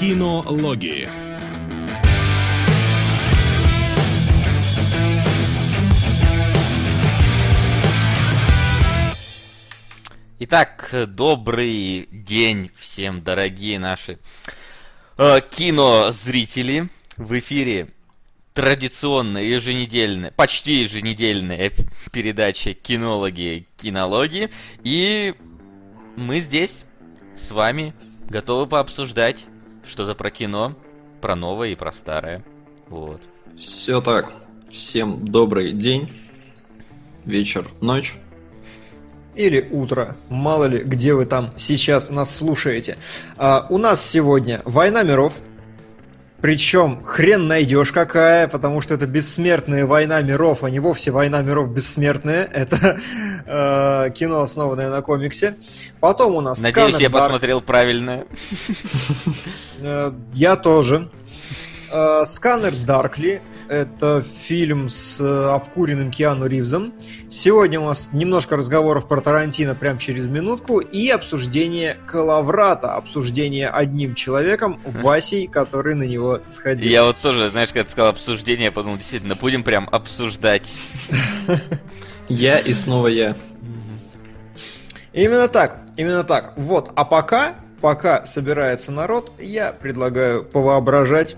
Кинологии. Итак, добрый день всем, дорогие наши э, кинозрители. В эфире традиционная еженедельная, почти еженедельная передача «Кинологи. Кинологи». И мы здесь с вами готовы пообсуждать что-то про кино, про новое и про старое. Вот. Все так. Всем добрый день, вечер, ночь или утро. Мало ли, где вы там сейчас нас слушаете. А, у нас сегодня «Война миров». Причем хрен найдешь какая, потому что это бессмертная война миров, а не вовсе война миров бессмертная. Это э, кино, основанное на комиксе. Потом у нас Надеюсь, я Дар... посмотрел правильно. Э, я тоже. Э, Сканер Даркли. Это фильм с э, обкуренным Киану Ривзом. Сегодня у нас немножко разговоров про Тарантино прямо через минутку и обсуждение Калаврата. Обсуждение одним человеком, Васей, который на него сходил. Я вот тоже, знаешь, когда ты сказал обсуждение, я подумал, действительно, будем прям обсуждать. Я и снова я. Именно так, именно так. Вот, а пока, пока собирается народ, я предлагаю повоображать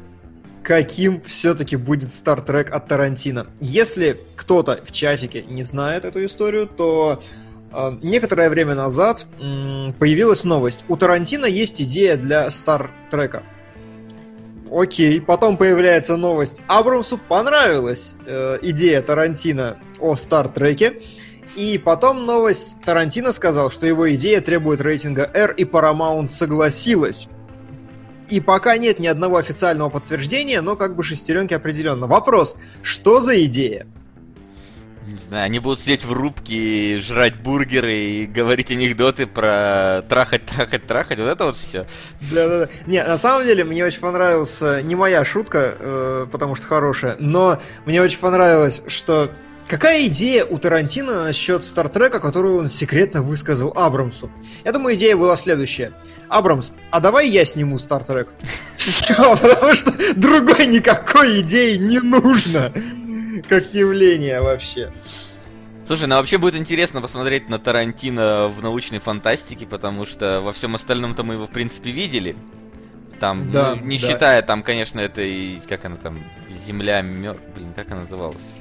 каким все-таки будет Стартрек от Тарантино. Если кто-то в чатике не знает эту историю, то э, некоторое время назад э, появилась новость. У Тарантино есть идея для Стартрека. Окей, потом появляется новость. Абрамсу понравилась э, идея Тарантино о Стартреке. И потом новость. Тарантино сказал, что его идея требует рейтинга R, и Paramount согласилась. И пока нет ни одного официального подтверждения, но как бы шестеренки определенно. Вопрос, что за идея? Не знаю, они будут сидеть в рубке, жрать бургеры и говорить анекдоты про трахать, трахать, трахать, вот это вот все. Да-да-да. Не, на самом деле, мне очень понравилась не моя шутка, э, потому что хорошая, но мне очень понравилось, что Какая идея у Тарантино насчет Стартрека, которую он секретно высказал Абрамсу? Я думаю, идея была следующая. Абрамс, а давай я сниму Стартрек. Все, потому что другой никакой идеи не нужно. Как явление вообще. Слушай, ну вообще будет интересно посмотреть на Тарантино в научной фантастике, потому что во всем остальном-то мы его, в принципе, видели. Там, да, ну, не да. считая, там, конечно, это и, как она там, Земля мертв... Блин, как она называлась?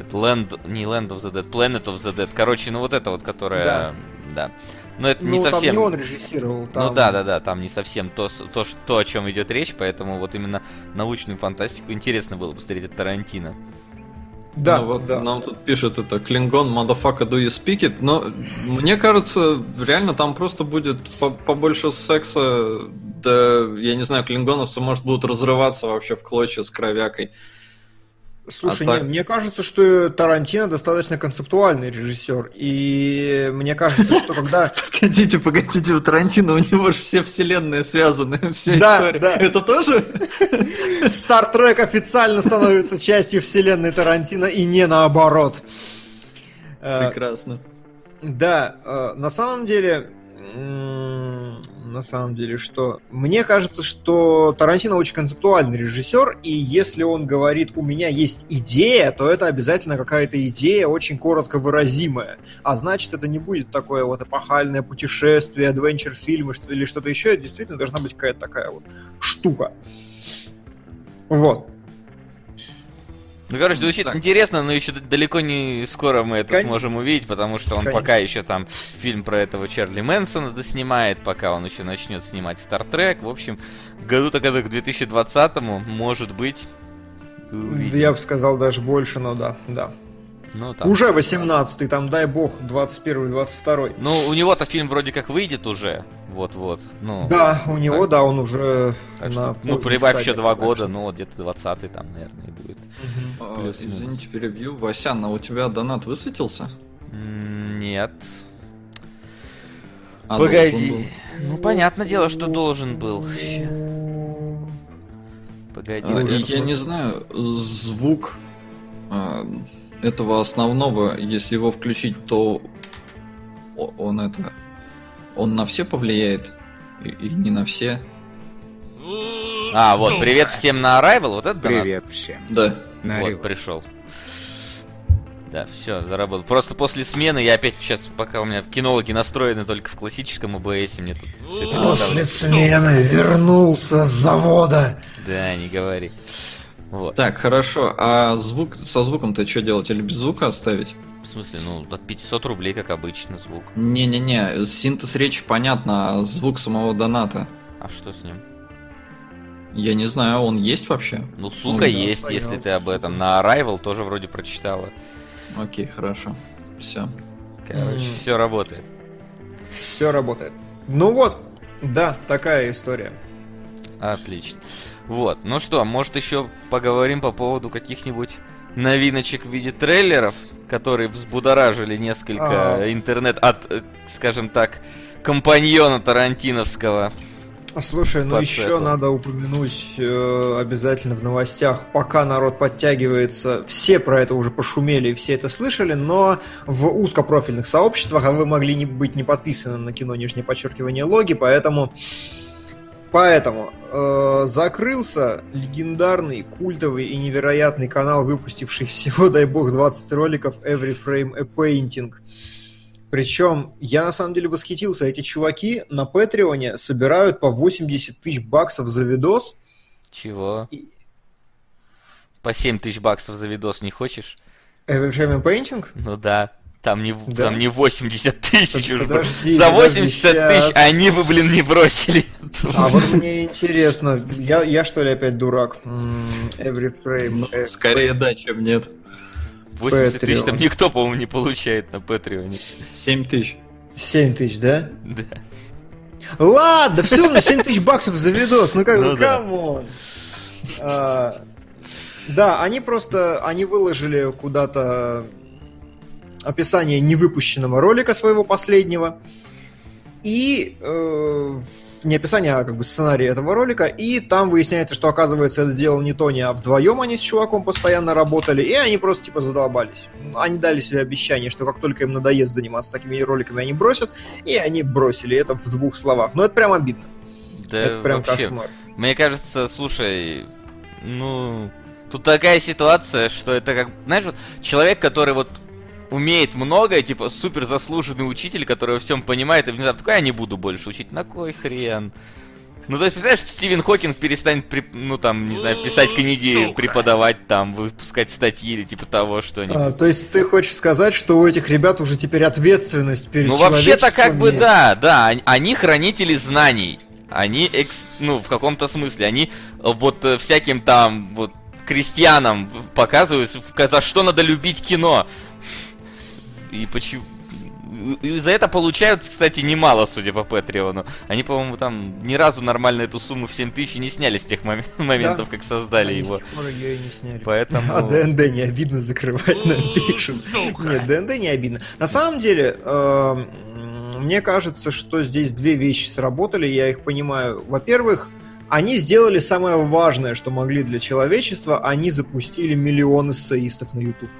Это Land, не Land of the Dead, Planet of the Dead. Короче, ну вот это вот, которая... Да. да. Но это ну, не совсем... Там не он режиссировал. Там... Ну да, да, да, там не совсем то, то, то, о чем идет речь, поэтому вот именно научную фантастику интересно было посмотреть от Тарантино. Да, ну, вот да. Нам тут пишет это Клингон, motherfucker, do you speak it? Но мне кажется, реально там просто будет побольше секса. Да, я не знаю, клингоновцы, может, будут разрываться вообще в клочья с кровякой. Слушай, а не, так... мне кажется, что Тарантино достаточно концептуальный режиссер. И мне кажется, что когда... Погодите, погодите, у Тарантино у него же все вселенные связаны, вся да, история. Да. Это тоже? Стартрек официально становится частью вселенной Тарантино и не наоборот. Прекрасно. Да, э, на самом деле на самом деле, что мне кажется, что Тарантино очень концептуальный режиссер, и если он говорит, у меня есть идея, то это обязательно какая-то идея очень коротко выразимая. А значит, это не будет такое вот эпохальное путешествие, адвенчер фильмы или что-то еще. Это действительно должна быть какая-то такая вот штука. Вот. Ну, короче, звучит так. интересно, но еще далеко не скоро мы это Кон... сможем увидеть, потому что он Конечно. пока еще там фильм про этого Чарли Мэнсона доснимает, пока он еще начнет снимать Стартрек. В общем, году так это к 2020-му, может быть, увидим. Я бы сказал даже больше, но да, да. Ну, там, уже 18-й, там, дай бог, 21-22. Ну, у него-то фильм вроде как выйдет уже. Вот-вот. Ну, да, у него, так, да, он уже так на Ну, прибавь еще два года, ну, вот где-то 20-й там, наверное, и будет. Угу. Плюс, Извините, перебью. Васян, а у тебя донат высветился? Нет. А Погоди. Ну, понятное дело, что должен был. Погоди. А, я не знаю, звук а, этого основного, если его включить, то он это... Он на все повлияет? Или не на все? А, вот, привет всем на Arrival, вот это Привет всем. Да. На вот, пришел. Да, все, заработал. Просто после смены я опять сейчас, пока у меня кинологи настроены только в классическом ОБС, мне тут все После смены вернулся с завода. Да, не говори. Вот. Так, хорошо. А звук со звуком-то что делать? Или без звука оставить? В смысле, ну, от 500 рублей, как обычно, звук. Не-не-не, синтез речи понятно, а звук самого доната. А что с ним? Я не знаю, он есть вообще? Ну, сука, он есть, понял. если ты об этом. На Arrival тоже вроде прочитала. Окей, хорошо. Все. Короче, mm. все работает. Все работает. Ну вот, да, такая история. Отлично. Вот, ну что, может еще поговорим по поводу каких-нибудь новиночек в виде трейлеров, которые взбудоражили несколько а... интернет от, э, скажем так, компаньона Тарантиновского. Слушай, ну еще надо упомянуть э, обязательно в новостях, пока народ подтягивается, все про это уже пошумели, все это слышали, но в узкопрофильных сообществах, а вы могли не быть не подписаны на кино нижнее подчеркивание логи, поэтому Поэтому э, закрылся легендарный, культовый и невероятный канал, выпустивший всего, дай бог, 20 роликов Every Frame a Painting. Причем я на самом деле восхитился. Эти чуваки на Патреоне собирают по 80 тысяч баксов за видос. Чего? И... По 7 тысяч баксов за видос не хочешь? Every Frame a Painting? Ну да. Там не, да. там не 80 тысяч уже. Подожди, За 80 тысяч они бы, блин, не бросили. А вот мне интересно, я, я что ли опять дурак? Every frame. Ну, every скорее да, чем нет. 80 тысяч там никто, по-моему, не получает на Патреоне. 7 тысяч. 7 тысяч, да? Да. Ладно, все, на 7 тысяч баксов за видос, ну как бы, ну, come on. А, да, они просто, они выложили куда-то описание невыпущенного ролика своего последнего и э, не описание, а как бы сценарий этого ролика, и там выясняется, что оказывается это делал не Тони, а вдвоем они с чуваком постоянно работали, и они просто типа задолбались. Они дали себе обещание, что как только им надоест заниматься такими роликами, они бросят, и они бросили это в двух словах. Но это прям обидно. Да это прям вообще, кошмар. Мне кажется, слушай, ну, тут такая ситуация, что это как, знаешь, вот человек, который вот умеет многое, типа супер заслуженный учитель, который во всем понимает, и внезапно такой, я не буду больше учить. На кой хрен? Ну, то есть, представляешь, Стивен Хокинг перестанет, при, ну, там, не знаю, писать книги, Сука. преподавать, там, выпускать статьи или типа того что-нибудь. А, то есть, ты хочешь сказать, что у этих ребят уже теперь ответственность перед Ну, вообще-то, как бы, да, да, они хранители знаний. Они, экс, ну, в каком-то смысле, они вот э, всяким там, вот, крестьянам показывают, за что надо любить кино. И почему... И за это получают, кстати, немало, судя по Патреону. Они, по-моему, там ни разу нормально эту сумму в 7 тысяч не сняли с тех мом- моментов, да. как создали Они его. ее не сняли. Поэтому... А ДНД не обидно закрывать, нам пишут. Нет, ДНД не обидно. На самом деле, эм, мне кажется, что здесь две вещи сработали, я их понимаю. Во-первых, они сделали самое важное, что могли для человечества. Они запустили миллионы саистов на YouTube.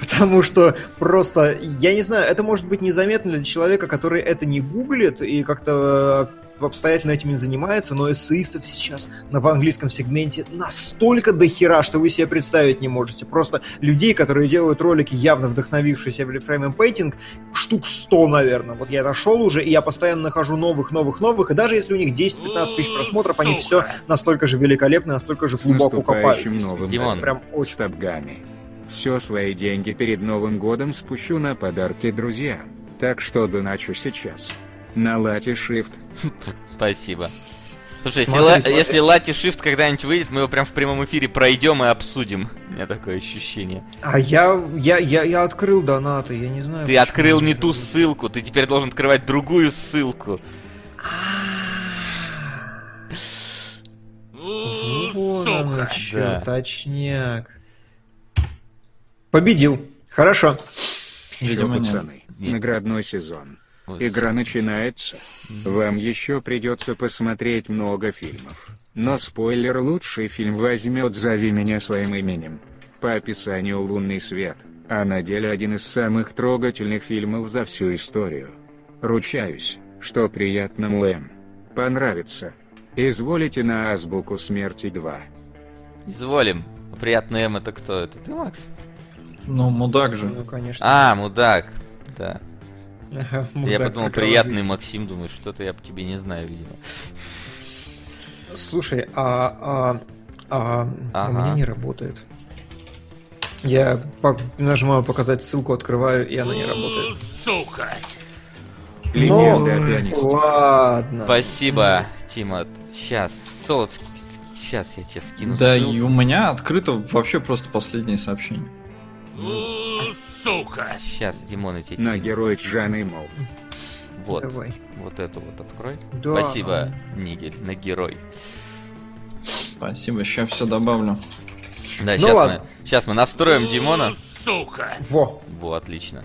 Потому что просто, я не знаю, это может быть незаметно для человека, который это не гуглит и как-то э, обстоятельно этим не занимается, но эссеистов сейчас на, в английском сегменте настолько дохера, что вы себе представить не можете. Просто людей, которые делают ролики, явно вдохновившиеся Frame Painting, штук 100, наверное. Вот я нашел уже, и я постоянно нахожу новых, новых, новых, и даже если у них 10-15 тысяч просмотров, они все настолько же великолепны, настолько же глубоко копают. Новым Димон, прям очень... Все свои деньги перед Новым годом спущу на подарки друзьям. Так что доначу сейчас. На лати Shift. Спасибо. Слушай, смотри, если, смотри. если Лати Shift когда-нибудь выйдет, мы его прям в прямом эфире пройдем и обсудим. У меня такое ощущение. А я, я, я, я открыл донаты, я не знаю. Ты открыл не ту ссылку, ты теперь должен открывать другую ссылку. Оно что, точняк. Победил. Хорошо. Что, пацаны, наградной сезон. Игра начинается. Вам еще придется посмотреть много фильмов. Но спойлер, лучший фильм возьмет «Зови меня своим именем». По описанию «Лунный свет», а на деле один из самых трогательных фильмов за всю историю. Ручаюсь, что приятно Лэм. Понравится. Изволите на азбуку смерти 2. Изволим. Приятный М это кто? Это ты, Макс? Ну, мудак же. Ну, конечно. А, мудак. Да. Ага, я подумал, приятный Максим, думаю, что-то я по тебе не знаю, видимо. Слушай, а, а, а ага. у меня не работает. Я нажимаю показать ссылку, открываю, и она не работает. Сука! Ну, ладно. Спасибо, Тима. Сейчас, Солоцкий, сейчас я тебе скину Да, ссылку. и у меня открыто вообще просто последнее сообщение. Сука! Сейчас, Димон, эти... На герой Джаны Мол. Вот. Давай. Вот эту вот открой. Да. Спасибо, Нигель, на герой. Спасибо, сейчас все добавлю. Да, ну сейчас, ладно. мы, сейчас мы настроим Димона. Сука! Во! Во, отлично.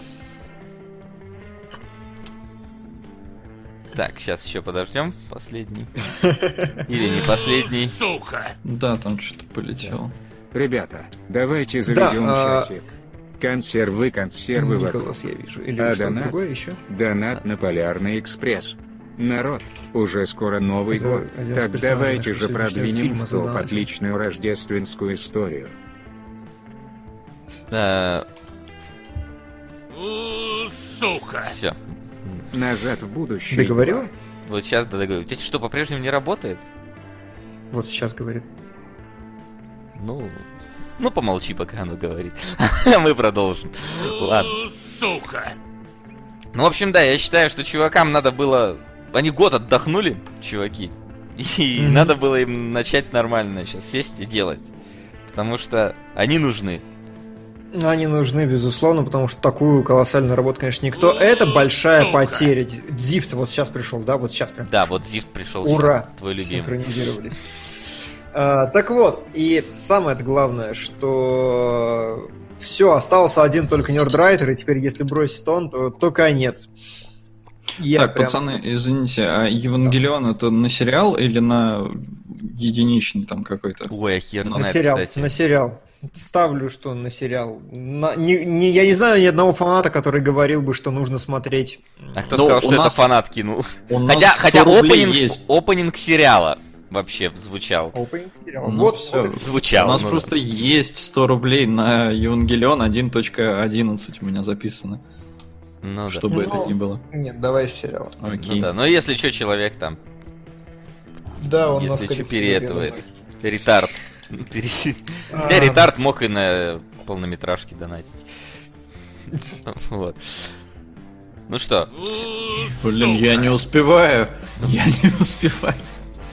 Так, сейчас еще подождем. Последний. Или не последний. Сука! Да, там что-то полетело. Ребята, давайте заведем да, чатик. Консервы, консервы Николас, я вижу. Или а донат? другое еще? Донат на Полярный экспресс. Народ, уже скоро Новый Это год. Так давайте же продвинем в топ отличную рождественскую историю. Сука! Все, Назад в будущее. Ты говорил? Вот сейчас да, договорю. У тебя что, по-прежнему не работает? Вот сейчас говорит. Ну, ну помолчи, пока оно говорит. Мы продолжим. Ладно. Сука. Ну, в общем, да, я считаю, что чувакам надо было... Они год отдохнули, чуваки. И mm-hmm. надо было им начать нормально сейчас сесть и делать. Потому что они нужны. Они нужны, безусловно, потому что такую колоссальную работу, конечно, никто. Это большая Сука. потеря. Зифт вот сейчас пришел, да? Вот сейчас прям. Да, вот Зифт пришел. Ура! Сейчас, твой любимый. Синхронизировались. А, так вот, и самое главное, что все, остался один только Нердрайтер, и теперь, если бросить он, то, то конец. Я так, прям... пацаны, извините, а Евангелион да. это на сериал или на единичный там какой-то? Ой, а хер на знает, сериал, кстати. На сериал. Ставлю, что на сериал. На, не, не, я не знаю ни одного фаната, который говорил бы, что нужно смотреть. А кто Но сказал, что нас... это фанат кинул? Хотя, хотя опенинг, есть. опенинг сериала вообще звучал. Опенинг сериала. Ну, вот, все. Вот звучал. У нас ну, просто да. есть 100 рублей на Евангелион 1.11 у меня записано. Ну, чтобы да. это ну, не было. Нет, давай сериал. Окей. Ну, да. Но если что, человек там. Да, он Если что, переэтывает. Ретард. Я ретард мог и на полнометражке донатить. Вот. Ну что? Блин, я не успеваю. Я не успеваю.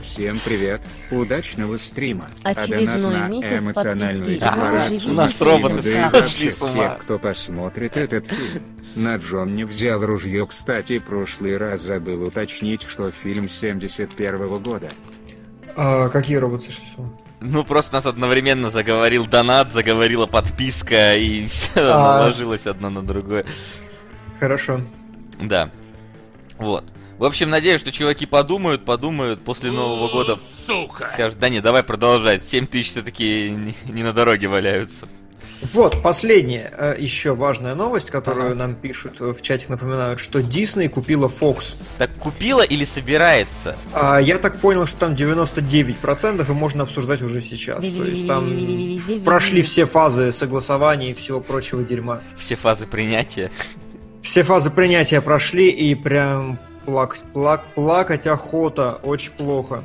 Всем привет, удачного стрима. Очередной а месяц эмоциональную декларацию. У нас роботы сошли всех, кто посмотрит этот фильм. На Джон не взял ружье, кстати, прошлый раз забыл уточнить, что фильм 71 -го года. А, какие роботы сошли ну, просто нас одновременно заговорил донат, заговорила подписка, и все а... наложилось одно на другое. Хорошо. Да. Вот. В общем, надеюсь, что чуваки подумают, подумают после Нового года. Сука! Скажут, да не, давай продолжать. 7 тысяч все-таки не на дороге валяются. Вот, последняя э, еще важная новость, которую ага. нам пишут э, в чате, напоминают, что Disney купила Fox. Так купила или собирается? А, я так понял, что там 99% и можно обсуждать уже сейчас. То есть там прошли все фазы согласования и всего прочего дерьма. Все фазы принятия. Все фазы принятия прошли и прям плак, плак, плакать охота, очень плохо.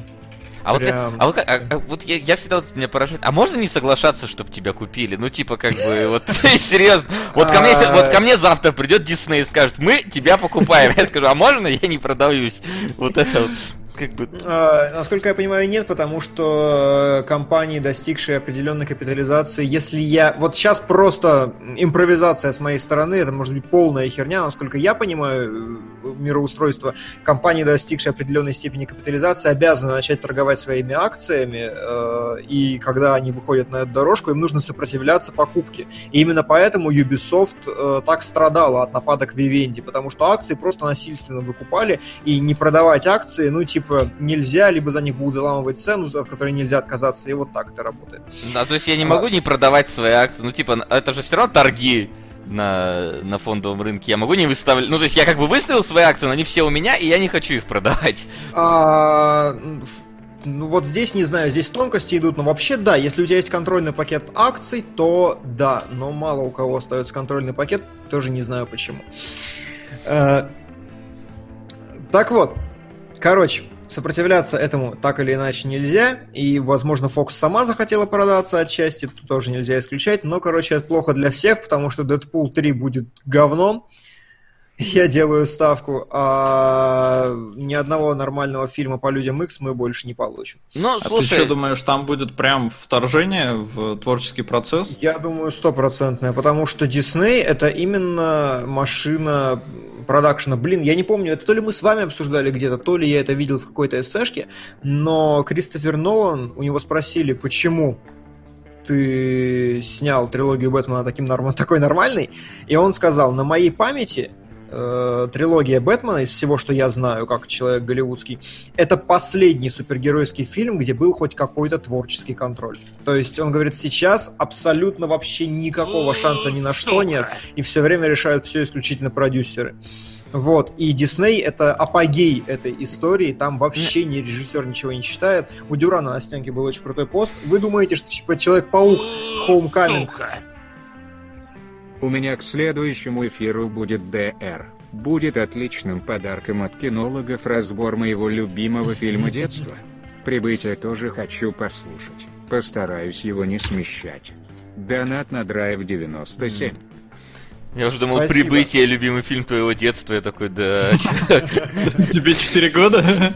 А вот, а вот, а, а, вот я, я всегда вот меня поражает. А можно не соглашаться, чтобы тебя купили? Ну, типа, как бы, вот, серьезно. Вот ко мне, вот ко мне завтра придет Дисней и скажет, мы тебя покупаем. Я скажу, а можно я не продаюсь? Вот это вот. Как бы... а, насколько я понимаю, нет, потому что э, компании, достигшие определенной капитализации, если я... Вот сейчас просто импровизация с моей стороны, это может быть полная херня, насколько я понимаю э, мироустройство, компании, достигшие определенной степени капитализации, обязаны начать торговать своими акциями, э, и когда они выходят на эту дорожку, им нужно сопротивляться покупке. И именно поэтому Ubisoft э, так страдала от нападок Vivendi, потому что акции просто насильственно выкупали, и не продавать акции, ну, типа, типа нельзя, либо за них будут заламывать цену, от которой нельзя отказаться, и вот так это работает. Да, то есть я не могу а... не продавать свои акции, ну типа это же все равно торги на, на фондовом рынке. Я могу не выставлять. Ну, то есть я как бы выставил свои акции, но они все у меня, и я не хочу их продавать. А, ну вот здесь не знаю, здесь тонкости идут, но вообще да, если у тебя есть контрольный пакет акций, то да, но мало у кого остается контрольный пакет, тоже не знаю почему. А, так вот, короче, Сопротивляться этому так или иначе нельзя, и, возможно, Fox сама захотела продаться отчасти, тут тоже нельзя исключать, но, короче, это плохо для всех, потому что Deadpool 3 будет говном, я делаю ставку, а ни одного нормального фильма по Людям X мы больше не получим. Ну, а слушай... ты что думаешь, там будет прям вторжение в творческий процесс? Я думаю, стопроцентное, потому что Дисней это именно машина продакшена. Блин, я не помню, это то ли мы с вами обсуждали где-то, то ли я это видел в какой-то эсэшке, но Кристофер Нолан, у него спросили, почему ты снял трилогию Бэтмена таким, такой нормальный, и он сказал, на моей памяти э, трилогия Бэтмена, из всего, что я знаю, как человек голливудский, это последний супергеройский фильм, где был хоть какой-то творческий контроль. То есть он говорит, сейчас абсолютно вообще никакого шанса ни на что нет, и все время решают все исключительно продюсеры. Вот, и Дисней это апогей этой истории, там вообще ни режиссер ничего не читает. У Дюрана на стенке был очень крутой пост. Вы думаете, что типа Человек-паук Homecoming у меня к следующему эфиру будет ДР. Будет отличным подарком от кинологов разбор моего любимого фильма детства. Прибытие тоже хочу послушать. Постараюсь его не смещать. Донат на драйв 97. Я уже думал, Спасибо. прибытие, любимый фильм твоего детства. Я такой, да. Тебе 4 года?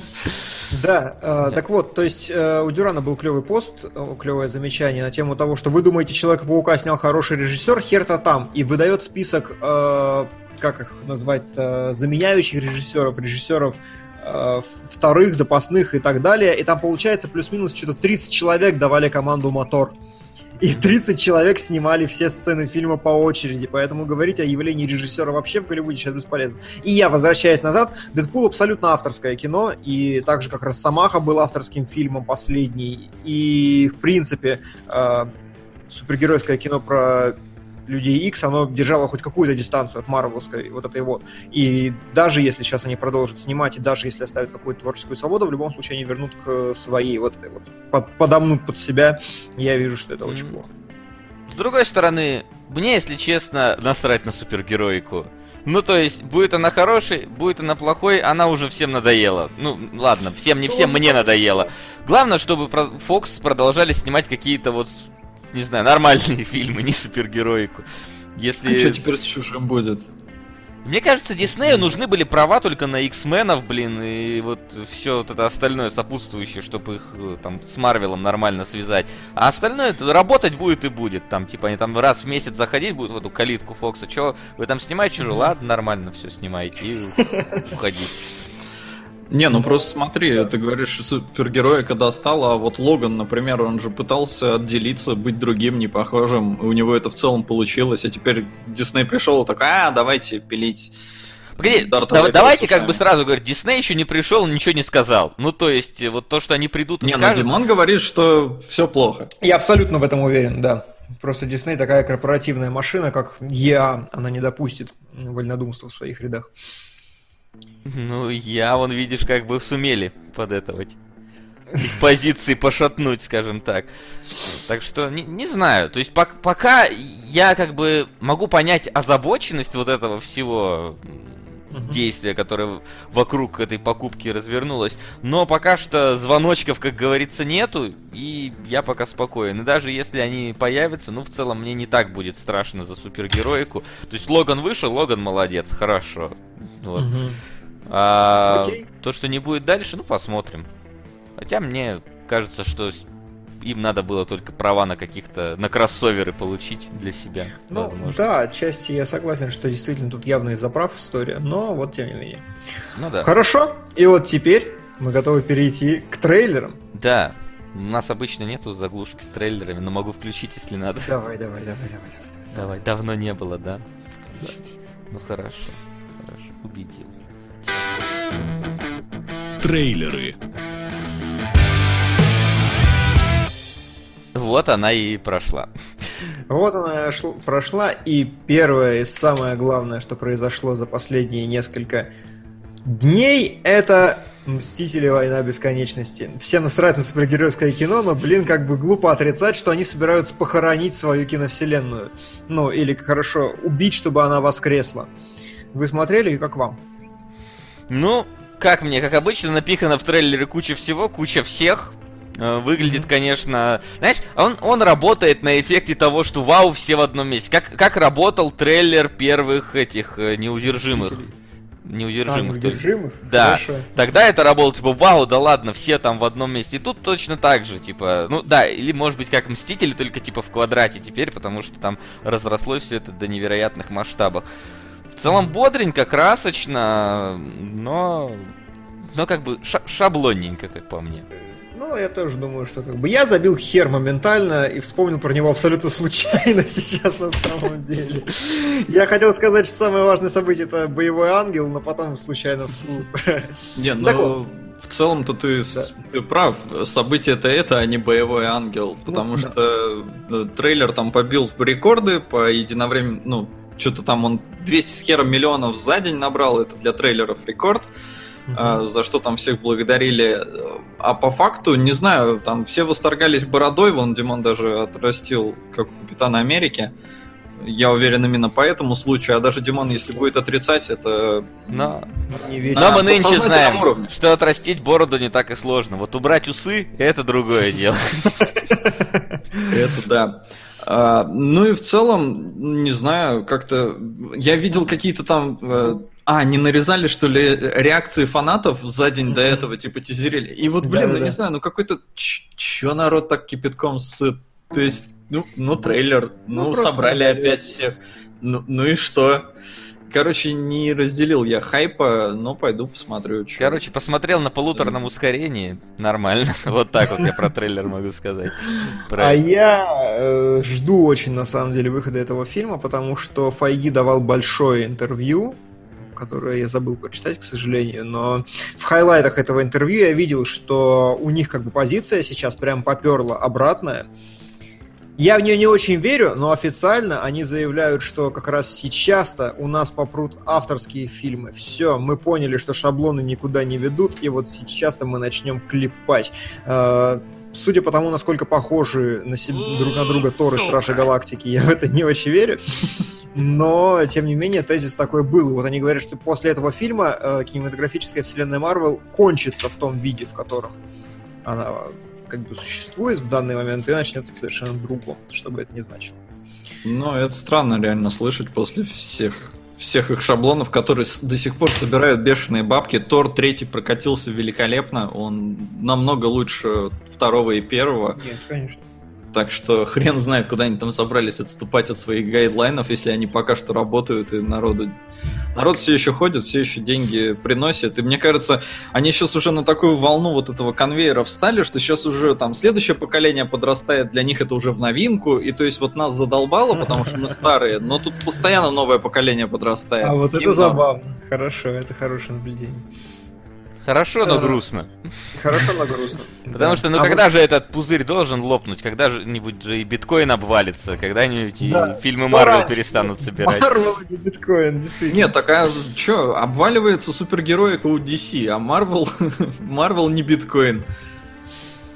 Да, э, так вот, то есть э, у Дюрана был клевый пост, э, клевое замечание на тему того, что вы думаете, Человека-паука снял хороший режиссер, хер-то там, и выдает список, э, как их назвать, заменяющих режиссеров, режиссеров вторых, запасных и так далее, и там получается плюс-минус что-то 30 человек давали команду «Мотор». И 30 человек снимали все сцены фильма по очереди, поэтому говорить о явлении режиссера вообще в Голливуде сейчас бесполезно. И я, возвращаясь назад, Дэдпул абсолютно авторское кино, и так же, как Росомаха был авторским фильмом последний, и, в принципе, э, супергеройское кино про Людей X, оно держало хоть какую-то дистанцию от Марвелской вот этой вот. И даже если сейчас они продолжат снимать, и даже если оставят какую-то творческую свободу, в любом случае они вернут к своей вот этой вот, под, подомнут под себя. Я вижу, что это очень плохо. С другой стороны, мне, если честно, насрать на супергероику. Ну, то есть, будет она хорошей, будет она плохой, она уже всем надоела. Ну, ладно, всем, не всем, мне надоело. Главное, чтобы Fox продолжали снимать какие-то вот не знаю, нормальные фильмы, не супергероику. Если... А что теперь с чужим будет? Мне кажется, Диснею нужны были права только на X-менов, блин, и вот все вот это остальное сопутствующее, чтобы их э, там с Марвелом нормально связать. А остальное это работать будет и будет. Там, типа, они там раз в месяц заходить будут в эту калитку Фокса. Че, вы там снимаете чужую? Ладно, нормально все снимаете и уходите. Не, ну просто смотри, да. ты говоришь, супергероя когда стал, а вот Логан, например, он же пытался отделиться, быть другим, не похожим, и у него это в целом получилось, а теперь Дисней пришел и такой, а, давайте пилить. Погоди, да, давайте как бы сразу говорить, Дисней еще не пришел, ничего не сказал. Ну, то есть, вот то, что они придут и не, ну, скажут... Не, ну Димон говорит, что все плохо. Я абсолютно в этом уверен, да. Просто Дисней такая корпоративная машина, как я, она не допустит вольнодумства в своих рядах. Ну, я, вон, видишь, как бы сумели подэтовать. Их позиции пошатнуть, скажем так. Так что, не, не знаю. То есть, по пока я как бы могу понять озабоченность вот этого всего действия, которое вокруг этой покупки развернулось. Но пока что звоночков, как говорится, нету, и я пока спокоен. И даже если они появятся, ну, в целом, мне не так будет страшно за супергероику. То есть Логан вышел, Логан молодец, хорошо. Вот. Угу. А Окей. то, что не будет дальше, ну посмотрим. Хотя мне кажется, что им надо было только права на каких-то на кроссоверы получить для себя. Ну, возможно. да, отчасти я согласен, что действительно тут явно из-за прав история, но вот тем не менее. Ну да. Хорошо, и вот теперь мы готовы перейти к трейлерам. Да, у нас обычно нету заглушки с трейлерами, но могу включить, если надо. Давай, давай, давай, давай, давай. Давай, давно не было, да? да. Ну хорошо, хорошо, убедил. Трейлеры. Вот она и прошла. Вот она прошла, и первое и самое главное, что произошло за последние несколько дней, это Мстители Война Бесконечности. Всем насрать на супергеройское кино, но, блин, как бы глупо отрицать, что они собираются похоронить свою киновселенную. Ну, или хорошо, убить, чтобы она воскресла. Вы смотрели и как вам? Ну, как мне, как обычно, напихано в трейлере куча всего, куча всех. Э, выглядит, конечно... Знаешь, он, он работает на эффекте того, что вау, все в одном месте. Как, как работал трейлер первых этих э, неудержимых. Неудержимых. А, неудержимых? Да. Хорошо. Тогда это работало, типа, вау, да ладно, все там в одном месте. И тут точно так же, типа, ну да, или может быть как Мстители, только типа в квадрате теперь, потому что там разрослось все это до невероятных масштабов. В целом бодренько, красочно, но... Но как бы шаблонненько, как по мне. Ну, я тоже думаю, что как бы я забил хер моментально и вспомнил про него абсолютно случайно сейчас на самом деле. Я хотел сказать, что самое важное событие это боевой ангел, но потом случайно всплыл. Не, ну в целом-то ты, да. ты прав. Событие это это, а не боевой ангел. Ну, потому ну, что да. трейлер там побил рекорды по единовременно, ну, что-то там он 200 с хером миллионов за день набрал, это для трейлеров рекорд uh за что там всех благодарили. А по факту, не знаю, там все восторгались бородой, вон Димон даже отрастил, как у Капитана Америки. Я уверен именно по этому случаю, а даже Димон, если будет отрицать, это... Но, не верю. Но мы нынче знаем, уровне. что отрастить бороду не так и сложно. Вот убрать усы – это другое дело. Это да. А, ну и в целом, не знаю, как-то... Я видел какие-то там э, а, не нарезали, что ли, реакции фанатов за день до этого, типа, тизерили. И вот, блин, да, ну не знаю, ну какой-то... Чё народ так кипятком сыт? То есть, ну, ну трейлер, ну, ну собрали опять всех. Ну, ну и что? Короче, не разделил я хайпа, но пойду посмотрю. Что. Короче, посмотрел на полуторном ускорении. Нормально. Вот так вот я про трейлер могу сказать. А я э, жду очень, на самом деле, выхода этого фильма, потому что Файги давал большое интервью которое я забыл прочитать, к сожалению, но в хайлайтах этого интервью я видел, что у них как бы позиция сейчас прям поперла обратная. Я в нее не очень верю, но официально они заявляют, что как раз сейчас-то у нас попрут авторские фильмы. Все, мы поняли, что шаблоны никуда не ведут, и вот сейчас-то мы начнем клепать. Э, судя по тому, насколько похожи на себе, друг на друга Тор и Стражи Галактики, я в это не очень верю. Но, тем не менее, тезис такой был. Вот они говорят, что после этого фильма э, кинематографическая вселенная Марвел кончится в том виде, в котором она как бы существует в данный момент, и начнется совершенно другом, что бы это ни значило. Ну, это странно реально слышать после всех всех их шаблонов, которые до сих пор собирают бешеные бабки. Тор третий прокатился великолепно, он намного лучше второго и первого. Нет, конечно. Так что хрен знает, куда они там собрались отступать от своих гайдлайнов, если они пока что работают и народу... Народ все еще ходит, все еще деньги приносит. И мне кажется, они сейчас уже на такую волну вот этого конвейера встали, что сейчас уже там следующее поколение подрастает, для них это уже в новинку. И то есть вот нас задолбало, потому что мы старые, но тут постоянно новое поколение подрастает. А вот это забавно. Хорошо, это хорошее наблюдение. Хорошо, но грустно. Хорошо, но грустно. Потому что, ну а когда же этот пузырь должен лопнуть? Когда-нибудь же и биткоин обвалится, когда-нибудь и фильмы Марвел перестанут собирать. Марвел и биткоин, действительно. Нет, такая, что, обваливается супергероика у DC, а Марвел, Марвел не биткоин.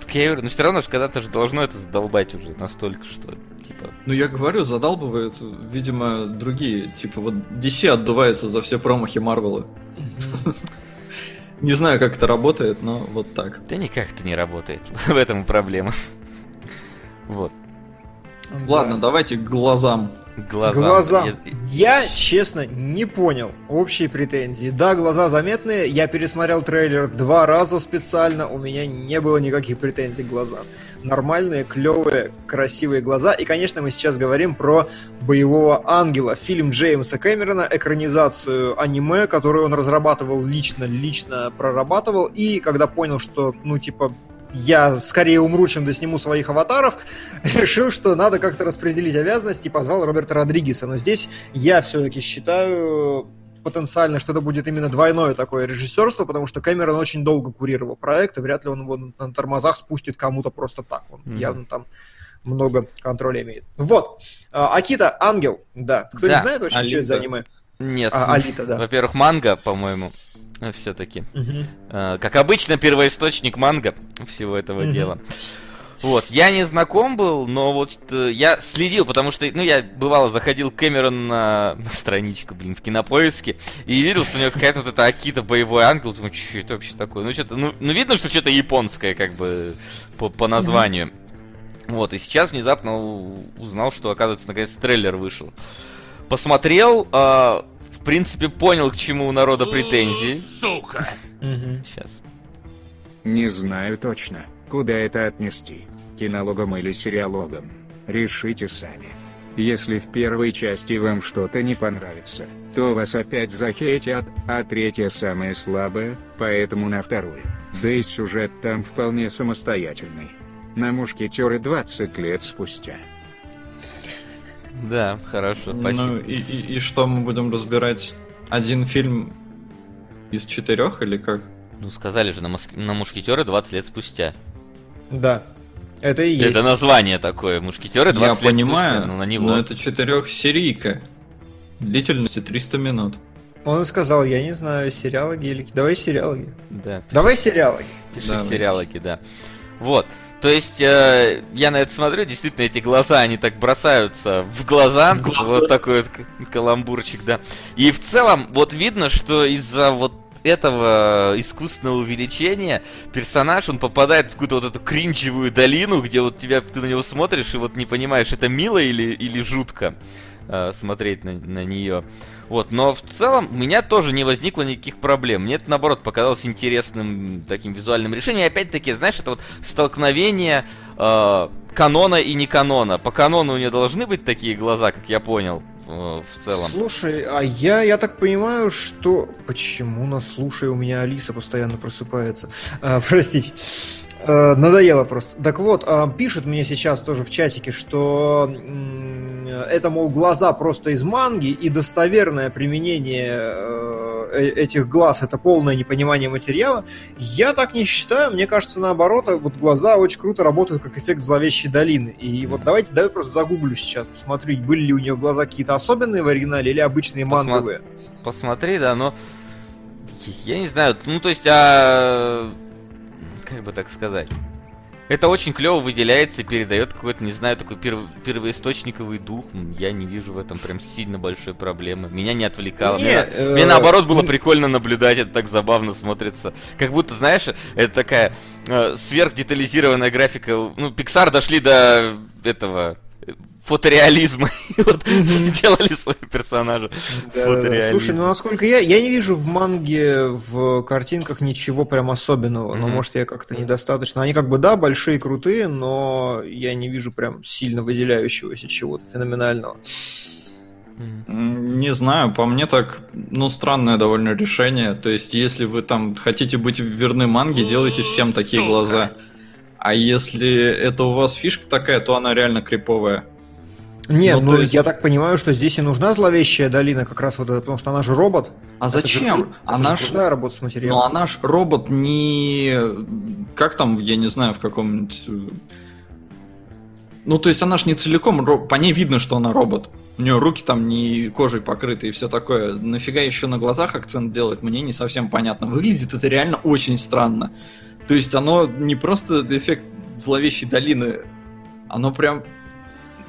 Так я говорю, но все равно же когда-то же должно это задолбать уже настолько, что типа. Ну я говорю, задалбывают, видимо, другие. Типа вот DC отдувается за все промахи Марвела. Не знаю, как это работает, но вот так. Да никак это не работает. В этом проблема. Вот. Ладно, давайте к глазам. Глаза. Глаза. Я, честно, не понял общие претензии. Да, глаза заметные. Я пересмотрел трейлер два раза специально. У меня не было никаких претензий к глазам. Нормальные, клевые, красивые глаза. И, конечно, мы сейчас говорим про «Боевого ангела». Фильм Джеймса Кэмерона, экранизацию аниме, которую он разрабатывал лично, лично прорабатывал. И когда понял, что, ну, типа, я скорее умру, чем досниму своих аватаров, решил, что надо как-то распределить обязанности и позвал Роберта Родригеса. Но здесь я все-таки считаю потенциально, что это будет именно двойное такое режиссерство, потому что Кэмерон очень долго курировал проект, и вряд ли он его на тормозах спустит кому-то просто так. Он mm-hmm. явно там много контроля имеет. Вот. А, Акита Ангел, да. Кто да. не знает вообще, Алита. что это за аниме? Нет. А, Алита, да. Во-первых, манга, по-моему все-таки. Угу. Как обычно, первоисточник манга всего этого угу. дела. Вот, я не знаком был, но вот э, я следил, потому что, ну, я бывало заходил к Кэмерон на, на страничку, блин, в кинопоиске, и видел, что у него какая-то вот эта Акита боевой ангел, думаю, что это вообще такое? Ну, что-то, ну, ну, видно, что что-то японское, как бы, по, по названию. Mm-hmm. Вот, и сейчас внезапно узнал, что, оказывается, наконец трейлер вышел. Посмотрел, э, в принципе, понял, к чему у народа претензии. Сука! Сейчас. Не знаю точно, куда это отнести. Кинологам или сериалогам. Решите сами. Если в первой части вам что-то не понравится, то вас опять захейтят, а третья самая слабая, поэтому на вторую. Да и сюжет там вполне самостоятельный. На мушкетеры 20 лет спустя. Да, хорошо, ну, спасибо. Ну и, и, и что мы будем разбирать? Один фильм из четырех или как? Ну, сказали же, на, моск... на мушкетеры 20 лет спустя. Да. Это и есть. Это название такое. Мушкетеры 20 Я лет понимаю, спустя, но на него. Но это четырехсерийка. Длительностью 300 минут. Он сказал, я не знаю, сериалы гелики. Давай сериалы. Да. Давай сериалы. Пиши Давай. сериалоги, да. Вот. То есть, э, я на это смотрю, действительно, эти глаза, они так бросаются в глаза. В глаза. Вот такой вот каламбурчик, да. И в целом, вот видно, что из-за вот этого искусственного увеличения персонаж, он попадает в какую-то вот эту кринчевую долину, где вот тебя, ты на него смотришь и вот не понимаешь, это мило или, или жутко э, смотреть на, на нее. Вот, но в целом у меня тоже не возникло никаких проблем. Мне это, наоборот, показалось интересным таким визуальным решением. И опять-таки, знаешь, это вот столкновение э, канона и не канона. По канону у нее должны быть такие глаза, как я понял в целом. Слушай, а я, я так понимаю, что... Почему на слушай у меня Алиса постоянно просыпается? А, простите. Э, надоело просто. Так вот, э, пишут мне сейчас тоже в чатике, что это, мол, глаза просто из манги, и достоверное применение э, э, этих глаз это полное непонимание материала. Я так не считаю. Мне кажется, наоборот, вот глаза очень круто работают как эффект зловещей долины. И вот давайте, давай просто загуглю сейчас, посмотреть, были ли у нее глаза какие-то особенные в оригинале или обычные Посма... манговые. Посмотри, да, но я не знаю, ну то есть, а как бы так сказать. Это очень клево выделяется и передает какой-то, не знаю, такой перв... первоисточниковый дух. Я не вижу в этом прям сильно большой проблемы. Меня не отвлекало. Не, мне, э... мне наоборот было прикольно наблюдать, это так забавно смотрится. Как будто, знаешь, это такая э, сверхдетализированная графика. Ну, Pixar дошли до этого фотореализма. вот сделали свои персонажи Слушай, ну насколько я, я не вижу в манге, в картинках ничего прям особенного. Но может я как-то недостаточно. Они как бы, да, большие, крутые, но я не вижу прям сильно выделяющегося чего-то феноменального. Не знаю, по мне так, ну, странное довольно решение. То есть, если вы там хотите быть верны манге, делайте всем такие глаза. А если это у вас фишка такая, то она реально криповая. Нет, ну, ну есть... я так понимаю, что здесь и нужна зловещая долина, как раз вот это, потому что она же робот. А это зачем? Же, она же крутая работа с материалом. Ну, она ж робот не... Как там, я не знаю, в каком-нибудь... Ну, то есть она ж не целиком, по ней видно, что она робот. У нее руки там не кожей покрыты и все такое. Нафига еще на глазах акцент делать, мне не совсем понятно. Выглядит это реально очень странно. То есть оно не просто эффект зловещей долины, оно прям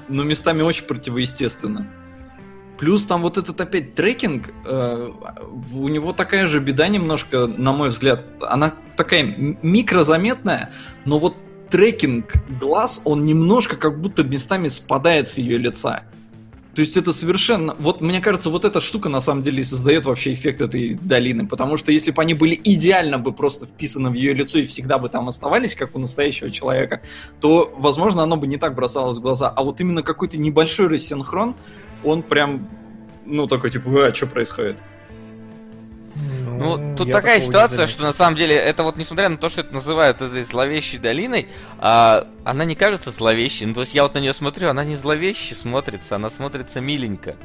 но местами очень противоестественно. Плюс там вот этот опять трекинг, э, у него такая же беда немножко, на мой взгляд. Она такая микрозаметная, но вот трекинг глаз, он немножко как будто местами спадает с ее лица. То есть это совершенно... Вот мне кажется, вот эта штука на самом деле создает вообще эффект этой долины. Потому что если бы они были идеально бы просто вписаны в ее лицо и всегда бы там оставались, как у настоящего человека, то, возможно, оно бы не так бросалось в глаза. А вот именно какой-то небольшой рассинхрон, он прям, ну, такой типа, а, что происходит? Ну, ну тут такая ситуация, что на самом деле это вот несмотря на то, что это называют этой зловещей долиной, а, она не кажется зловещей. Ну, то есть я вот на нее смотрю, она не зловеще смотрится, она смотрится миленько.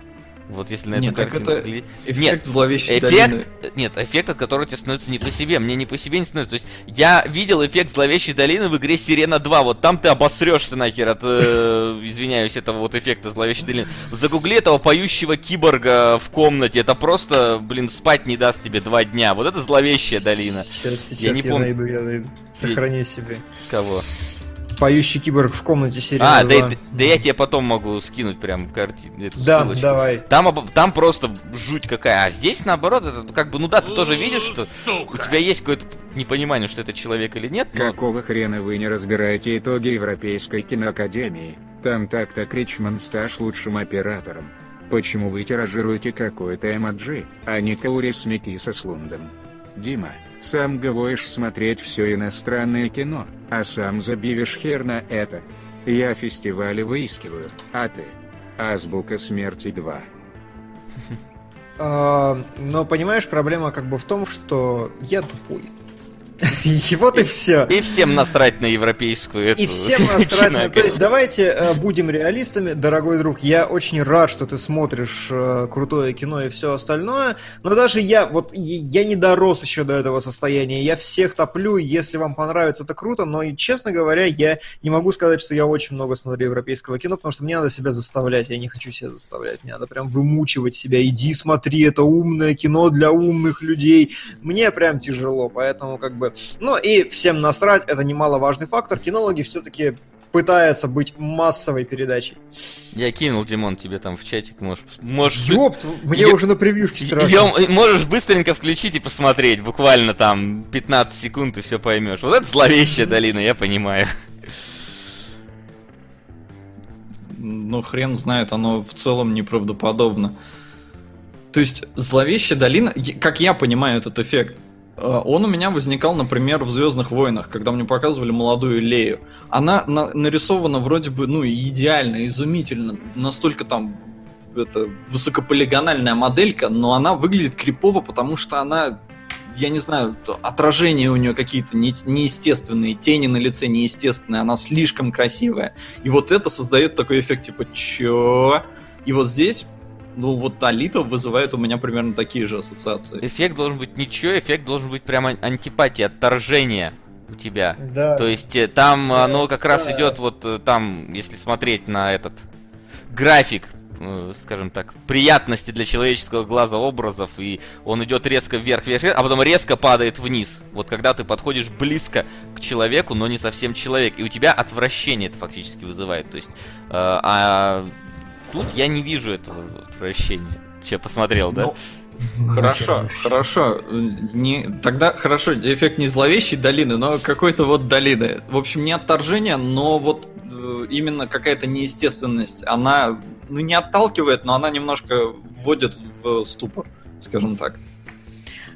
Вот если на эту нет, картинку это глядеть. Эффект нет, зловещей эффект, долины. Нет, эффект, от которого тебе становится не по себе. Мне не по себе не становится. То есть я видел эффект зловещей долины в игре Сирена 2. Вот там ты обосрешься нахер от, э, извиняюсь, этого вот эффекта зловещей долины. Загугли этого поющего киборга в комнате. Это просто, блин, спать не даст тебе два дня. Вот это зловещая долина. Сейчас, сейчас я, не я найду, я найду. Сохрани себе. Кого? Поющий киборг в комнате серии. А, да, да, да я тебе потом могу скинуть прям картину. Да, ссылочку. давай. Там, там просто жуть какая. А здесь наоборот, это как бы, ну да, ты тоже видишь, что Сука. у тебя есть какое-то непонимание, что это человек или нет. Но... Какого хрена вы не разбираете итоги Европейской киноакадемии? Там так-то Кричман стаж лучшим оператором. Почему вы тиражируете какой-то эмоджи, а не Каурис Мики со Слундом? Дима, сам говоришь смотреть все иностранное кино, а сам забивишь хер на это. Я фестивали выискиваю, а ты? Азбука смерти 2. А, но понимаешь, проблема как бы в том, что я тупой. И вот и все. И всем насрать на европейскую эту И всем насрать на... То есть давайте э, будем реалистами, дорогой друг. Я очень рад, что ты смотришь э, крутое кино и все остальное. Но даже я, вот я не дорос еще до этого состояния. Я всех топлю, если вам понравится, это круто. Но, честно говоря, я не могу сказать, что я очень много смотрю европейского кино, потому что мне надо себя заставлять. Я не хочу себя заставлять. Мне надо прям вымучивать себя. Иди смотри, это умное кино для умных людей. Мне прям тяжело, поэтому как бы ну и всем насрать, это немаловажный фактор. Кинологи все-таки пытается быть массовой передачей. Я кинул, Димон, тебе там в чатик, можешь... можешь Ёпт, мне я... уже на превьюшке страшно. Ее можешь быстренько включить и посмотреть, буквально там 15 секунд и все поймешь. Вот это зловещая долина, я понимаю. Ну, хрен знает, оно в целом неправдоподобно. То есть, зловещая долина, как я понимаю этот эффект, он у меня возникал, например, в Звездных войнах, когда мне показывали молодую Лею. Она на нарисована вроде бы, ну, идеально, изумительно, настолько там это высокополигональная моделька, но она выглядит крипово, потому что она, я не знаю, отражения у нее какие-то не, неестественные, тени на лице неестественные, она слишком красивая. И вот это создает такой эффект, типа, чё? И вот здесь ну вот Алита вызывает у меня примерно такие же ассоциации. Эффект должен быть ничего, эффект должен быть прямо антипатия, отторжение у тебя. Да. То есть э, там да, оно как да. раз идет вот э, там, если смотреть на этот график, э, скажем так, приятности для человеческого глаза образов, и он идет резко вверх, вверх, вверх, а потом резко падает вниз. Вот когда ты подходишь близко к человеку, но не совсем человек, и у тебя отвращение это фактически вызывает. То есть, э, а Тут я не вижу этого отвращения. Че, посмотрел, да? Ну, хорошо, хорошо. Не, тогда хорошо, эффект не зловещей долины, но какой-то вот долины. В общем, не отторжение, но вот э, именно какая-то неестественность. Она ну, не отталкивает, но она немножко вводит в ступор, скажем так.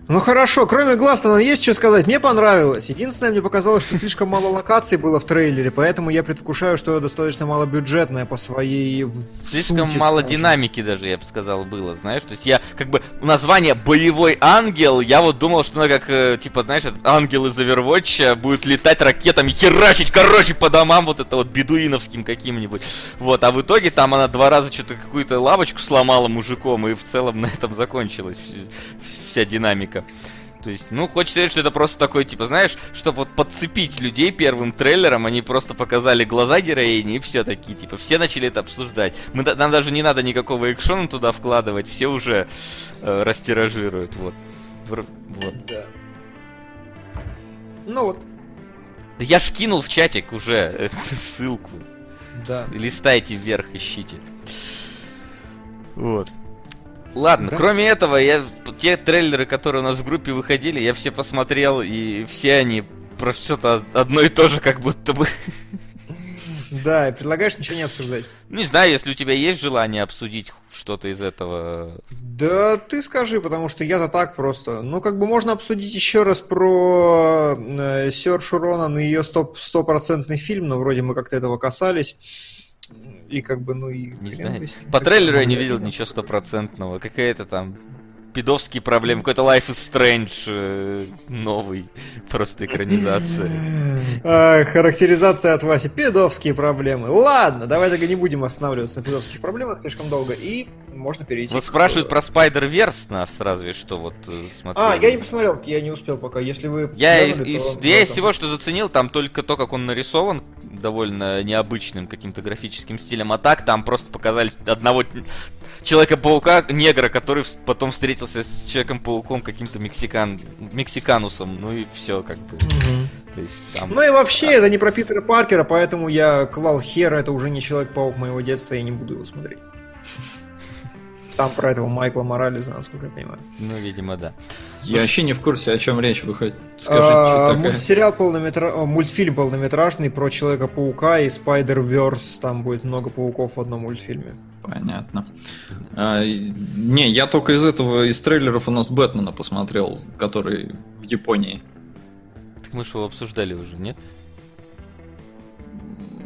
Ну хорошо, кроме Гластона есть что сказать. Мне понравилось. Единственное, мне показалось, что слишком мало локаций было в трейлере, поэтому я предвкушаю, что достаточно малобюджетное по своей Слишком сути, мало скажем. динамики даже, я бы сказал, было, знаешь. То есть я, как бы, название «Боевой ангел», я вот думал, что она как, э, типа, знаешь, этот ангел из Overwatch будет летать ракетами, херачить, короче, по домам вот это вот бедуиновским каким-нибудь. Вот, а в итоге там она два раза что-то какую-то лавочку сломала мужиком, и в целом на этом закончилась вся динамика динамика. То есть, ну, хочется верить, что это просто такой, типа, знаешь, чтобы вот подцепить людей первым трейлером, они просто показали глаза героини, и все такие, типа, все начали это обсуждать. Мы, нам даже не надо никакого экшона туда вкладывать, все уже э, растиражируют, вот. вот. Да. Ну вот. Да я ж кинул в чатик уже ссылку. Да. Листайте вверх, ищите. Вот. Ладно, да? кроме этого, я те трейлеры, которые у нас в группе выходили, я все посмотрел, и все они про что-то одно и то же, как будто бы. Да, и предлагаешь ничего не обсуждать. Не знаю, если у тебя есть желание обсудить что-то из этого. Да ты скажи, потому что я-то так просто. Ну, как бы можно обсудить еще раз про э, Сершу Ронан и ее стопроцентный фильм, но вроде мы как-то этого касались. И как бы, ну и... Не знаю. По трейлеру я не видел ничего стопроцентного. Какая-то там пидовские проблемы, какой-то Life is Strange э, новый, просто экранизация. А, характеризация от Васи. Пидовские проблемы. Ладно, давай тогда не будем останавливаться на пидовских проблемах слишком долго, и можно перейти. Вот спрашивают про Spider-Verse нас, разве что, вот э, смотрели. А, я не посмотрел, я не успел пока, если вы... Я из, я из всего, что заценил, там только то, как он нарисован, довольно необычным каким-то графическим стилем, а так там просто показали одного Человека-паука, негра, который потом встретился с Человеком-пауком каким-то мексикан, мексиканусом, ну и все как бы. То есть, там... Ну и вообще, а... это не про Питера Паркера, поэтому я клал Хера, это уже не Человек-паук моего детства, я не буду его смотреть. Там про этого Майкла Морализа, насколько я понимаю. Ну, видимо, да. Я вообще не в курсе, о чем речь выходит. Скажите, а, мультсериал полнометра... мультфильм полнометражный про Человека-паука и Spider-Verse. Там будет много пауков в одном мультфильме. Понятно. А, не, я только из этого, из трейлеров у нас Бэтмена посмотрел, который в Японии. Так мы же его обсуждали уже, нет?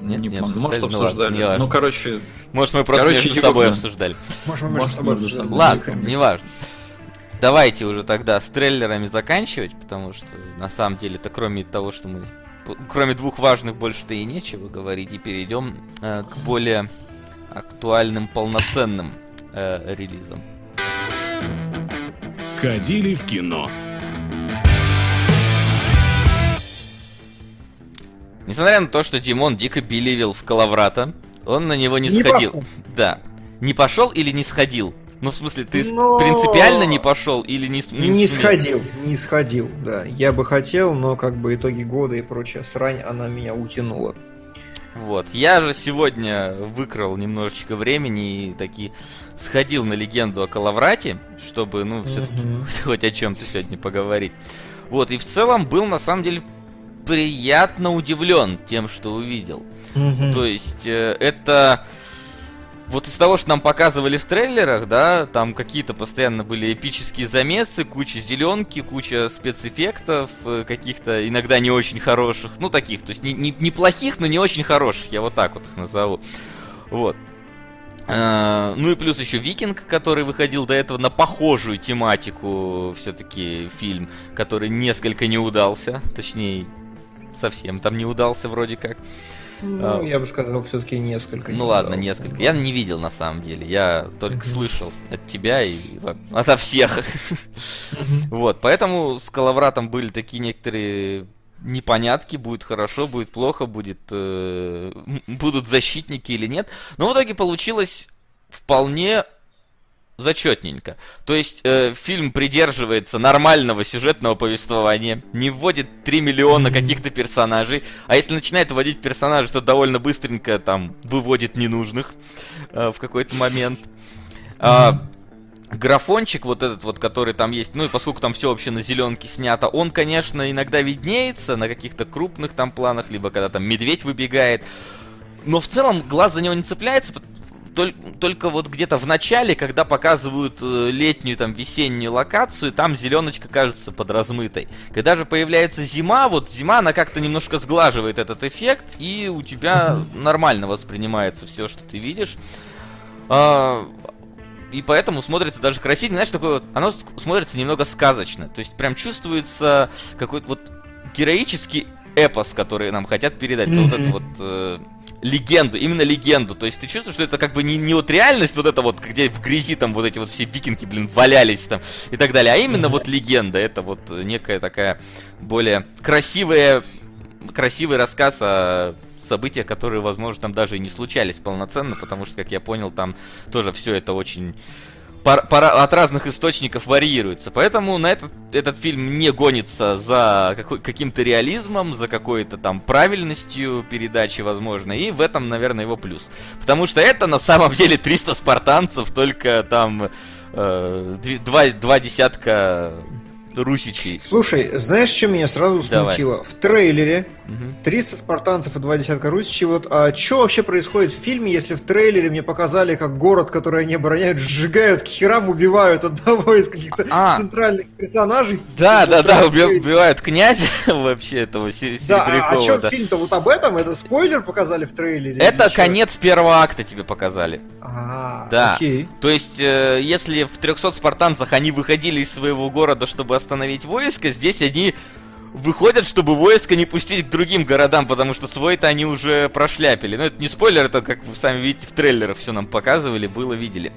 Нет, не, не обсуждали. Может, ну обсуждали. Ну, ну, короче... Может, мы просто короче, между собой обсуждали. Может, мы между собой обсуждали. Ладно, неважно. Давайте уже тогда с трейлерами заканчивать, потому что на самом деле это кроме того, что мы... Кроме двух важных больше-то и нечего говорить, и перейдем э, к более актуальным, полноценным э, релизам. Сходили в кино. Несмотря на то, что Димон дико биливил в Калаврата, он на него не, не сходил. Пошел. Да. Не пошел или не сходил? Ну, в смысле, ты но... принципиально не пошел или не... Не, не сходил, не сходил, да. Я бы хотел, но как бы итоги года и прочая срань, она меня утянула. Вот. Я же сегодня выкрал немножечко времени и таки сходил на легенду о Калаврате, чтобы, ну, все-таки mm-hmm. хоть о чем-то сегодня поговорить. Вот, и в целом был на самом деле приятно удивлен тем, что увидел. Mm-hmm. То есть, э, это вот из того, что нам показывали в трейлерах, да, там какие-то постоянно были эпические замесы, куча зеленки, куча спецэффектов, э, каких-то иногда не очень хороших, ну таких, то есть не, не, неплохих, но не очень хороших, я вот так вот их назову. Вот. Uh, ну и плюс еще Викинг, который выходил до этого на похожую тематику, все-таки фильм, который несколько не удался, точнее совсем там не удался вроде как. Ну, а, я бы сказал, все-таки несколько. Ну ладно, удалось. несколько. Я не видел на самом деле. Я только слышал от тебя и ото всех. Вот, поэтому с Калавратом были такие некоторые непонятки, будет хорошо, будет плохо, будет э, будут защитники или нет. Но в итоге получилось вполне зачетненько. То есть э, фильм придерживается нормального сюжетного повествования, не вводит 3 миллиона каких-то персонажей, а если начинает вводить персонажей, то довольно быстренько там выводит ненужных э, в какой-то момент. А, графончик вот этот вот, который там есть, ну и поскольку там все вообще на зеленке снято, он, конечно, иногда виднеется на каких-то крупных там планах, либо когда там медведь выбегает, но в целом глаз за него не цепляется, только вот где-то в начале, когда показывают э, летнюю там весеннюю локацию, там зеленочка кажется подразмытой. Когда же появляется зима, вот зима она как-то немножко сглаживает этот эффект, и у тебя нормально воспринимается все, что ты видишь. А, и поэтому смотрится даже красиво. Знаешь, такое вот, оно смотрится немного сказочно. То есть прям чувствуется какой-то вот героический эпос, который нам хотят передать. Mm-hmm. Вот это вот э, легенду, именно легенду. То есть ты чувствуешь, что это как бы не, не вот реальность вот это вот, где в грязи там вот эти вот все викинги, блин, валялись там и так далее, а именно вот легенда. Это вот некая такая более красивая, красивый рассказ о событиях, которые, возможно, там даже и не случались полноценно, потому что, как я понял, там тоже все это очень от разных источников варьируется. Поэтому на этот, этот фильм не гонится за какой, каким-то реализмом, за какой-то там правильностью передачи, возможно. И в этом, наверное, его плюс. Потому что это на самом деле 300 спартанцев, только там э, два, два десятка русичей. Слушай, знаешь, что меня сразу смутило? Давай. В трейлере угу. 300 спартанцев и два десятка русичей. Вот, а что вообще происходит в фильме, если в трейлере мне показали, как город, который они обороняют, сжигают к херам, убивают одного из каких-то а. центральных персонажей? Да, да, да, убивают князя вообще этого Да, а, а что фильм-то вот об этом? Это спойлер показали в трейлере? Это конец первого акта тебе показали. А, да. Окей. То есть, э, если в 300 спартанцах они выходили из своего города, чтобы остановить войско, здесь они выходят, чтобы войско не пустить к другим городам, потому что свой-то они уже прошляпили. Но это не спойлер, это как вы сами видите в трейлерах все нам показывали, было, видели.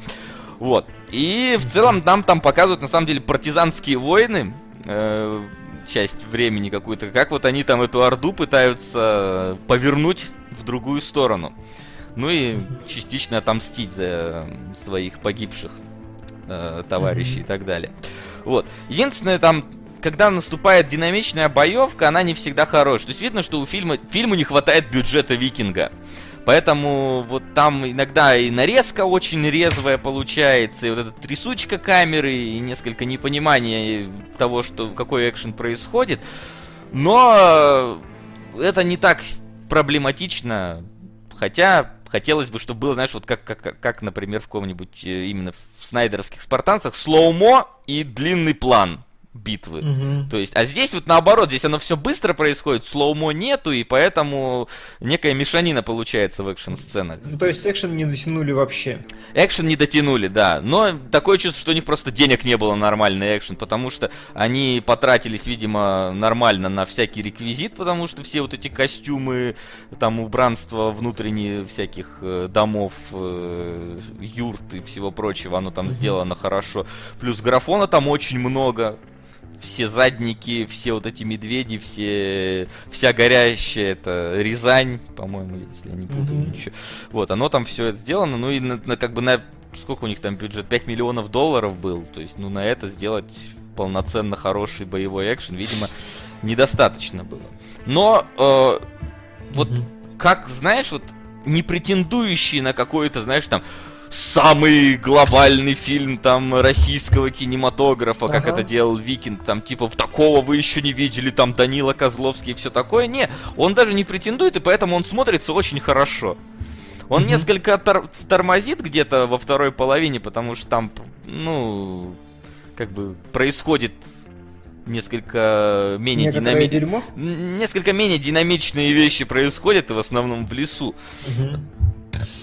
Вот. И в целом нам там показывают на самом деле партизанские войны. Э, часть времени какую-то. Как вот они там эту орду пытаются повернуть в другую сторону. Ну и частично отомстить за своих погибших э, товарищей и так далее. Вот. Единственное, там, когда наступает динамичная боевка, она не всегда хорошая. То есть видно, что у фильма, фильму не хватает бюджета викинга. Поэтому вот там иногда и нарезка очень резвая получается, и вот эта трясучка камеры, и несколько непонимания того, что какой экшен происходит. Но это не так проблематично, хотя хотелось бы, чтобы было, знаешь, вот как, как, как например, в каком-нибудь э, именно в снайдеровских спартанцах, slow-mo и длинный план битвы. Угу. То есть, а здесь вот наоборот, здесь оно все быстро происходит, slow-mo нету, и поэтому некая мешанина получается в экшн-сценах. Ну, то есть экшен не дотянули вообще? Экшен не дотянули, да. Но такое чувство, что у них просто денег не было нормальный экшен, потому что они потратились, видимо, нормально на всякий реквизит, потому что все вот эти костюмы, там убранство внутренние всяких э, домов, э, юрт и всего прочего, оно там сделано хорошо. Плюс графона там очень много все задники, все вот эти медведи, все, вся горящая это Рязань, по-моему, если я не путаю mm-hmm. ничего. Вот, оно там все это сделано, ну и на, на, как бы на сколько у них там бюджет? 5 миллионов долларов был. То есть, ну, на это сделать полноценно хороший боевой экшен, видимо, недостаточно было. Но э, вот mm-hmm. как, знаешь, вот не претендующий на какой-то, знаешь, там самый глобальный фильм там российского кинематографа, ага. как это делал Викинг, там типа в такого вы еще не видели, там Данила Козловский и все такое. Не, он даже не претендует, и поэтому он смотрится очень хорошо. Он mm-hmm. несколько тор- тормозит где-то во второй половине, потому что там, ну, как бы происходит несколько менее динамичные, несколько менее динамичные вещи происходят, и в основном в лесу. Угу.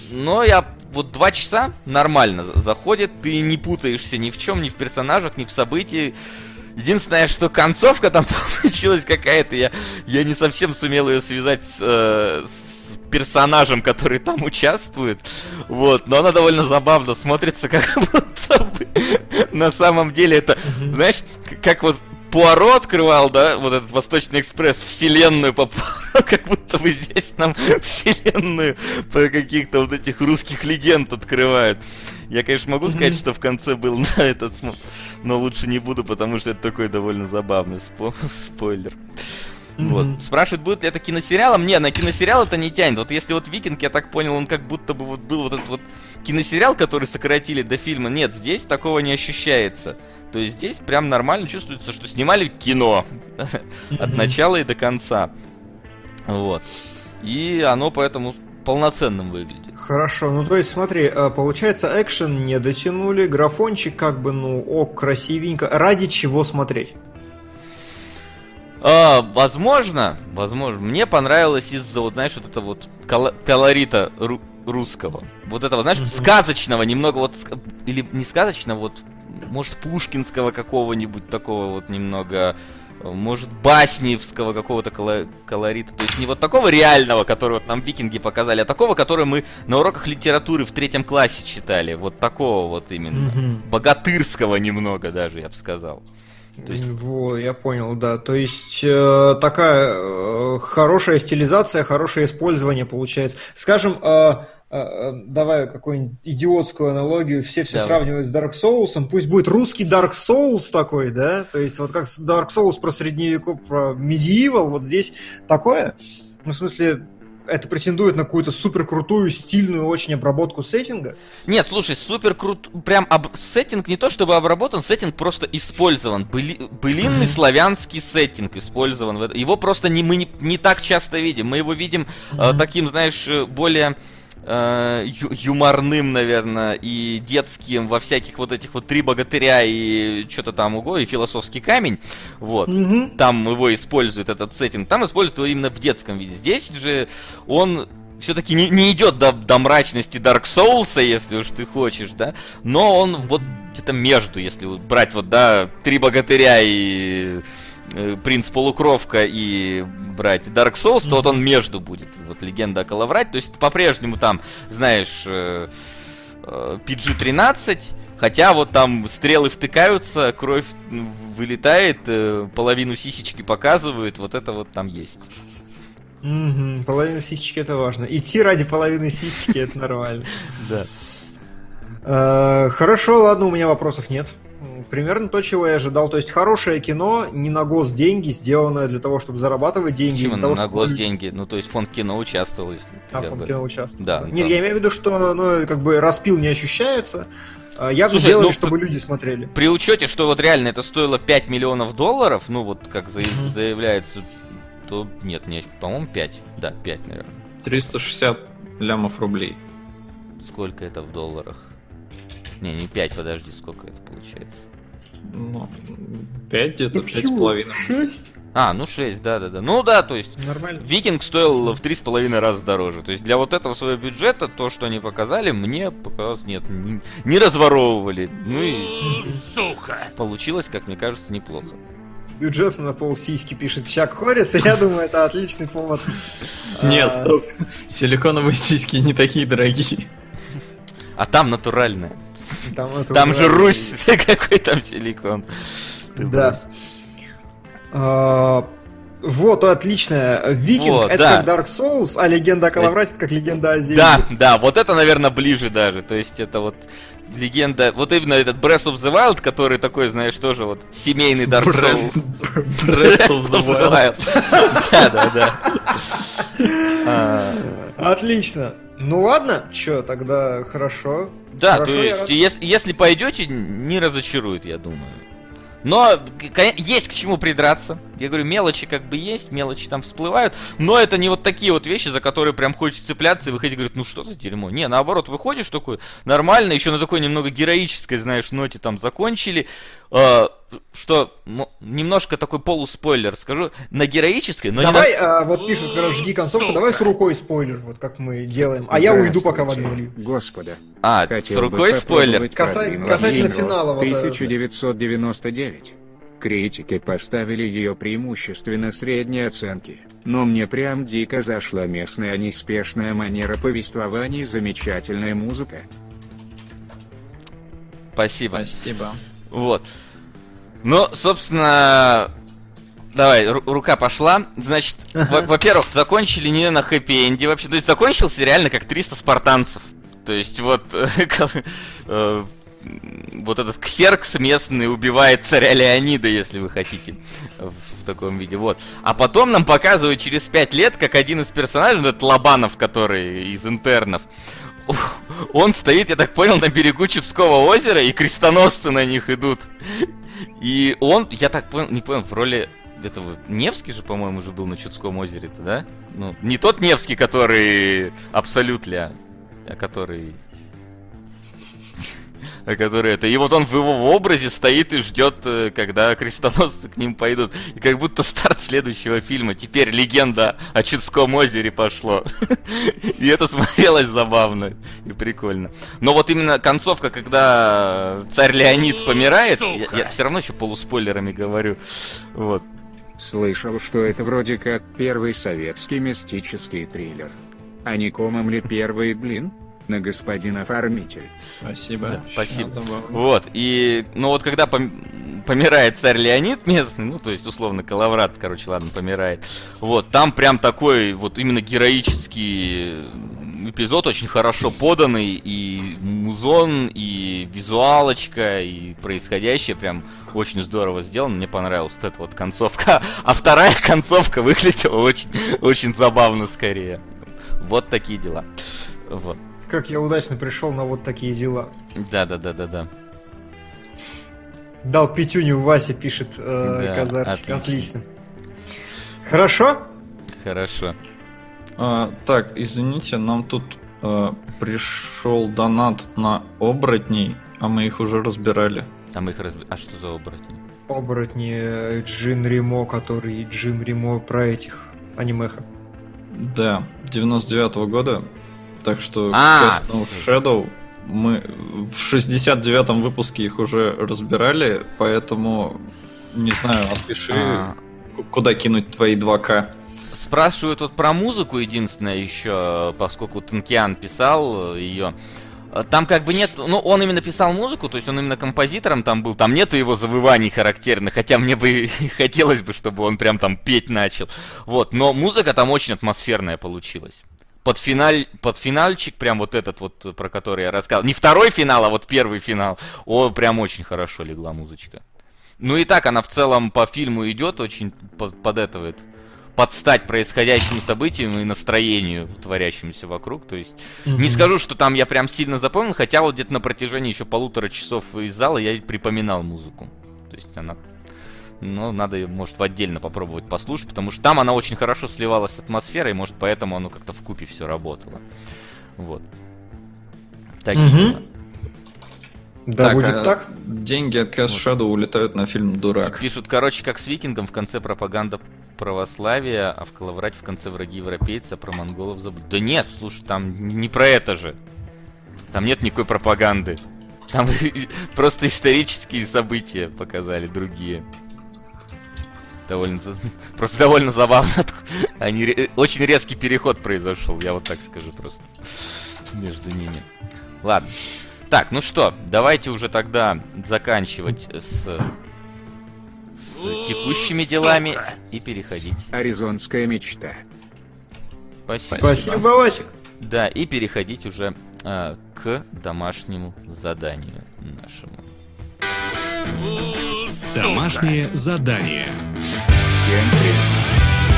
Но я вот два часа нормально заходит, ты не путаешься ни в чем, ни в персонажах, ни в событии. Единственное, что концовка там получилась какая-то, я, я не совсем сумел ее связать с, э, с персонажем, который там участвует. Вот, но она довольно забавно смотрится, как будто бы на самом деле это, знаешь, как вот Пуаро открывал, да, вот этот Восточный экспресс, вселенную по как будто бы здесь нам вселенную по каких-то вот этих русских легенд открывают. Я, конечно, могу сказать, что в конце был на этот, но лучше не буду, потому что это такой довольно забавный спо спойлер. Вот. Спрашивают, будет ли это киносериалом? Не, на киносериал это не тянет. Вот если вот Викинг, я так понял, он как будто бы вот был вот этот вот киносериал, который сократили до фильма. Нет, здесь такого не ощущается. То есть здесь прям нормально чувствуется, что снимали кино от начала и до конца. Вот. И оно поэтому полноценным выглядит. Хорошо, ну то есть смотри, э, получается экшен не дотянули, графончик как бы, ну, ок, красивенько. Ради чего смотреть? А, возможно, возможно. Мне понравилось из-за, вот, знаешь, вот это вот кол- колорита ру- русского. Вот этого, знаешь, mm-hmm. сказочного, немного вот, или не сказочного, вот может, пушкинского какого-нибудь такого вот немного, может, басневского какого-то колорита. То есть не вот такого реального, который вот нам викинги показали, а такого, который мы на уроках литературы в третьем классе читали. Вот такого вот именно. Mm-hmm. Богатырского немного даже, я бы сказал. То есть... Вот, я понял, да. То есть э, такая э, хорошая стилизация, хорошее использование получается. Скажем, э, давай какую-нибудь идиотскую аналогию, все все Давай. сравнивают с Dark Souls, пусть будет русский Dark Souls такой, да, то есть вот как Dark Souls про средневековье, про Medieval, вот здесь такое, ну, в смысле, это претендует на какую-то супер крутую, стильную очень обработку сеттинга? Нет, слушай, супер крут... Прям об... сеттинг не то чтобы обработан, сеттинг просто использован. Были... Былинный славянский сеттинг использован. Его просто не, мы не, не так часто видим. Мы его видим э, таким, знаешь, э, более э, юморным, наверное, и детским во всяких вот этих вот три богатыря и что-то там уго, и философский камень. Вот. Mm-hmm. Там его используют, этот сеттинг. Там используют его именно в детском виде. Здесь же он все-таки не, не идет до, до мрачности Dark Souls, если уж ты хочешь, да, но он вот где-то между, если брать вот, да, три богатыря и Принц Полукровка и брать Dark Souls, mm-hmm. то вот он между будет. Вот легенда о Калаврате. То есть по-прежнему там, знаешь, э, э, PG-13, хотя вот там стрелы втыкаются, кровь вылетает, половину сисечки показывают, вот это вот там есть. Угу, половина сисечки это важно. Идти ради половины сисечки это нормально. Да. Хорошо, ладно, у меня вопросов нет примерно то, чего я ожидал. То есть хорошее кино, не на гос деньги, сделанное для того, чтобы зарабатывать деньги. Почему того, на гос деньги? Ну, то есть фонд кино участвовал, если А, фонд бы... кино участвовал. Да. Нет, да. я имею в виду, что ну, как бы распил не ощущается. А, я бы делали, ну, чтобы люди смотрели. При учете, что вот реально это стоило 5 миллионов долларов, ну вот как mm-hmm. заявляется, то нет, нет, по-моему 5. Да, 5, наверное. 360 лямов рублей. Сколько это в долларах? Не, не 5, подожди, сколько это получается? Ну, 5 где-то, 5,5. 6? А, ну 6, да-да-да. Ну да, то есть Нормально. Викинг стоил в 3,5 раза дороже. То есть для вот этого своего бюджета, то, что они показали, мне показалось, нет, не, не разворовывали. Ну и... Сука! Получилось, как мне кажется, неплохо. Бюджет на пол сиськи пишет Чак Хоррис, и я думаю, это отличный повод. Нет, а, стоп. Силиконовые сиськи не такие дорогие. А там натуральные. Там, там же Русь, какой там силикон. Да. А, вот, отлично. Викинг вот, это да. как Dark Souls, а легенда о Калаврате как легенда о Зельде. Да, да, вот это, наверное, ближе даже. То есть это вот легенда, вот именно этот Breath of the Wild, который такой, знаешь, тоже вот семейный Dark Souls. Breath of the Wild. Да, да, да. Отлично. Ну ладно, что, тогда хорошо. Да, хорошо, то есть, если, если пойдете, не разочарует, я думаю. Но есть к чему придраться. Я говорю, мелочи как бы есть, мелочи там всплывают, но это не вот такие вот вещи, за которые прям хочется цепляться и выходить и говорить, ну что за дерьмо. Не, наоборот, выходишь такой нормально, еще на такой немного героической, знаешь, ноте там закончили. Э, что немножко такой полуспойлер скажу, на героической, но давай, не на... а, вот пишут, короче, жги концовку, давай с рукой спойлер, вот как мы делаем, а я уйду пока в одну Господа. А, Хотел с рукой спойлер? Каса... Касательно финала. Вот 1999. Критики поставили ее преимущественно средние оценки, но мне прям дико зашла местная неспешная манера повествования и замечательная музыка. Спасибо. Спасибо. Вот. Ну, собственно, Давай, рука пошла. Значит, во-первых, закончили не на хэппи-энде вообще. То есть закончился реально как 300 спартанцев. То есть вот э, вот этот ксеркс местный убивает царя Леонида, если вы хотите, в таком виде. Вот. А потом нам показывают через 5 лет, как один из персонажей, вот этот Лобанов, который из интернов, он стоит, я так понял, на берегу Чудского озера, и крестоносцы на них идут. И он, я так понял, не понял, в роли этого Невский же, по-моему, уже был на Чудском озере-то, да? Ну, не тот Невский, который абсолютно, а который который это. И вот он в его образе стоит и ждет, э, когда крестоносцы к ним пойдут. И как будто старт следующего фильма. Теперь легенда о Чудском озере пошло. И это смотрелось забавно и прикольно. Но вот именно концовка, когда царь Леонид помирает, я, я все равно еще полуспойлерами говорю. Вот. Слышал, что это вроде как первый советский мистический триллер. А не комом ли первый, блин? На господина оформитель. Спасибо. Да, спасибо. Вот, и, ну вот когда пом помирает царь Леонид местный, ну, то есть, условно, Калаврат, короче, ладно, помирает, вот, там прям такой вот именно героический эпизод, очень хорошо поданный, и музон, и визуалочка, и происходящее прям очень здорово сделано, мне понравилась вот эта вот концовка, а вторая концовка выглядела очень, очень забавно скорее. Вот такие дела. Вот. Как я удачно пришел на вот такие дела. Да, да, да, да, да. Дал пятюню Вася, пишет э, да, Казарчик. Отлично. отлично. Хорошо? Хорошо. А, так, извините, нам тут а, пришел донат на оборотней, а мы их уже разбирали. А мы их разбирали. А что за оборотни? Оборотни э, Джин Римо, который Джим Римо про этих анимеха. Да, 99 -го года. Так что а, Cast Shadow мы в 69-м выпуске их уже разбирали, поэтому не знаю, отпиши, а. куда кинуть твои 2К. Спрашивают вот про музыку единственное еще, поскольку Танкиан писал ее. Там как бы нет, ну он именно писал музыку, то есть он именно композитором там был, там нету его завываний характерных, хотя мне бы хотелось бы, чтобы он прям там петь начал. Вот, но музыка там очень атмосферная получилась под, финаль, под финальчик, прям вот этот вот, про который я рассказал. Не второй финал, а вот первый финал. О, прям очень хорошо легла музычка. Ну и так она в целом по фильму идет очень под, под это вот подстать происходящим событиям и настроению, творящемуся вокруг. То есть, mm-hmm. не скажу, что там я прям сильно запомнил, хотя вот где-то на протяжении еще полутора часов из зала я припоминал музыку. То есть она но надо, может, в отдельно попробовать послушать, потому что там она очень хорошо сливалась с атмосферой, может, поэтому оно как-то в купе все работало. Вот. Такие угу. Да, так, будет а так. Деньги от Cash Shadow улетают на фильм «Дурак». Пишут, короче, как с Викингом, в конце пропаганда православия, а в Калаврате в конце враги европейца, а про монголов забудь. Да нет, слушай, там не про это же. Там нет никакой пропаганды. Там просто исторические события показали другие. Довольно, просто довольно забавно. Они, очень резкий переход произошел, я вот так скажу просто. Между ними. Ладно. Так, ну что, давайте уже тогда заканчивать с, с текущими делами Сука. и переходить. Аризонская мечта. Спасибо. Спасибо, Васик. Да, и переходить уже а, к домашнему заданию нашему. Домашнее задание. Всем привет.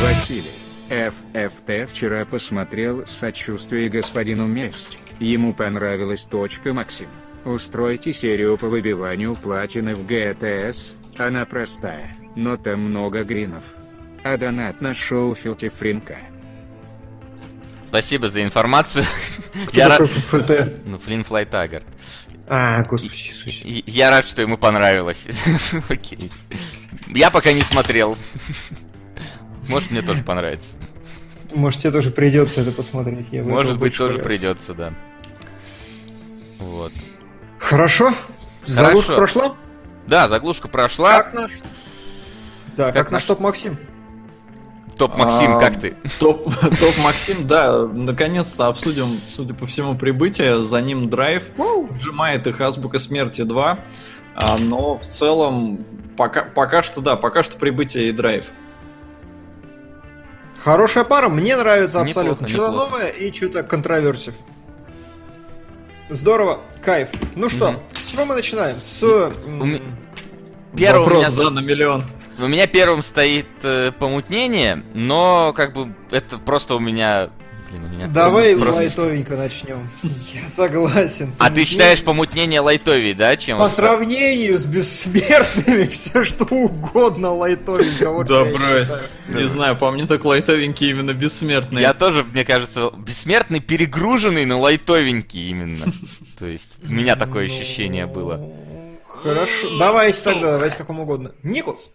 Василий. ФФТ вчера посмотрел «Сочувствие господину Месть». Ему понравилась точка Максим. Устройте серию по выбиванию платины в ГТС, она простая, но там много гринов. А донат на шоу Филтифринка. Спасибо за информацию. Я рад... Ну, Флинн Флайтагард. А, господи. Я рад, что ему понравилось. Окей. Я пока не смотрел. Может, мне тоже понравится. Может, тебе тоже придется это посмотреть. Я Может быть, тоже придется, да. Вот. Хорошо. Заглушка прошла? Да, заглушка прошла. Как наш? Да, как, как наш топ Максим? Топ Максим, а, как ты? Топ, топ Максим, да, наконец-то обсудим, судя по всему, прибытие. За ним драйв. Сжимает их Азбука Смерти 2. А, но в целом, пока, пока что да, пока что прибытие и драйв. Хорошая пара, мне нравится абсолютно. Что-то новое и что-то контроверсив. Здорово, кайф. Ну что, mm с чего мы начинаем? С... Первый Вопрос, меня... да, на миллион. У меня первым стоит э, помутнение, но как бы это просто у меня Блин, у меня Давай просто... лайтовенько начнем. Я согласен. А ты считаешь помутнение лайтовее, да, чем... По сравнению с бессмертными, все что угодно лайтовенько. Вот да, брось. Не знаю, по мне так лайтовенький именно бессмертный. Я тоже, мне кажется, бессмертный перегруженный, но лайтовенький именно. То есть у меня такое ну, ощущение было. Хорошо. Давайте тогда, давайте каком угодно. Никус.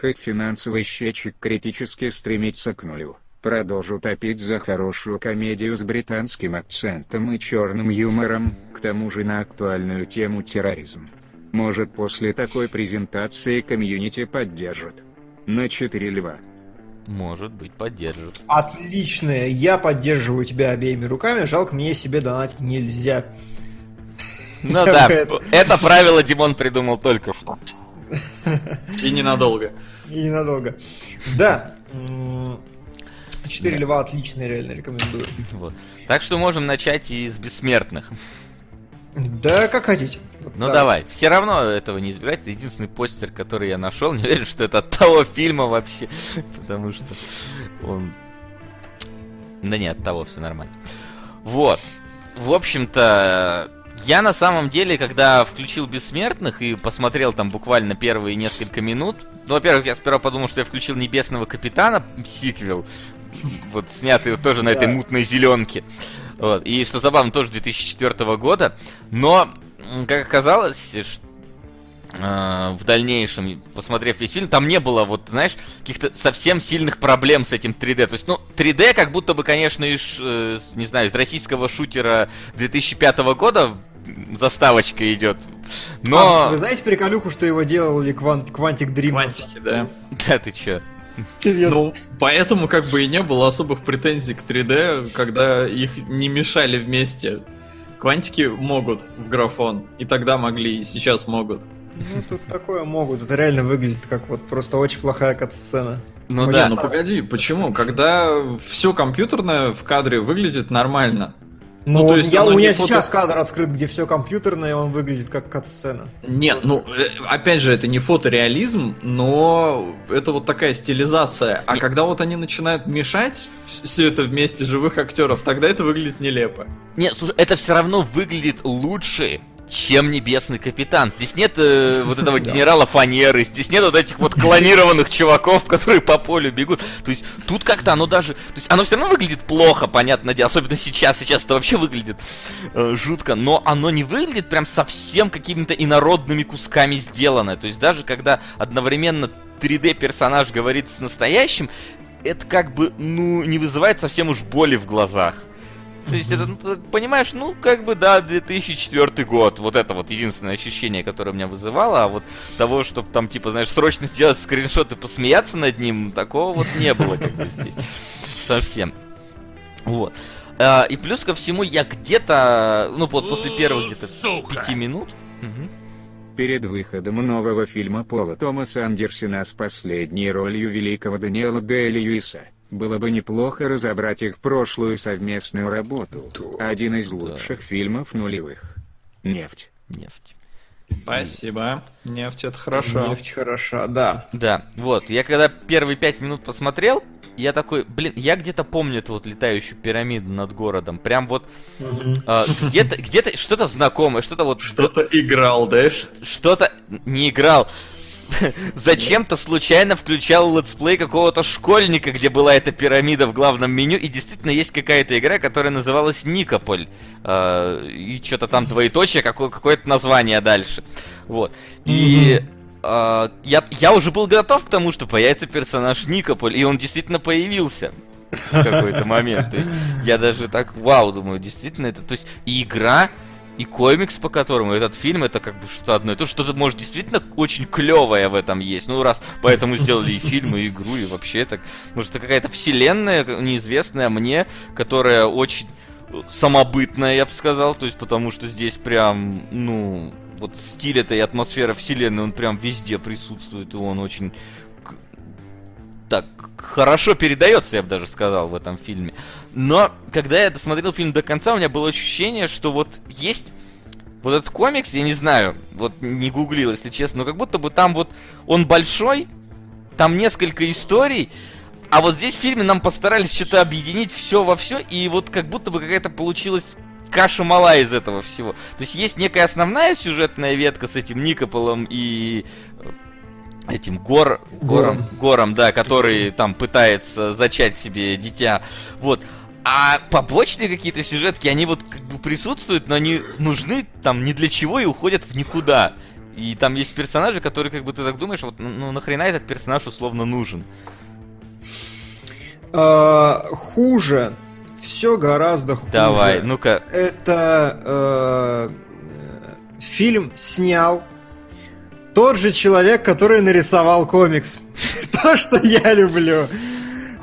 Хоть финансовый счетчик критически стремится к нулю, продолжу топить за хорошую комедию с британским акцентом и черным юмором, к тому же на актуальную тему терроризм. Может после такой презентации комьюнити поддержит. На 4 льва. Может быть, поддержит. Отлично, я поддерживаю тебя обеими руками, жалко мне себе донать нельзя. Ну да, это правило Димон придумал только что. И ненадолго. И ненадолго. Да. Четыре льва отличные, реально рекомендую. Вот. Так что можем начать и с бессмертных. Да, как хотите. Ну да. давай. Все равно этого не избирать. Это единственный постер, который я нашел. Не уверен, что это от того фильма вообще. Потому что он Да нет, того все нормально. Вот. В общем-то, я на самом деле, когда включил «Бессмертных» и посмотрел там буквально первые несколько минут, ну, во-первых, я сперва подумал, что я включил «Небесного капитана» сиквел, вот снятый тоже на этой мутной зеленке. Вот. И что забавно, тоже 2004 года. Но, как оказалось, что э, в дальнейшем, посмотрев весь фильм, там не было, вот, знаешь, каких-то совсем сильных проблем с этим 3D. То есть, ну, 3D как будто бы, конечно, из, э, не знаю, из российского шутера 2005 года заставочка идет. Но... А, вы знаете приколюху, что его делали Quant Quantic Dream? Квантики, да. Да, ты чё? Серьезно. Ну, поэтому как бы и не было особых претензий к 3D, когда их не мешали вместе. Квантики могут в графон, и тогда могли, и сейчас могут. Ну, тут такое могут. Это реально выглядит как вот просто очень плохая кат-сцена. Ну да, ну погоди, почему? Когда все компьютерное в кадре выглядит нормально, ну, ну, то есть я, у меня фото... сейчас кадр открыт, где все компьютерное, и он выглядит как кат-сцена. Нет, ну, э, опять же, это не фотореализм, но это вот такая стилизация. А когда вот они начинают мешать все это вместе живых актеров, тогда это выглядит нелепо. Нет, слушай, это все равно выглядит лучше, чем Небесный Капитан. Здесь нет э, вот этого генерала Фанеры, здесь нет вот этих вот клонированных чуваков, которые по полю бегут. То есть тут как-то оно даже... То есть оно все равно выглядит плохо, понятно особенно сейчас. Сейчас это вообще выглядит э, жутко, но оно не выглядит прям совсем какими-то инородными кусками сделанное. То есть даже когда одновременно 3D персонаж говорит с настоящим, это как бы, ну, не вызывает совсем уж боли в глазах. То есть это, ну, ты понимаешь, ну, как бы, да, 2004 год. Вот это вот единственное ощущение, которое меня вызывало. А вот того, чтобы там, типа, знаешь, срочно сделать скриншот и посмеяться над ним, такого вот не было как бы здесь. Совсем. Вот. А, и плюс ко всему, я где-то, ну, вот после первых где-то пяти минут... Перед выходом нового фильма Пола Томаса Андерсона с последней ролью великого Даниэла Дэ Льюиса, было бы неплохо разобрать их прошлую совместную работу. Один из лучших да. фильмов нулевых. Нефть. Нефть. Спасибо. Нефть это хорошо. Нефть хороша, да. Да, вот. Я когда первые пять минут посмотрел, я такой, блин, я где-то помню эту вот летающую пирамиду над городом. Прям вот угу. э, где-то, где-то что-то знакомое, что-то вот... Что-то играл, да? Что-то не играл. зачем-то случайно включал летсплей какого-то школьника, где была эта пирамида в главном меню, и действительно есть какая-то игра, которая называлась Никополь. Э, и что-то там двоеточие, какое- какое-то название дальше. Вот. И... Uh, я, я уже был готов к тому, что появится персонаж Никополь, и он действительно появился в какой-то момент. То есть я даже так, вау, думаю, действительно это, то есть игра, и комикс, по которому этот фильм, это как бы что-то одно и то, что-то, может, действительно очень клевое в этом есть. Ну, раз поэтому сделали и фильм, и игру, и вообще так. Может, это какая-то вселенная неизвестная мне, которая очень самобытная, я бы сказал. То есть, потому что здесь прям, ну, вот стиль этой атмосфера вселенной, он прям везде присутствует, и он очень так хорошо передается, я бы даже сказал, в этом фильме. Но, когда я досмотрел фильм до конца, у меня было ощущение, что вот есть вот этот комикс, я не знаю, вот не гуглил, если честно, но как будто бы там вот он большой, там несколько историй, а вот здесь в фильме нам постарались что-то объединить все во все, и вот как будто бы какая-то получилась каша мала из этого всего. То есть есть некая основная сюжетная ветка с этим Никополом и этим гор, гором, гором, да, который там пытается зачать себе дитя. Вот. А побочные какие-то сюжетки, они вот как бы присутствуют, но они нужны там ни для чего и уходят в никуда. И там есть персонажи, которые, как бы ты так думаешь, вот ну, ну нахрена этот персонаж условно нужен? А, хуже. Все гораздо хуже. Давай, ну-ка. Это э, фильм снял тот же человек, который нарисовал комикс. То, что я люблю.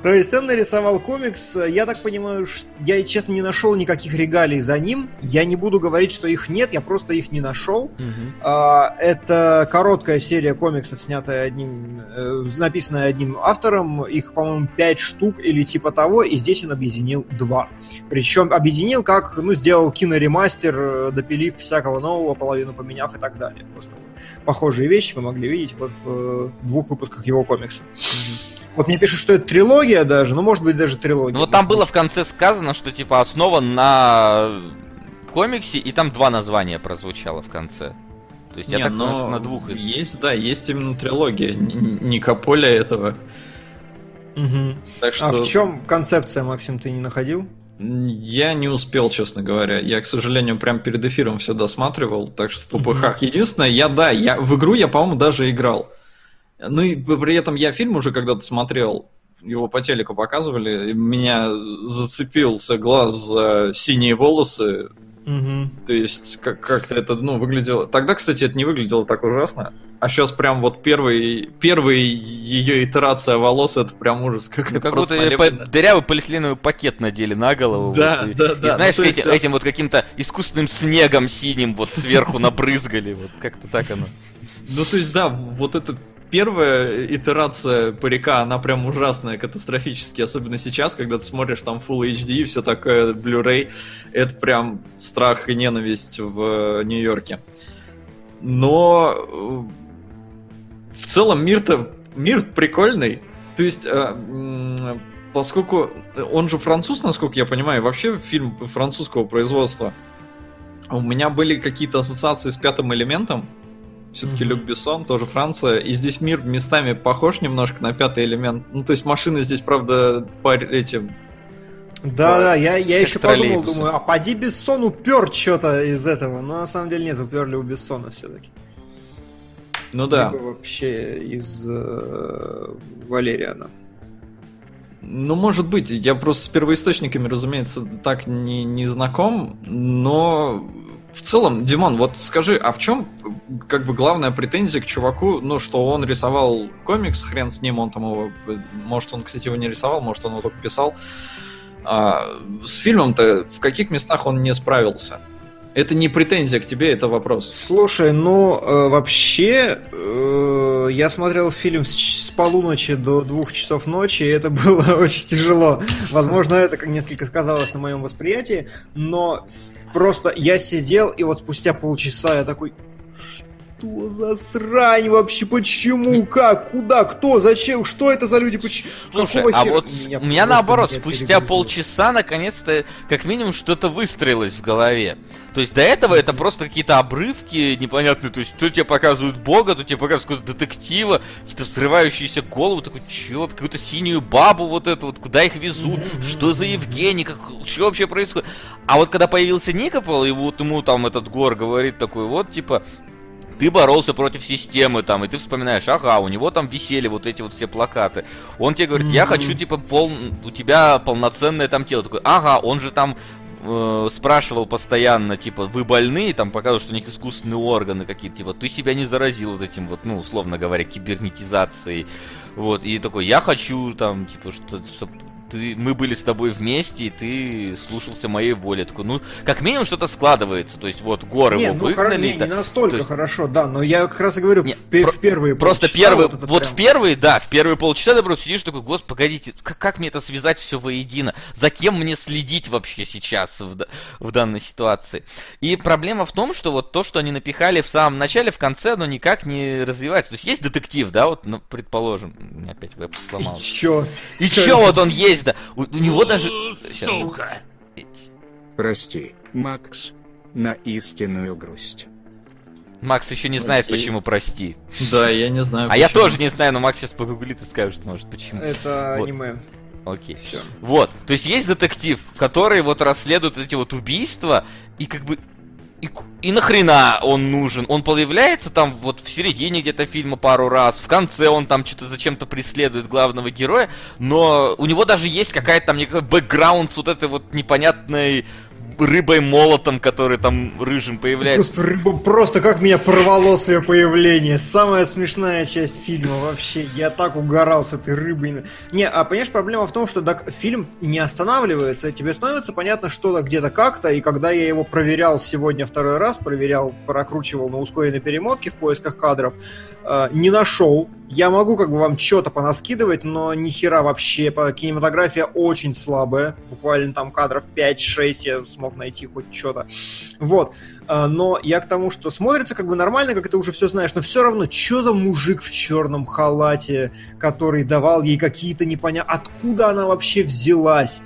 То есть он нарисовал комикс, я так понимаю, я, честно, не нашел никаких регалий за ним. Я не буду говорить, что их нет, я просто их не нашел. А, это короткая серия комиксов, снятая одним, э, написанная одним автором. Их, по-моему, пять штук или типа того, и здесь он объединил два. Причем объединил как, ну, сделал киноремастер, э, допилив всякого нового, половину поменяв и так далее. Просто похожие вещи вы могли видеть вот в двух выпусках его комикса. Uh-huh. Вот мне пишут, что это трилогия даже, ну может быть даже трилогия. Ну вот там было в конце сказано, что типа основан на комиксе, и там два названия прозвучало в конце. То есть Не, я так понимаю, что на двух из... Есть, да, есть именно трилогия Никополя этого. Угу. Так что... А в чем концепция, Максим, ты не находил? Я не успел, честно говоря. Я, к сожалению, прям перед эфиром все досматривал, так что в ППХ. Единственное, я, да, я в игру я, по-моему, даже играл. Ну и при этом я фильм уже когда-то смотрел, его по телеку показывали, меня зацепился глаз за синие волосы. Угу. То есть как- как-то это ну, выглядело... Тогда, кстати, это не выглядело так ужасно. А сейчас прям вот первый, первый ее итерация волос, это прям ужас. Как, ну, как будто по, дырявый полиэтиленовый пакет надели на голову. Да, вот, да, и, да. И знаешь, ну, эти, есть... этим вот каким-то искусственным снегом синим вот сверху набрызгали. Вот как-то так оно. Ну, то есть, да, вот это первая итерация парика, она прям ужасная, катастрофически, особенно сейчас, когда ты смотришь там Full HD и все такое, Blu-ray, это прям страх и ненависть в Нью-Йорке. Но в целом мир-то мир прикольный. То есть, э, поскольку он же француз, насколько я понимаю, вообще фильм французского производства, у меня были какие-то ассоциации с пятым элементом. Все-таки mm-hmm. Люк Бессон, тоже Франция. И здесь мир местами похож немножко на пятый элемент. Ну, то есть машины здесь, правда, по этим да, да, я, я еще подумал, думаю, а поди Бессон упер что-то из этого. Но на самом деле нет, уперли у Бессона все-таки. Ну да. Либо вообще из э, Валериана. Ну, может быть. Я просто с первоисточниками, разумеется, так не, не знаком, но в целом, Димон, вот скажи, а в чем как бы главная претензия к чуваку, ну, что он рисовал комикс, хрен с ним, он там его, может, он, кстати, его не рисовал, может, он его только писал. А, с фильмом-то в каких местах он не справился? Это не претензия к тебе, это вопрос. Слушай, ну э, вообще э, я смотрел фильм с, с полуночи до двух часов ночи, и это было очень тяжело. Возможно, это как несколько сказалось на моем восприятии, но просто я сидел, и вот спустя полчаса я такой, что за срань вообще? Почему? Как? Куда? Кто? Зачем? Что это за люди? Почему? Слушай, а вот меня у меня наоборот, спустя полчаса наконец-то как минимум что-то выстроилось в голове. То есть до этого это просто какие-то обрывки непонятные. То есть то тебе показывают бога, то тебе показывают какого-то детектива, какие-то взрывающиеся головы, такой, чё, какую-то синюю бабу вот эту вот, куда их везут, что за Евгений, как, что вообще происходит. А вот когда появился Никопол, и вот ему там этот Гор говорит такой, вот, типа, ты боролся против системы там, и ты вспоминаешь, ага, у него там висели вот эти вот все плакаты. Он тебе говорит, я хочу, типа, пол... у тебя полноценное там тело. Такой, ага, он же там э, спрашивал постоянно, типа, вы больны, там показывал, что у них искусственные органы какие-то, типа, ты себя не заразил вот этим вот, ну, условно говоря, кибернетизацией. Вот, и такой, я хочу там, типа, что, чтобы ты, мы были с тобой вместе, и ты слушался моей воли. Такой, ну, как минимум что-то складывается. То есть, вот, горы его ну, выгнали. Не, не настолько есть... хорошо, да, но я как раз и говорю, не, в, про- в первые Просто первые, вот, вот прям... в первые, да, в первые полчаса ты просто сидишь такой, господи, погодите, как, как мне это связать все воедино? За кем мне следить вообще сейчас в, в данной ситуации? И проблема в том, что вот то, что они напихали в самом начале, в конце, оно никак не развивается. То есть, есть детектив, да, вот, ну, предположим, опять веб сломал. И чё? И чё вот он есть есть, да. У, у него даже... Сука! Прости, Макс, на истинную грусть. Макс еще не знает, Окей. почему прости. Да, я не знаю. А почему. я тоже не знаю, но Макс сейчас погуглит и скажет, может, почему. Это вот. аниме. Окей. Все. Вот. То есть есть детектив, который вот расследует эти вот убийства, и как бы и, и нахрена он нужен? Он появляется там вот в середине где-то фильма пару раз, в конце он там что-то зачем-то преследует главного героя, но у него даже есть какая-то там бэкграунд с вот этой вот непонятной рыбой-молотом, который там рыжим появляется. Просто рыба, просто как меня порвало с ее появление. Самая смешная часть фильма вообще. Я так угорал с этой рыбой. Не, а понимаешь, проблема в том, что так, фильм не останавливается. Тебе становится понятно что-то где-то как-то. И когда я его проверял сегодня второй раз, проверял, прокручивал на ускоренной перемотке в поисках кадров, э, не нашел Я могу как бы вам что-то понаскидывать, но ни хера вообще. Кинематография очень слабая. Буквально там кадров 5-6 я смог найти хоть что-то. Вот. А, но я к тому, что смотрится как бы нормально, как ты уже все знаешь, но все равно, что за мужик в черном халате, который давал ей какие-то непонятные... Откуда она вообще взялась?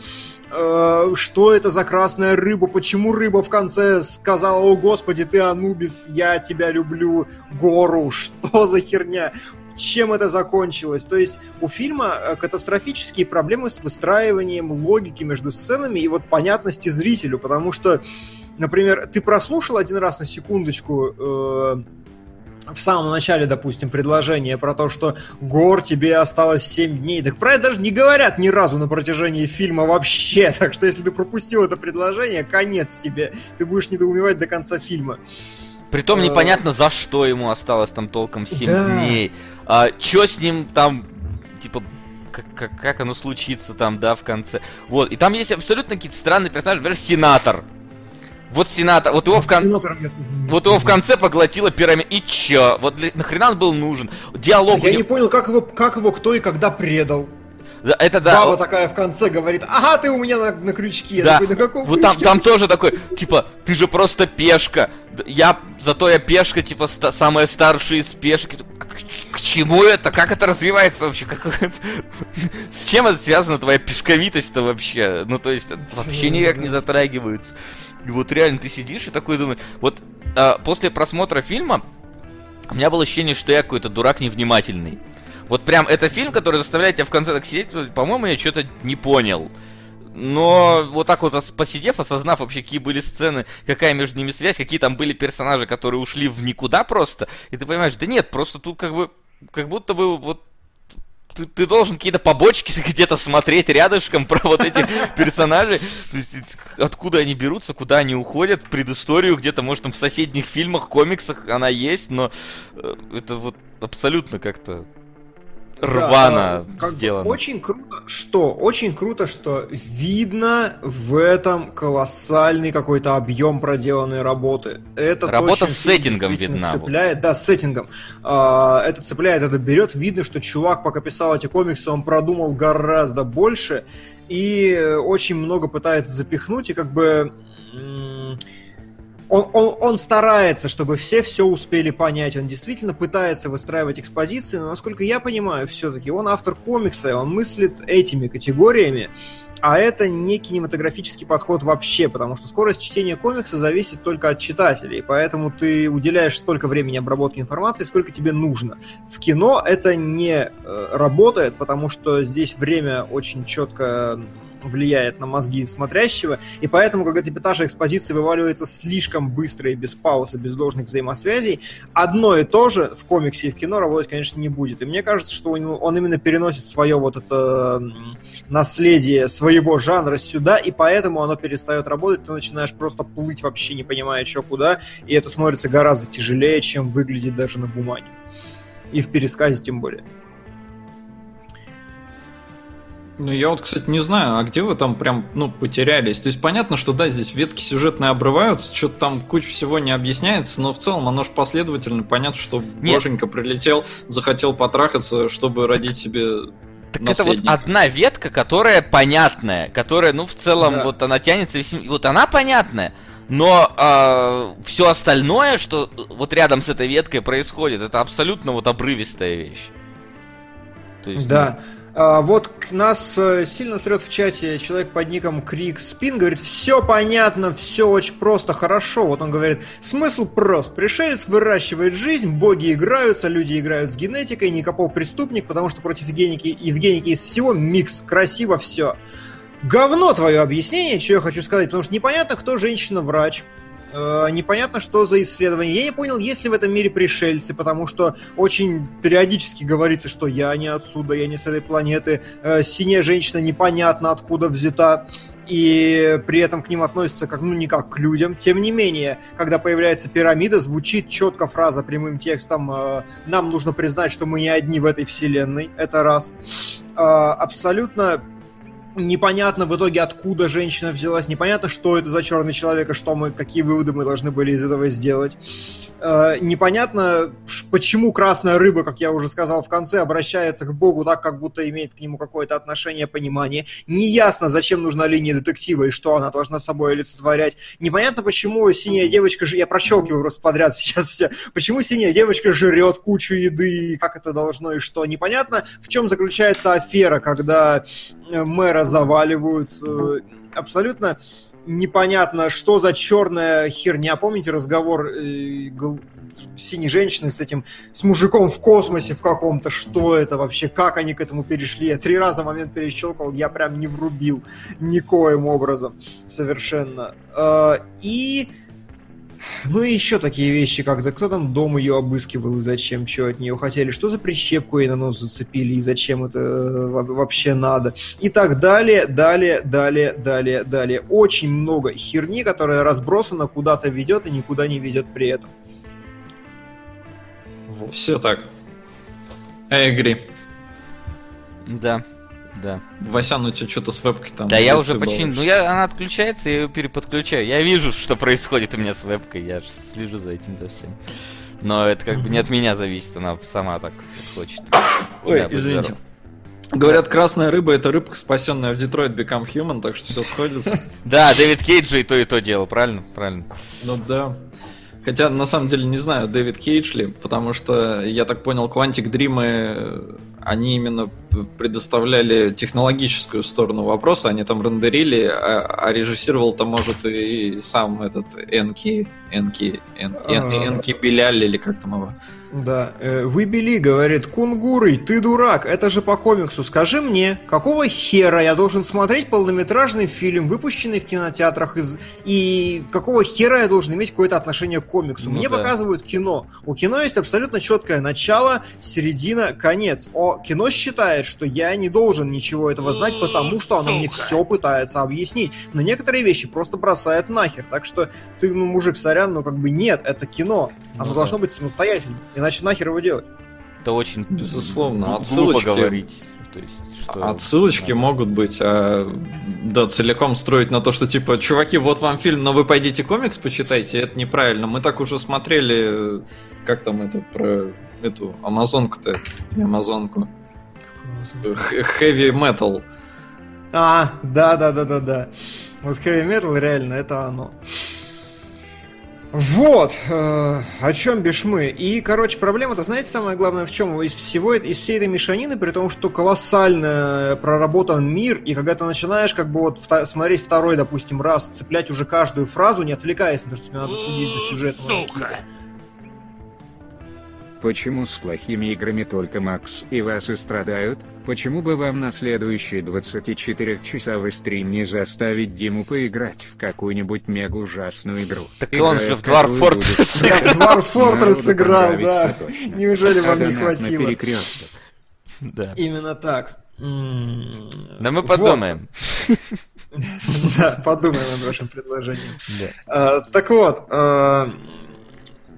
Э, что это за красная рыба, почему рыба в конце сказала, о господи, ты Анубис, я тебя люблю, гору, что за херня? Чем это закончилось? То есть у фильма э, катастрофические проблемы с выстраиванием логики между сценами и вот понятности зрителю, потому что, например, ты прослушал один раз на секундочку э, в самом начале, допустим, предложение про то, что Гор, тебе осталось 7 дней. Так про это даже не говорят ни разу на протяжении фильма вообще. Так что если ты пропустил это предложение, конец тебе. Ты будешь недоумевать до конца фильма. Притом а... непонятно, за что ему осталось там толком 7 да. дней. А, чё с ним там, типа, как, как, как оно случится там, да, в конце. Вот, и там есть абсолютно какие-то странные персонажи, например, сенатор. Вот сенатор, вот его в кон... вот его в конце поглотила пирамида. И чё? Вот для... нахрена он был нужен? Диалог. А я него... не понял, как его, как его кто и когда предал. Да, это да. Баба такая в конце говорит, ага, ты у меня на, на крючке. Да. Такой, на каком вот крючке? там, там тоже такой, типа, ты же просто пешка. Я, зато я пешка, типа, ста- самая старшая из пешек. А к, к чему это? Как это развивается вообще? Как... С чем это связано, твоя пешковитость-то вообще? Ну, то есть, вообще никак не затрагивается. И вот реально ты сидишь и такой думаешь, вот а, после просмотра фильма у меня было ощущение, что я какой-то дурак невнимательный. Вот прям это фильм, который заставляет тебя в конце так сидеть, по-моему, я что-то не понял. Но вот так вот посидев, осознав вообще, какие были сцены, какая между ними связь, какие там были персонажи, которые ушли в никуда просто, и ты понимаешь, да нет, просто тут как бы, как будто бы вот ты, ты должен какие-то побочки где-то смотреть рядышком про вот этих персонажей. То есть откуда они берутся, куда они уходят, предысторию где-то, может, там в соседних фильмах, комиксах она есть, но э, это вот абсолютно как-то рвано да, сделано. Очень круто, что очень круто, что видно в этом колоссальный какой-то объем проделанной работы. Это Работа с сеттингом видна. Цепляет, да, с сеттингом. А, это цепляет, это берет. Видно, что чувак, пока писал эти комиксы, он продумал гораздо больше и очень много пытается запихнуть и как бы он, он, он старается, чтобы все все успели понять. Он действительно пытается выстраивать экспозиции, но, насколько я понимаю, все-таки он автор комикса, он мыслит этими категориями, а это не кинематографический подход вообще, потому что скорость чтения комикса зависит только от читателей, поэтому ты уделяешь столько времени обработке информации, сколько тебе нужно. В кино это не э, работает, потому что здесь время очень четко влияет на мозги смотрящего, и поэтому, когда эпатажа экспозиции вываливается слишком быстро и без паузы, без должных взаимосвязей, одно и то же в комиксе и в кино работать, конечно, не будет. И мне кажется, что он именно переносит свое вот это наследие своего жанра сюда, и поэтому оно перестает работать, ты начинаешь просто плыть вообще не понимая, что куда, и это смотрится гораздо тяжелее, чем выглядит даже на бумаге. И в пересказе тем более. Ну, я вот, кстати, не знаю, а где вы там прям, ну, потерялись? То есть, понятно, что, да, здесь ветки сюжетные обрываются, что-то там куча всего не объясняется, но в целом оно же последовательно, понятно, что Нет. Боженька прилетел, захотел потрахаться, чтобы родить себе так это вот одна ветка, которая понятная, которая, ну, в целом, да. вот она тянется, вот она понятная. Но э, а, все остальное, что вот рядом с этой веткой происходит, это абсолютно вот обрывистая вещь. То есть, да. Ну... А, вот нас э, сильно срет в чате человек под ником Крик Спин, говорит, все понятно, все очень просто, хорошо. Вот он говорит, смысл прост. Пришелец выращивает жизнь, боги играются, люди играют с генетикой, Никопол преступник, потому что против Евгеники, Евгеники из всего микс, красиво все. Говно твое объяснение, что я хочу сказать, потому что непонятно, кто женщина-врач, Э, непонятно, что за исследование. Я не понял, есть ли в этом мире пришельцы, потому что очень периодически говорится, что я не отсюда, я не с этой планеты. Э, синяя женщина непонятно откуда взята и при этом к ним относятся как, ну, не как к людям. Тем не менее, когда появляется пирамида, звучит четко фраза прямым текстом э, «Нам нужно признать, что мы не одни в этой вселенной». Это раз. Абсолютно непонятно в итоге, откуда женщина взялась, непонятно, что это за черный человек, и что мы, какие выводы мы должны были из этого сделать. Э, непонятно, почему красная рыба, как я уже сказал в конце, обращается к Богу так, как будто имеет к нему какое-то отношение, понимание. Неясно, зачем нужна линия детектива и что она должна собой олицетворять. Непонятно, почему синяя девочка... Я прощелкиваю просто подряд сейчас все. Почему синяя девочка жрет кучу еды, как это должно и что. Непонятно, в чем заключается афера, когда э, мэра заваливают. Э, абсолютно непонятно, что за черная херня. Помните разговор э, синей женщины с этим, с мужиком в космосе в каком-то? Что это вообще? Как они к этому перешли? Я три раза момент перещелкал, я прям не врубил никоим образом совершенно. Э, и ну и еще такие вещи, как за кто там дом ее обыскивал и зачем, что от нее хотели, что за прищепку ей на нос зацепили и зачем это э, вообще надо. И так далее, далее, далее, далее, далее. Очень много херни, которая разбросана, куда-то ведет и никуда не ведет при этом. Вот. Все так. I agree. Да. Да. Васян, у тебя что-то с вебкой там. Да, я уже починил. Ну, я, она отключается, я ее переподключаю. Я вижу, что происходит у меня с вебкой, я слежу за этим за всем. Но это как бы не от меня зависит, она сама так хочет. Ой, да, извините. Говорят, красная рыба это рыбка, спасенная в Детройт Become Human, так что все сходится. Да, Дэвид Кейдж и то, и то делал, правильно? Правильно. Ну да. Хотя, на самом деле, не знаю, Дэвид Кейдж потому что, я так понял, Quantic Dream, они именно предоставляли технологическую сторону вопроса, они там рендерили, а, а режиссировал-то, может, и сам этот Энки, Энки, Энки Беляль, или как там его да. Э, Выбели, говорит, Кунгурый, ты дурак, это же по комиксу. Скажи мне, какого хера я должен смотреть полнометражный фильм, выпущенный в кинотеатрах, из... и какого хера я должен иметь какое-то отношение к комиксу? Ну, мне да. показывают кино. У кино есть абсолютно четкое начало, середина, конец. О, кино считает, что я не должен ничего этого знать, потому что оно мне все пытается объяснить. Но некоторые вещи просто бросает нахер. Так что ты, ну, мужик, сорян, но как бы нет, это кино. Оно ну, должно да. быть самостоятельным. Иначе нахер его делать? Это очень безусловно отсылочки говорить. То есть, что... Отсылочки могут быть, а да, целиком строить на то, что типа, чуваки, вот вам фильм, но вы пойдите комикс почитайте, это неправильно. Мы так уже смотрели, как там это про эту Амазонку-то, не Амазонку. Heavy Metal. А, да, да, да, да, да. Вот Heavy Metal реально это оно. Вот, э, о чем бишь мы. И, короче, проблема-то, знаете, самое главное в чем? Из всего, из всей этой мешанины, при том, что колоссально проработан мир, и когда ты начинаешь как бы вот вта- смотреть второй, допустим, раз, цеплять уже каждую фразу, не отвлекаясь на то, что тебе надо следить за сюжетом. Сука! Почему с плохими играми только Макс и вас и страдают? Почему бы вам на следующий 24-часовой стрим не заставить Диму поиграть в какую-нибудь мега ужасную игру? Так Играя он же в Dwarf Fortress играл. Dwarf Fortress да. Неужели вам не хватило? Да. Именно так. Да мы подумаем. Да, подумаем над вашим предложением. А, так вот, а,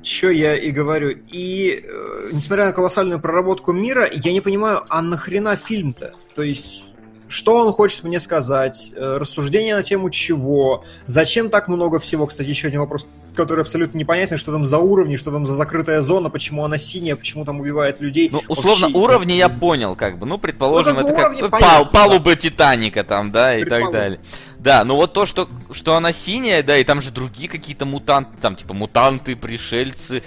что я и говорю. И э, несмотря на колоссальную проработку мира, я не понимаю, а нахрена фильм-то? То есть, что он хочет мне сказать? Э, рассуждение на тему чего? Зачем так много всего? Кстати, еще один вопрос, который абсолютно непонятен, что там за уровни, что там за закрытая зона, почему она синяя, почему там убивает людей. Ну, условно, Вообще, уровни я понял, как бы. Ну, предположим, ну, как бы это как пал, палуба да. Титаника там, да, и так далее. Да, ну вот то, что, что она синяя, да, и там же другие какие-то мутанты, там типа мутанты, пришельцы.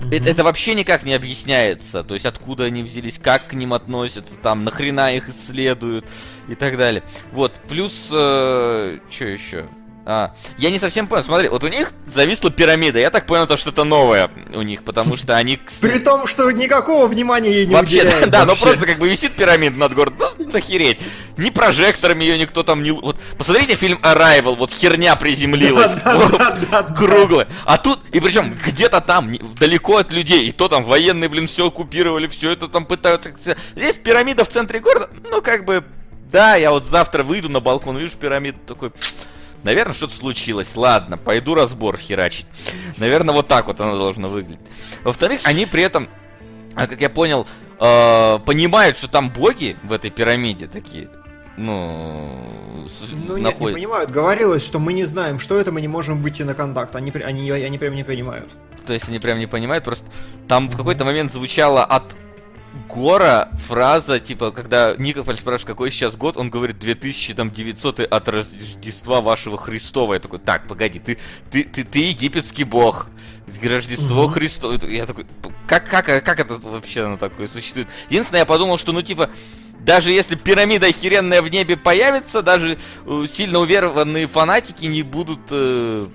Mm-hmm. Это, это вообще никак не объясняется. То есть откуда они взялись, как к ним относятся, там, нахрена их исследуют и так далее. Вот, плюс, э, что еще? А, я не совсем понял, смотри, вот у них зависла пирамида, я так понял, то, что это новое у них, потому что они... При том, что никакого внимания ей не Вообще. Да, да, но просто как бы висит пирамида над городом, ну, захереть. Ни прожекторами ее никто там не... Вот, посмотрите фильм Arrival, вот херня приземлилась, круглая. А тут, и причем где-то там, далеко от людей, и то там военные, блин, все оккупировали, все это там пытаются... Здесь пирамида в центре города, ну как бы... Да, я вот завтра выйду на балкон, вижу пирамиду, такой... Наверное, что-то случилось. Ладно, пойду разбор херачить. Наверное, вот так вот оно должно выглядеть. Во-вторых, они при этом, а, как я понял, э, понимают, что там боги в этой пирамиде такие. ну, ну находится. нет, не понимают. Говорилось, что мы не знаем, что это, мы не можем выйти на контакт. Они, они, они прям не понимают. То есть они прям не понимают, просто там в какой-то момент звучало от Гора фраза, типа, когда Никополь спрашивает, какой сейчас год, он говорит 2900 от Рождества вашего Христова. Я такой, так, погоди, ты, ты, ты, ты египетский бог. Рождество mm-hmm. Христово. Я такой, как, как, как это вообще оно такое существует? Единственное, я подумал, что, ну, типа, даже если пирамида охеренная в небе появится, даже э, сильно уверованные фанатики не будут э,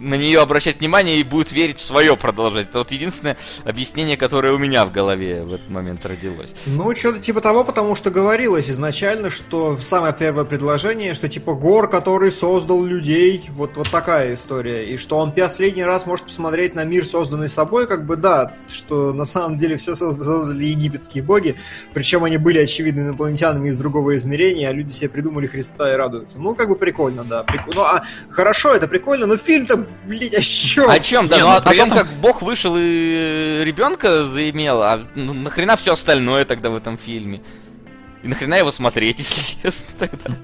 на нее обращать внимание и будет верить в свое продолжать. Это вот единственное объяснение, которое у меня в голове в этот момент родилось. Ну, что-то типа того, потому что говорилось изначально, что самое первое предложение, что типа Гор, который создал людей, вот, вот такая история, и что он последний раз может посмотреть на мир, созданный собой, как бы да, что на самом деле все создали египетские боги, причем они были, очевидно, инопланетянами из другого измерения, а люди себе придумали Христа и радуются. Ну, как бы прикольно, да. Прик... Ну, а хорошо, это прикольно, но фильм-то блин, о чем? О чем, да, Не, ну, о, о том, как Бог вышел и ребенка заимел, а нахрена все остальное тогда в этом фильме? И нахрена его смотреть, если честно, тогда?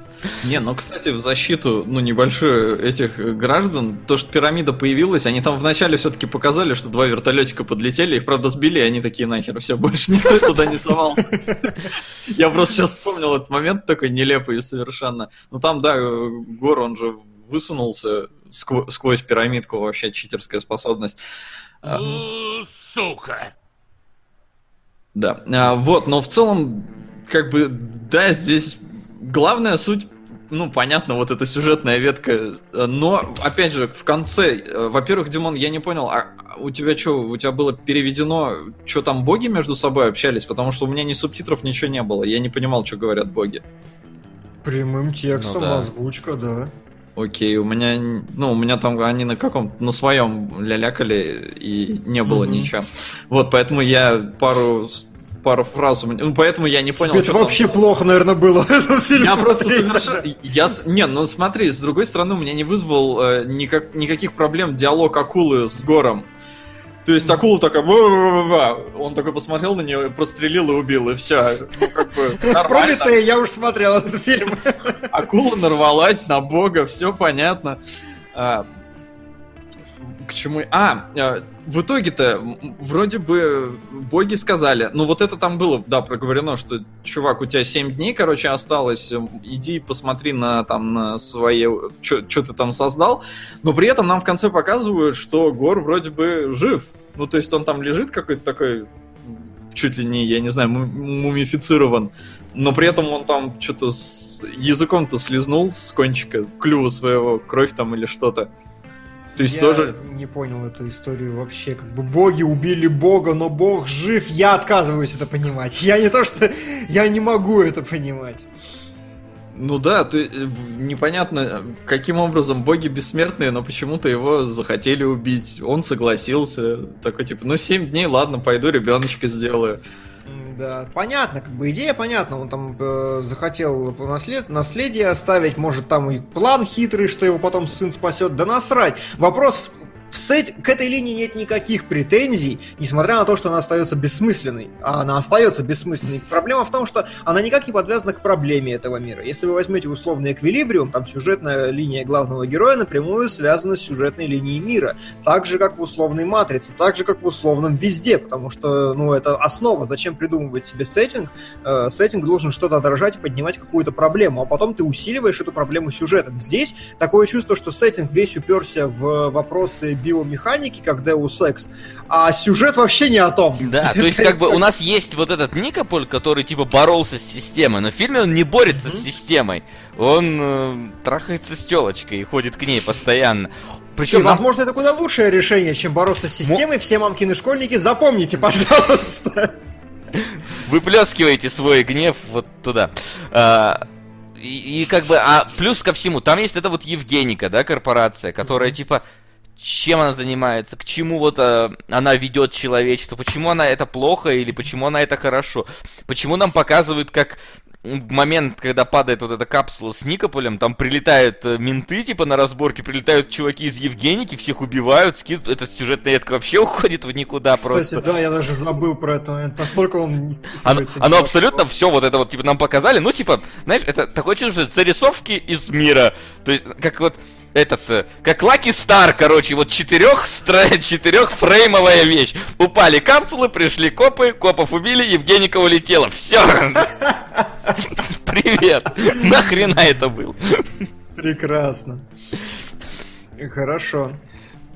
Не, ну, кстати, в защиту, ну, небольшую этих граждан, то, что пирамида появилась, они там вначале все-таки показали, что два вертолетика подлетели, их, правда, сбили, и они такие, нахер, все, больше никто туда не совался. Я просто сейчас вспомнил этот момент такой нелепый совершенно. Ну, там, да, Гор, он же высунулся сквозь, сквозь пирамидку, вообще читерская способность. Сука! Да, а, вот, но в целом, как бы, да, здесь главная суть ну, понятно, вот эта сюжетная ветка. Но, опять же, в конце, э, во-первых, Димон, я не понял, а у тебя что, у тебя было переведено, что там боги между собой общались? Потому что у меня ни субтитров, ничего не было. Я не понимал, что говорят боги. Прямым текстом, ну, да. озвучка, да. Окей, у меня, ну, у меня там они на каком-то, на своем лялякали, и не было mm-hmm. ничего. Вот, поэтому я пару пару фраз. Ну, поэтому я не понял, это вообще там... плохо, наверное, было. Я просто совершенно... Я... Не, ну смотри, с другой стороны, у меня не вызвал э, никак... никаких проблем диалог акулы с Гором. То есть акула такая, он такой посмотрел на нее, прострелил и убил, и все. Ну, как бы, Пролитая, я уже смотрел этот фильм. Акула нарвалась на бога, все понятно. К чему... А, а в итоге-то вроде бы боги сказали, ну вот это там было, да, проговорено, что, чувак, у тебя 7 дней, короче, осталось, иди посмотри на там на свои, что ты там создал, но при этом нам в конце показывают, что Гор вроде бы жив, ну то есть он там лежит какой-то такой, чуть ли не, я не знаю, мумифицирован, но при этом он там что-то с языком-то слезнул с кончика клюва своего, кровь там или что-то. То есть я тоже... не понял эту историю вообще. Как бы боги убили бога, но бог жив. Я отказываюсь это понимать. Я не то, что... Я не могу это понимать. Ну да, то, непонятно, каким образом боги бессмертные, но почему-то его захотели убить. Он согласился. Такой типа, ну 7 дней, ладно, пойду ребеночка сделаю. Да, понятно, как бы идея понятна. Он там э, захотел наслед... наследие оставить, может там и план хитрый, что его потом сын спасет. Да насрать. Вопрос Сет, к этой линии нет никаких претензий, несмотря на то, что она остается бессмысленной. А она остается бессмысленной. Проблема в том, что она никак не подвязана к проблеме этого мира. Если вы возьмете условный эквилибриум, там сюжетная линия главного героя напрямую связана с сюжетной линией мира. Так же, как в условной матрице, так же, как в условном везде, потому что, ну, это основа. Зачем придумывать себе сеттинг? Э, сеттинг должен что-то отражать и поднимать какую-то проблему, а потом ты усиливаешь эту проблему сюжетом. Здесь такое чувство, что сеттинг весь уперся в вопросы биомеханики, как Deus Ex, а сюжет вообще не о том. Да, то есть как бы у нас есть вот этот Никополь, который типа боролся с системой, но в фильме он не борется с системой. Он э, трахается с телочкой и ходит к ней постоянно. Причем, нам... возможно, это куда лучшее решение, чем бороться с системой. Все мамкины школьники, запомните, пожалуйста. Выплескивайте свой гнев вот туда. А, и, и как бы, а плюс ко всему, там есть эта вот Евгеника, да, корпорация, которая типа чем она занимается, к чему вот э, она ведет человечество, почему она это плохо или почему она это хорошо, почему нам показывают, как момент, когда падает вот эта капсула с Никополем, там прилетают э, менты, типа, на разборке, прилетают чуваки из Евгеники, всех убивают, скид... этот сюжетный ветка вообще уходит в никуда Кстати, просто. да, я даже забыл про это момент, настолько он... Оно, оно абсолютно все вот это вот, типа, нам показали, ну, типа, знаешь, это такое чувство, зарисовки из мира, то есть, как вот этот, э, как Лаки Стар, короче, вот четырех, четырехфреймовая вещь. Упали капсулы, пришли копы, копов убили, Евгеника улетела. Все. Привет. Нахрена это было? Прекрасно. Хорошо.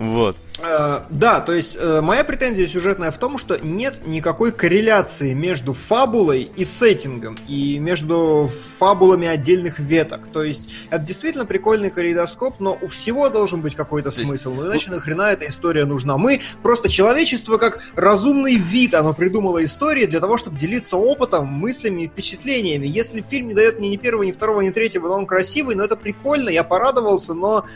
Вот. Э, да, то есть э, моя претензия сюжетная в том, что нет никакой корреляции между фабулой и сеттингом, и между фабулами отдельных веток. То есть это действительно прикольный калейдоскоп, но у всего должен быть какой-то смысл. Ну иначе нахрена эта история нужна? Мы просто человечество как разумный вид, оно придумало истории для того, чтобы делиться опытом, мыслями и впечатлениями. Если фильм не дает мне ни первого, ни второго, ни третьего, но он красивый, но это прикольно, я порадовался, но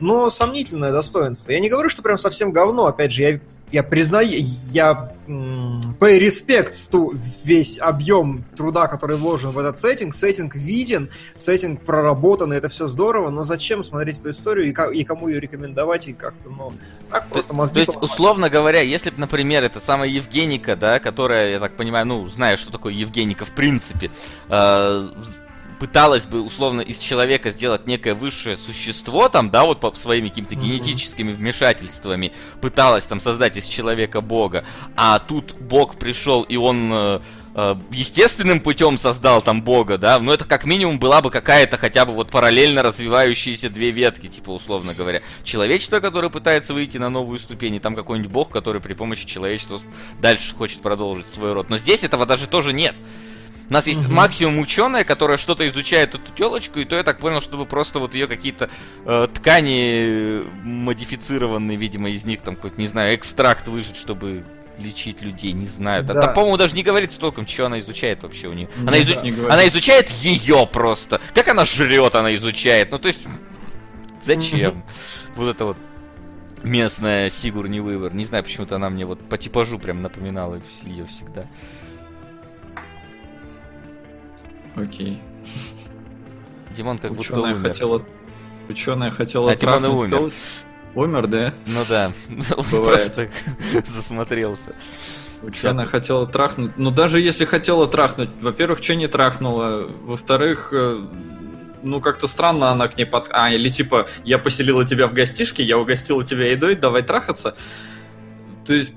но сомнительное достоинство. Я не говорю, что прям совсем говно, опять же, я, я признаю, я pay respect ту весь объем труда, который вложен в этот сеттинг. Сеттинг виден, сеттинг проработан, и это все здорово, но зачем смотреть эту историю и, и кому ее рекомендовать, и как-то, ну, так просто мозги То есть, поломать. условно говоря, если бы, например, это самая Евгеника, да, которая, я так понимаю, ну, знаю, что такое Евгеника в принципе, э, пыталась бы условно из человека сделать некое высшее существо, там, да, вот по своими какими-то генетическими вмешательствами пыталась там создать из человека бога, а тут бог пришел и он э, э, естественным путем создал там бога, да, но это как минимум была бы какая-то хотя бы вот параллельно развивающиеся две ветки, типа условно говоря. Человечество, которое пытается выйти на новую ступень, и там какой-нибудь бог, который при помощи человечества дальше хочет продолжить свой род. Но здесь этого даже тоже нет. У нас есть угу. максимум ученая, которая что-то изучает эту телочку, и то я так понял, чтобы просто вот ее какие-то э, ткани модифицированные, видимо, из них там какой-то, не знаю, экстракт выжить, чтобы лечить людей, не знаю. Да. Там, по-моему, даже не говорится толком, что она изучает вообще у нее. Она, изу... она изучает ее просто. Как она жрет, она изучает. Ну, то есть, зачем? Вот это вот местная Сигурни Вывер. Не знаю, почему-то она мне вот по типажу прям напоминала ее всегда. Окей. Димон как будто умер. Хотела... Ученая хотела а Димон умер. Умер, да? Ну да. Просто засмотрелся. Ученая хотела трахнуть. Ну даже если хотела трахнуть, во-первых, что не трахнула, во-вторых, э, ну как-то странно она к ней под... А, или типа, я поселила тебя в гостишке, я угостила тебя едой, давай трахаться. То есть,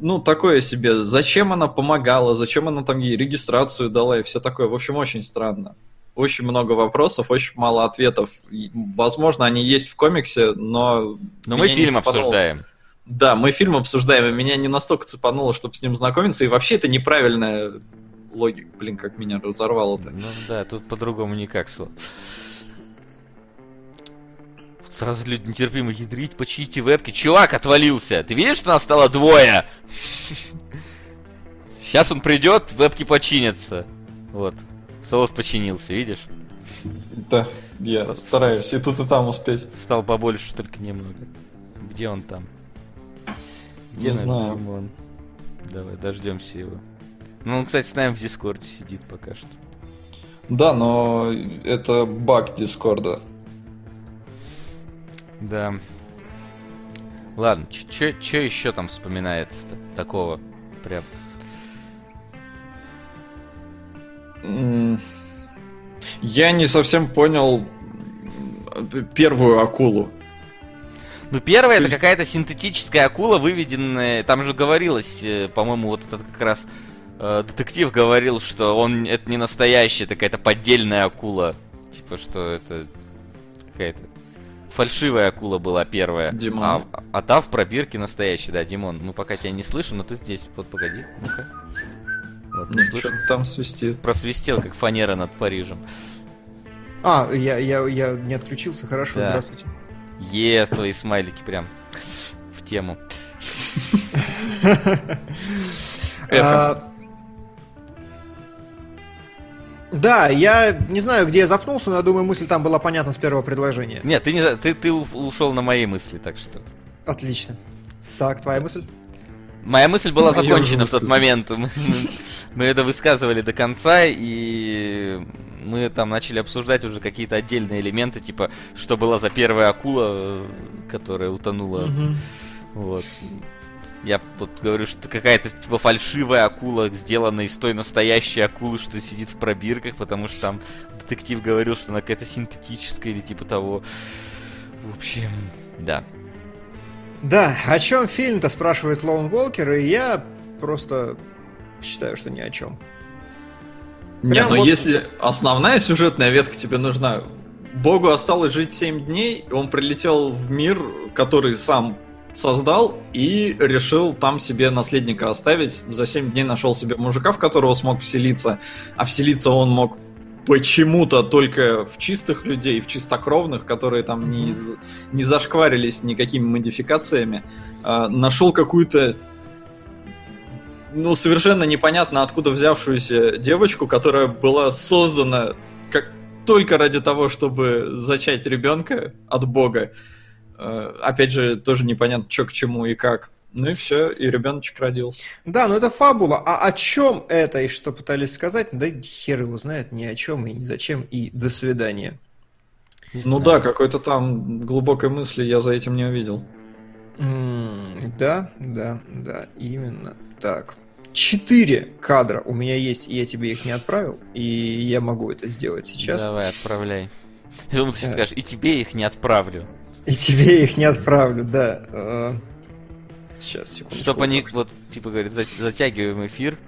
ну, такое себе. Зачем она помогала, зачем она там ей регистрацию дала и все такое. В общем, очень странно. Очень много вопросов, очень мало ответов. Возможно, они есть в комиксе, но... Но мы фильм обсуждаем. Да, мы фильм обсуждаем, и меня не настолько цепануло, чтобы с ним знакомиться. И вообще это неправильная логика. Блин, как меня разорвало-то. Ну да, тут по-другому никак. Сразу люди нетерпимо ядрить, почините вебки. Чувак отвалился. Ты видишь, что нас стало двое? Сейчас он придет, вебки починятся. Вот. Соус починился, видишь? Да, я С стараюсь и тут и там успеть. Стал побольше, только немного. Где он там? Где Не знаю. Он? Давай, дождемся его. Ну, он, кстати, с нами в Дискорде сидит пока что. Да, но это баг Дискорда. Да. Ладно, что еще там вспоминается-то такого? Прям. Я не совсем понял первую акулу. Ну, первая это какая-то синтетическая акула, выведенная. Там же говорилось, э, по-моему, вот этот как раз э, детектив говорил, что он это не настоящая, это какая-то поддельная акула. Типа, что это какая-то фальшивая акула была первая. Димон. А, а та в пробирке настоящая, да, Димон. Мы пока тебя не слышим, но ты здесь. Вот погоди, ну-ка. Вот, не слышим. там свистит. Просвистел, как фанера над Парижем. А, я, я, я не отключился, хорошо, да. здравствуйте. Есть твои смайлики прям в тему. Да, я не знаю, где я запнулся, но я думаю, мысль там была понятна с первого предложения. Нет, ты, не, ты, ты ушел на мои мысли, так что. Отлично. Так, твоя мысль? Моя мысль была Моя закончена в тот момент. Мы это высказывали до конца, и мы там начали обсуждать уже какие-то отдельные элементы, типа, что была за первая акула, которая утонула. Вот. Я вот говорю, что какая-то типа фальшивая акула, сделанная из той настоящей акулы, что сидит в пробирках, потому что там детектив говорил, что она какая-то синтетическая или типа того. В общем, да. Да, о чем фильм-то спрашивает Лоун Волкер, и я просто считаю, что ни о чем. Не, но вот... если основная сюжетная ветка тебе нужна, Богу осталось жить 7 дней, он прилетел в мир, который сам создал и решил там себе наследника оставить. За 7 дней нашел себе мужика, в которого смог вселиться, а вселиться он мог почему-то только в чистых людей, в чистокровных, которые там не, не зашкварились никакими модификациями. Э, нашел какую-то ну, совершенно непонятно откуда взявшуюся девочку, которая была создана как только ради того, чтобы зачать ребенка от Бога. Э, опять же, тоже непонятно, что к чему и как. Ну и все, и ребеночек родился. Да, ну это фабула. А о чем это и что пытались сказать? Да хер его знает, ни о чем и ни зачем, и до свидания. ну да, какой-то там глубокой мысли я за этим не увидел. Mm, да, да, да, именно так. Четыре кадра у меня есть, и я тебе их не отправил, и я могу это сделать сейчас. Давай, отправляй. Я думаю, ты сейчас скажешь, и тебе их не отправлю. И тебе их не отправлю, да. Э, сейчас, секунду. Чтобы они, вот, типа, говорит, затягиваем эфир,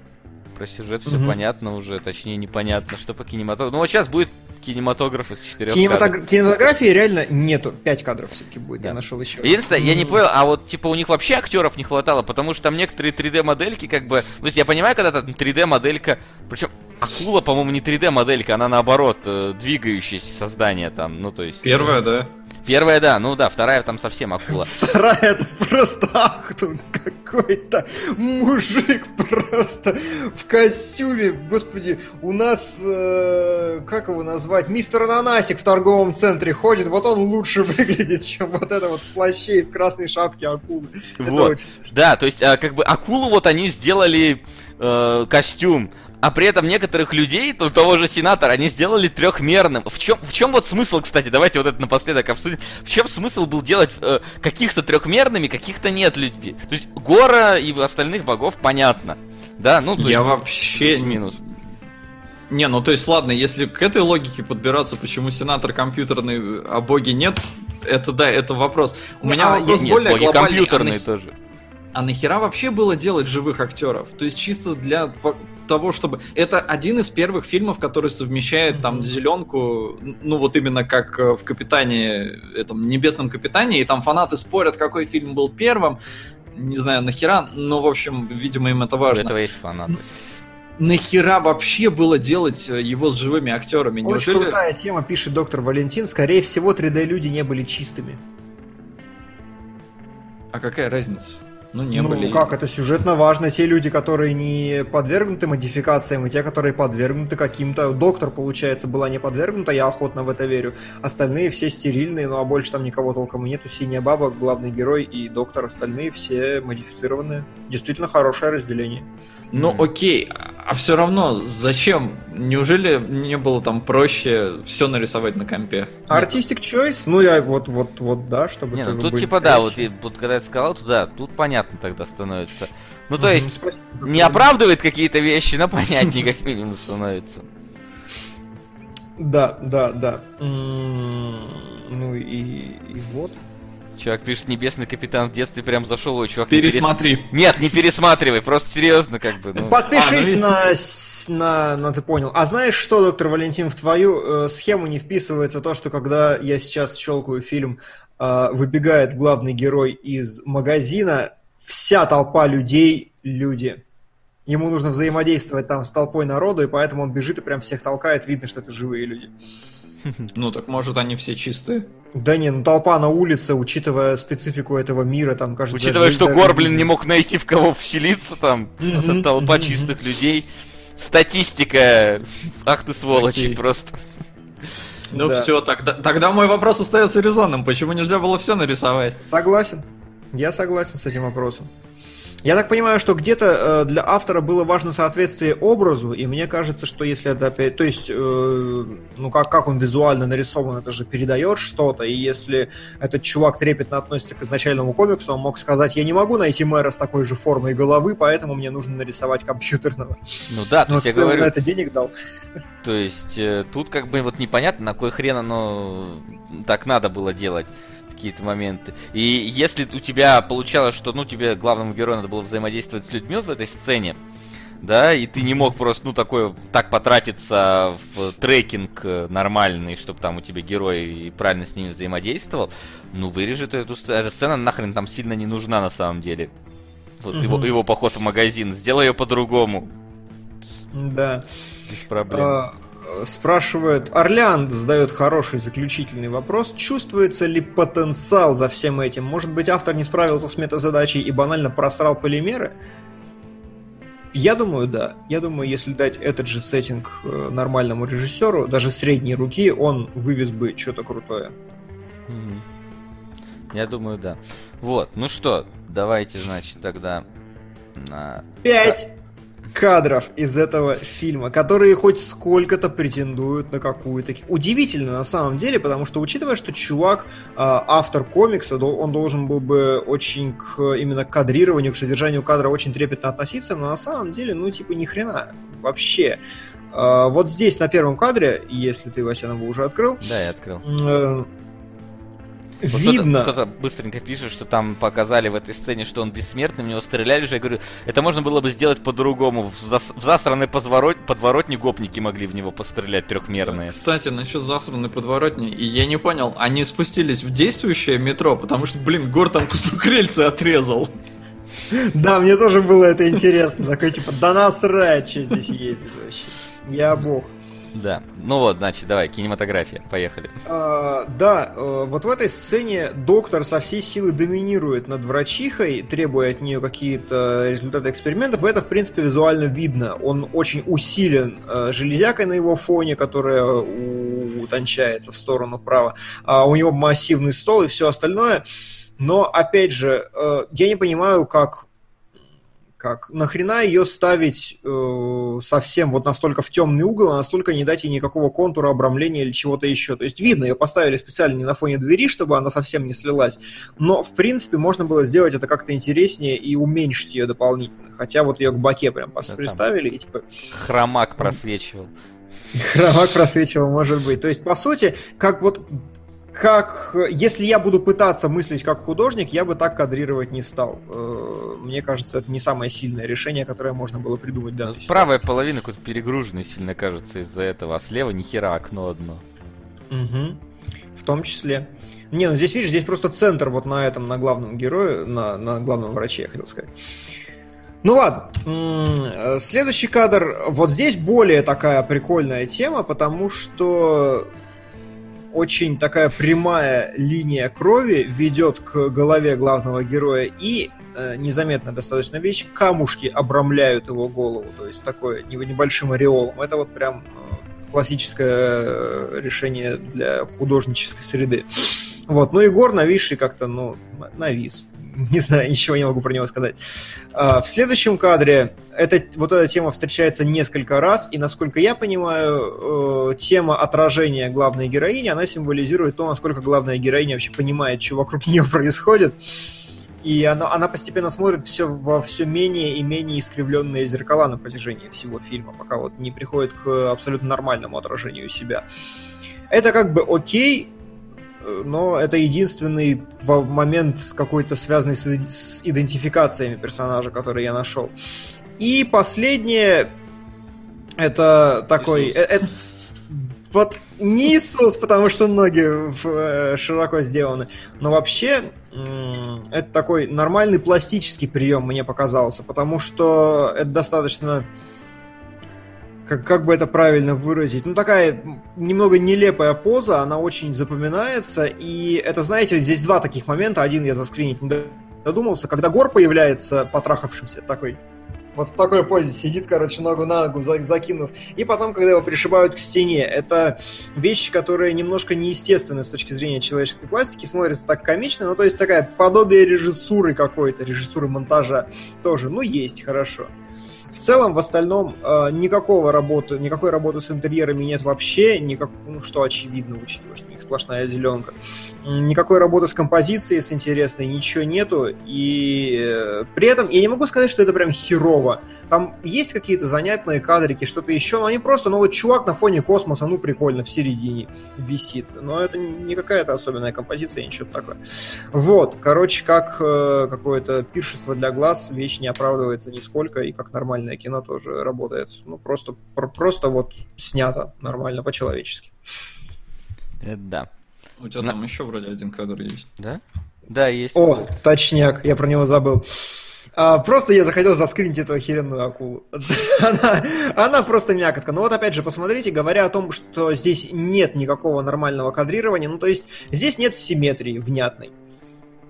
про сюжет все угу. понятно уже, точнее непонятно, что по кинематографу. Ну вот сейчас будет кинематограф из четырех Кинематог... кадров. Кинематографии реально нету. Пять кадров все-таки будет, да. я нашел еще. Единственное, я не понял, а вот типа у них вообще актеров не хватало, потому что там некоторые 3D-модельки как бы... То есть я понимаю, когда там 3D-моделька... Причем акула, по-моему, не 3D-моделька, она наоборот, э, двигающееся создание там, ну то есть... Первая, да? Первая, да, ну да, вторая там совсем акула. Вторая это просто ахтун какой-то мужик просто в костюме. Господи, у нас, э, как его назвать, мистер Ананасик в торговом центре ходит, вот он лучше выглядит, чем вот это вот в плаще и в красной шапке акулы. Вот, да, то есть э, как бы акулу вот они сделали э, костюм, а при этом некоторых людей, то, того же сенатора, они сделали трехмерным. В чем, в чем вот смысл, кстати, давайте вот это напоследок обсудим. В чем смысл был делать э, каких-то трехмерными, каких-то нет людьми? То есть Гора и остальных богов понятно. Да, ну, то Я есть, вообще... Минус. Не, ну то есть ладно, если к этой логике подбираться, почему сенатор компьютерный, а боги нет, это да, это вопрос. У меня а, вопрос нет, более боги глобальный. компьютерные а тоже. А нахера вообще было делать живых актеров? То есть чисто для того, чтобы... Это один из первых фильмов, который совмещает там зеленку, ну вот именно как э, в Капитане, этом Небесном Капитане, и там фанаты спорят, какой фильм был первым. Не знаю, нахера, но, в общем, видимо, им это важно. У этого есть фанаты. Нахера вообще было делать э, его с живыми актерами? Очень Неужели... крутая тема, пишет доктор Валентин. Скорее всего, 3D-люди не были чистыми. А какая разница? Ну, не ну, были. как, это сюжетно важно. Те люди, которые не подвергнуты модификациям, и те, которые подвергнуты каким-то... Доктор, получается, была не подвергнута, я охотно в это верю. Остальные все стерильные, ну а больше там никого толком и нету. Синяя баба, главный герой и доктор, остальные все модифицированные. Действительно хорошее разделение. Ну окей, а все равно зачем? Неужели не было там проще все нарисовать на компе? Artistic choice? Ну я вот вот вот да, чтобы. Не, ну тут типа да, вот, вот когда я сказал, то да, тут понятно тогда становится. Ну то есть Спасибо. не оправдывает какие-то вещи, но понятнее как минимум становится. Да, да, да. Ну и, и вот. Чувак пишет, небесный капитан в детстве прям зашел, ой, чувак. Пересмотри. перес... Нет, не пересматривай, просто серьезно как бы. Ну. Подпишись а, ну... на, на, на, ты понял. А знаешь что, доктор Валентин, в твою э, схему не вписывается то, что когда я сейчас щелкаю фильм, э, выбегает главный герой из магазина, вся толпа людей люди. Ему нужно взаимодействовать там с толпой народу, и поэтому он бежит и прям всех толкает, видно, что это живые люди. Ну так может они все чистые? Да не, ну толпа на улице, учитывая специфику этого мира, там кажется... Учитывая, что Горблин не мог найти в кого вселиться, там, это толпа чистых людей. Статистика. Ах ты сволочи, просто. Ну да. все, тогда, тогда мой вопрос остается резонным. Почему нельзя было все нарисовать? Согласен. Я согласен с этим вопросом. Я так понимаю, что где-то э, для автора было важно соответствие образу, и мне кажется, что если это опять... То есть, э, ну как, как он визуально нарисован, это же передает что-то, и если этот чувак трепетно относится к изначальному комиксу, он мог сказать, я не могу найти мэра с такой же формой головы, поэтому мне нужно нарисовать компьютерного. Ну да, то есть я говорю... на это денег дал. То есть э, тут как бы вот непонятно, на кой хрен оно так надо было делать какие-то моменты. И если у тебя получалось, что ну тебе главному герою надо было взаимодействовать с людьми в этой сцене, да, и ты не мог просто, ну, такой, так потратиться в трекинг нормальный, чтобы там у тебя герой правильно с ними взаимодействовал, ну, вырежи ты эту сцену. Эта сцена нахрен там сильно не нужна на самом деле. Вот угу. его, его поход в магазин. Сделай ее по-другому. Да. Без проблем. А, спрашивает, Орлеан задает хороший заключительный вопрос. Чувствуется ли потенциал за всем этим? Может быть, автор не справился с метазадачей и банально просрал полимеры? Я думаю, да. Я думаю, если дать этот же сеттинг э, нормальному режиссеру, даже средней руки, он вывез бы что-то крутое. Я думаю, да. Вот, ну что, давайте, значит, тогда на... Пять! Кадров из этого фильма, которые хоть сколько-то претендуют на какую-то... Удивительно на самом деле, потому что учитывая, что чувак, а, автор комикса, он должен был бы очень к именно кадрированию, к содержанию кадра очень трепетно относиться, но на самом деле, ну, типа, ни хрена вообще. А, вот здесь на первом кадре, если ты, Вася, его уже открыл... Да, я открыл э, вот Видно. Кто-то, кто быстренько пишет, что там показали в этой сцене, что он бессмертный, в него стреляли же. Я говорю, это можно было бы сделать по-другому. В, зас, в засранной подворот, подворотне гопники могли в него пострелять трехмерные. Кстати, насчет засранной подворотни, и я не понял, они спустились в действующее метро, потому что, блин, Гор там кусок рельсы отрезал. Да, мне тоже было это интересно. Такой типа, да насрать, что здесь ездит вообще. Я бог. Да. Ну вот, значит, давай, кинематография. Поехали. А, да, э, вот в этой сцене доктор со всей силы доминирует над врачихой, требуя от нее какие-то результаты экспериментов. Это, в принципе, визуально видно. Он очень усилен э, железякой на его фоне, которая утончается в сторону права. А у него массивный стол и все остальное. Но, опять же, э, я не понимаю, как как нахрена ее ставить э, совсем вот настолько в темный угол, а настолько не дать ей никакого контура, обрамления или чего-то еще. То есть видно, ее поставили специально не на фоне двери, чтобы она совсем не слилась, но в принципе можно было сделать это как-то интереснее и уменьшить ее дополнительно. Хотя вот ее к баке прям да, представили и типа... Хромак просвечивал. Хромак просвечивал, может быть. То есть, по сути, как вот как, если я буду пытаться мыслить как художник, я бы так кадрировать не стал. Э, мне кажется, это не самое сильное решение, которое можно было придумать в данной Правая половина какой-то перегруженной сильно кажется из-за этого, а слева ни хера окно одно. Угу. В том числе. Не, ну здесь, видишь, здесь просто центр вот на этом, на главном герое, на, на главном враче, я хотел сказать. Ну ладно, э, следующий кадр. Вот здесь более такая прикольная тема, потому что очень такая прямая линия крови ведет к голове главного героя и э, незаметная достаточно вещь, камушки обрамляют его голову, то есть такое небольшим ореолом. Это вот прям э, классическое э, решение для художнической среды. Вот, ну Егор нависший как-то, ну, навис. не знаю, ничего не могу про него сказать. А, в следующем кадре эта, вот эта тема встречается несколько раз, и, насколько я понимаю, э, тема отражения главной героини, она символизирует то, насколько главная героиня вообще понимает, что вокруг нее происходит. И она, она постепенно смотрит все во все менее и менее искривленные зеркала на протяжении всего фильма, пока вот не приходит к абсолютно нормальному отражению себя. Это как бы окей, но это единственный момент какой-то связанный с идентификациями персонажа, который я нашел. И последнее, это такой... Это, э, вот не Иисус, потому что ноги э, широко сделаны, но вообще это такой нормальный пластический прием мне показался, потому что это достаточно как, как бы это правильно выразить, ну такая немного нелепая поза, она очень запоминается, и это, знаете, здесь два таких момента, один я заскринить не додумался, когда Гор появляется потрахавшимся такой, Вот в такой позе сидит, короче, ногу на ногу закинув. И потом, когда его пришибают к стене, это вещи, которые немножко неестественны с точки зрения человеческой пластики, смотрятся так комично, ну, то есть такая подобие режиссуры какой-то, режиссуры монтажа тоже, ну, есть, хорошо. В целом, в остальном, э, никакого работы, никакой работы с интерьерами нет вообще, никак, ну, что очевидно, учитывая, что у них сплошная зеленка. Никакой работы с композицией, с интересной, ничего нету. И э, при этом я не могу сказать, что это прям херово. Там есть какие-то занятные кадрики, что-то еще, но они просто, ну вот чувак на фоне космоса, ну прикольно, в середине висит. Но это не какая-то особенная композиция, ничего такое. Вот, короче, как э, какое-то пиршество для глаз, вещь не оправдывается нисколько, и как нормальное кино тоже работает. Ну, просто, просто вот снято нормально, по-человечески. Это да. У тебя На... там еще вроде один кадр есть. Да? Да, есть. О, точняк, я про него забыл. А, просто я захотел заскринить эту охеренную акулу. она, она просто мякотка. Но вот опять же, посмотрите, говоря о том, что здесь нет никакого нормального кадрирования, ну то есть здесь нет симметрии внятной.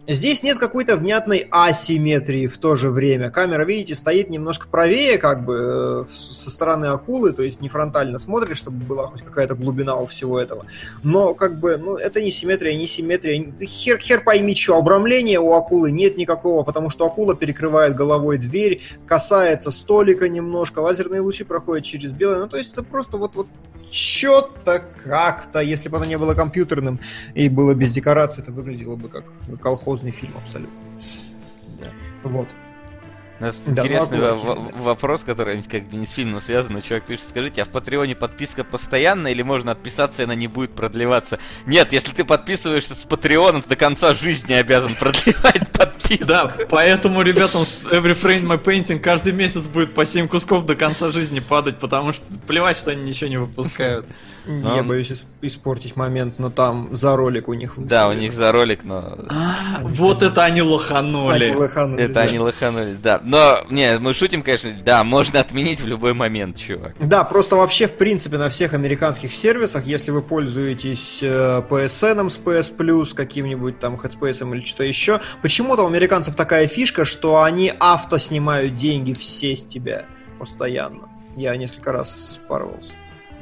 Здесь нет какой-то внятной асимметрии в то же время. Камера, видите, стоит немножко правее, как бы, э, со стороны акулы, то есть не фронтально смотришь, чтобы была хоть какая-то глубина у всего этого. Но, как бы, ну, это не симметрия, не симметрия. Хер, хер пойми, что, обрамления у акулы нет никакого, потому что акула перекрывает головой дверь, касается столика немножко, лазерные лучи проходят через белое. Ну, то есть это просто вот, вот что-то как-то, если бы оно не было компьютерным и было без декораций, это выглядело бы как колхозный фильм абсолютно. Да. Вот. У нас да, интересный в- вопрос, который как бы не с фильмом связан, но человек пишет, скажите, а в Патреоне подписка постоянная или можно отписаться, и она не будет продлеваться? Нет, если ты подписываешься с Патреоном, ты до конца жизни обязан продлевать подписку. Да, поэтому ребятам с Every Frame My Painting каждый месяц будет по 7 кусков до конца жизни падать, потому что плевать, что они ничего не выпускают. Но... Я боюсь испортить момент, но там за ролик у них. Да, у них за ролик, но. А, вот это они лоханули. Это они лоханули, да. Но, не, мы шутим, конечно, да, можно отменить в любой момент, чувак. Да, просто вообще, в принципе, на всех американских сервисах, если вы пользуетесь э, PSN с PS Plus, каким-нибудь там Headspace или что еще, почему-то у американцев такая фишка, что они авто снимают деньги все с тебя постоянно. Я несколько раз спарывался.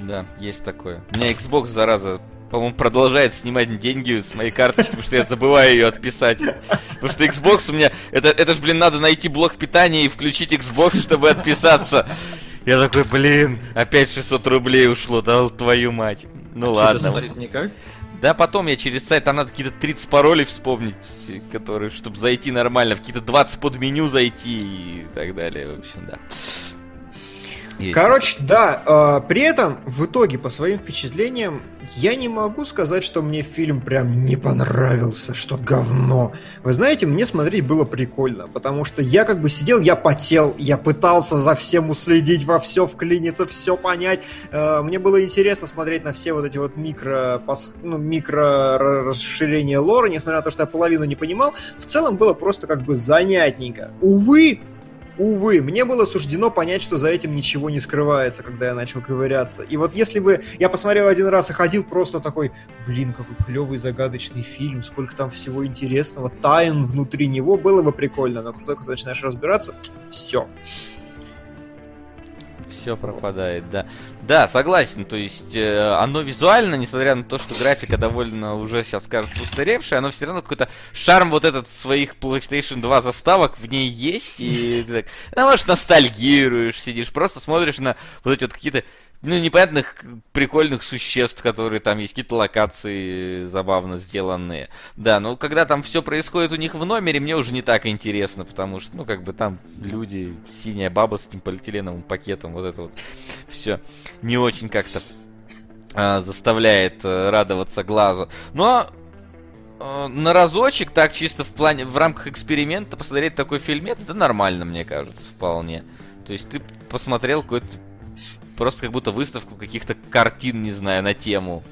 Да, есть такое. У меня Xbox, зараза, по-моему, продолжает снимать деньги с моей карточки, потому что я забываю ее отписать. Потому что Xbox у меня... Это, это ж, блин, надо найти блок питания и включить Xbox, чтобы отписаться. Я такой, блин, опять 600 рублей ушло, да твою мать. Ну а ладно. Через никак? Да, потом я через сайт, там надо какие-то 30 паролей вспомнить, которые, чтобы зайти нормально, в какие-то 20 под меню зайти и так далее, в общем, да. Есть. Короче, да, э, при этом в итоге по своим впечатлениям я не могу сказать, что мне фильм прям не понравился, что говно. Вы знаете, мне смотреть было прикольно, потому что я как бы сидел, я потел, я пытался за всем уследить, во все вклиниться, все понять. Э, мне было интересно смотреть на все вот эти вот микро, ну, микро расширения лора, несмотря на то, что я половину не понимал. В целом было просто как бы занятненько. Увы, Увы, мне было суждено понять, что за этим ничего не скрывается, когда я начал ковыряться. И вот если бы я посмотрел один раз и ходил просто такой, блин, какой клевый загадочный фильм, сколько там всего интересного, тайн внутри него, было бы прикольно. Но когда, когда начинаешь разбираться, все все пропадает, да. Да, согласен, то есть э, оно визуально, несмотря на то, что графика довольно уже сейчас кажется устаревшая, оно все равно какой-то шарм вот этот своих PlayStation 2 заставок в ней есть, и ты так, ну, может, ностальгируешь, сидишь, просто смотришь на вот эти вот какие-то ну, непонятных прикольных существ, которые там есть, какие-то локации забавно сделанные. Да, но когда там все происходит у них в номере, мне уже не так интересно, потому что, ну, как бы там люди, синяя баба с этим полиэтиленовым пакетом, вот это вот все не очень как-то а, заставляет а, радоваться глазу. Но а, на разочек, так чисто в плане, в рамках эксперимента посмотреть такой фильмец, это нормально, мне кажется, вполне. То есть ты посмотрел какой-то просто как будто выставку каких-то картин, не знаю, на тему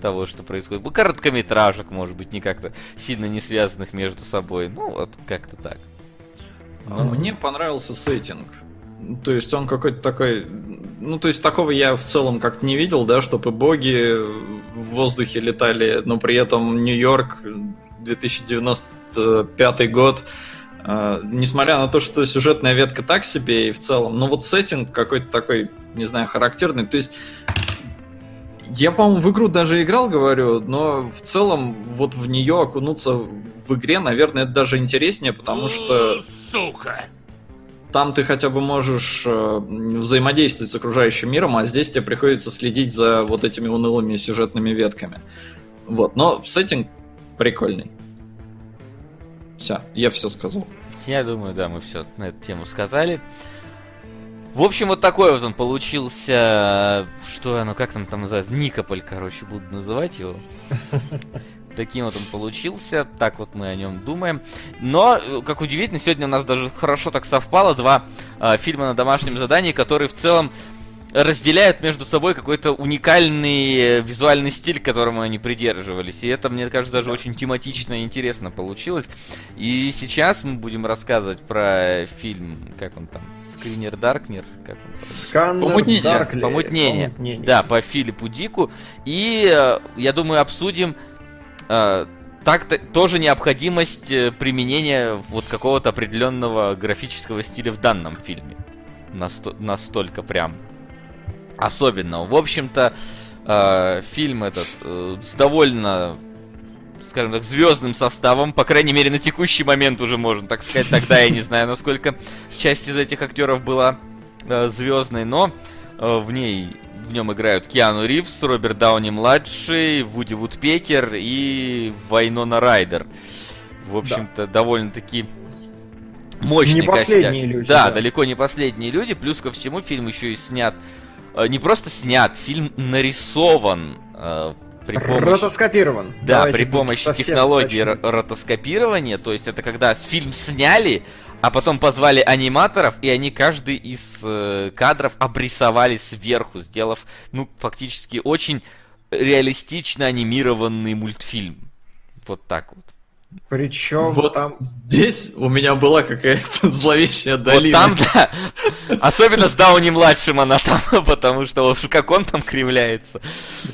того, что происходит. Короткометражек, может быть, не как-то сильно не связанных между собой. Ну, вот как-то так. Но... Мне понравился сеттинг. То есть он какой-то такой... Ну, то есть такого я в целом как-то не видел, да, чтобы боги в воздухе летали, но при этом Нью-Йорк, 2095 год, Э, несмотря на то, что сюжетная ветка так себе и в целом, но вот сеттинг какой-то такой, не знаю, характерный. То есть я, по-моему, в игру даже играл, говорю, но в целом вот в нее окунуться в игре, наверное, это даже интереснее, потому что... Сука! Там ты хотя бы можешь э, взаимодействовать с окружающим миром, а здесь тебе приходится следить за вот этими унылыми сюжетными ветками. Вот, но сеттинг прикольный. Все, я все сказал. Я думаю, да, мы все на эту тему сказали. В общем, вот такой вот он получился. Что оно, как там там называется? Никополь, короче, буду называть его. Таким вот он получился, так вот мы о нем думаем. Но, как удивительно, сегодня у нас даже хорошо так совпало два э, фильма на домашнем задании, которые в целом разделяют между собой какой-то уникальный э, визуальный стиль, к которому они придерживались. И это, мне кажется, даже очень тематично и интересно получилось. И сейчас мы будем рассказывать про фильм, как он там, Скринер Даркнер, как он Сканер Помутнение. Даркли. Помутнение. Помутнение. Да, по Филиппу Дику. И, э, я думаю, обсудим э, так -то, тоже необходимость применения вот какого-то определенного графического стиля в данном фильме. Насто настолько прям особенного. В общем-то, э, фильм этот э, с довольно скажем так, звездным составом, по крайней мере, на текущий момент уже можно так сказать. Тогда я не знаю, насколько часть из этих актеров была э, звездной, но э, в ней в нем играют Киану Ривз, Роберт Дауни младший, Вуди Вудпекер и Вайнона Райдер. В общем-то, да. довольно-таки мощный не последние костяк. люди. Да, да, далеко не последние люди. Плюс ко всему фильм еще и снят Э, не просто снят, фильм нарисован э, при помощи... Ротоскопирован. Да, Давайте при помощи технологии точно. ротоскопирования. То есть это когда фильм сняли, а потом позвали аниматоров, и они каждый из э, кадров обрисовали сверху, сделав, ну, фактически очень реалистично анимированный мультфильм. Вот так вот. Причем вот там... Здесь у меня была какая-то зловещая долина. Вот там, да. Особенно с Дауни младшим она там, потому что как он там кривляется.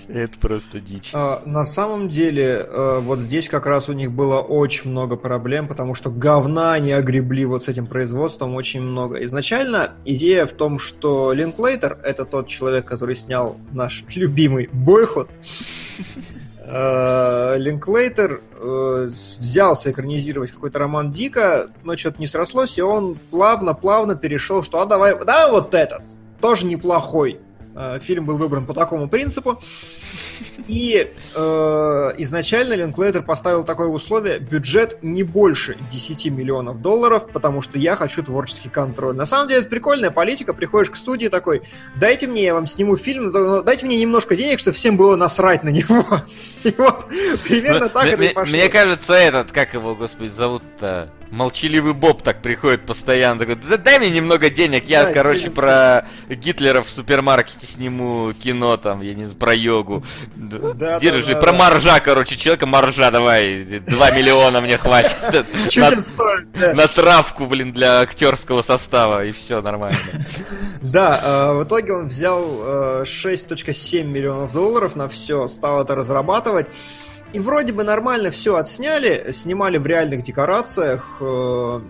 Это просто дичь. А, на самом деле, а, вот здесь как раз у них было очень много проблем, потому что говна они огребли вот с этим производством очень много. Изначально идея в том, что Линклейтер, это тот человек, который снял наш любимый Бойхот, Э, Линклейтер э, взялся экранизировать какой-то роман Дика, но что-то не срослось, и он плавно-плавно перешел, что а давай, да, вот этот, тоже неплохой. Э, фильм был выбран по такому принципу. И э, изначально Линклейтер поставил такое условие, бюджет не больше 10 миллионов долларов, потому что я хочу творческий контроль. На самом деле это прикольная политика, приходишь к студии такой, дайте мне, я вам сниму фильм, дайте мне немножко денег, чтобы всем было насрать на него. И вот примерно ну, так это и пошло. Мне кажется, этот, как его, господи, зовут-то? Молчаливый Боб так приходит постоянно, такой, да дай мне немного денег, я, да, короче, про Гитлера в супермаркете сниму кино там, я не знаю, про йогу. Да, Держи, да, про да. моржа, короче, человека моржа давай, 2 миллиона мне хватит. На травку, блин, для актерского состава, и все нормально. Да, э, в итоге он взял 6.7 э, миллионов долларов на все, стал это разрабатывать. И вроде бы нормально все отсняли, снимали в реальных декорациях, э,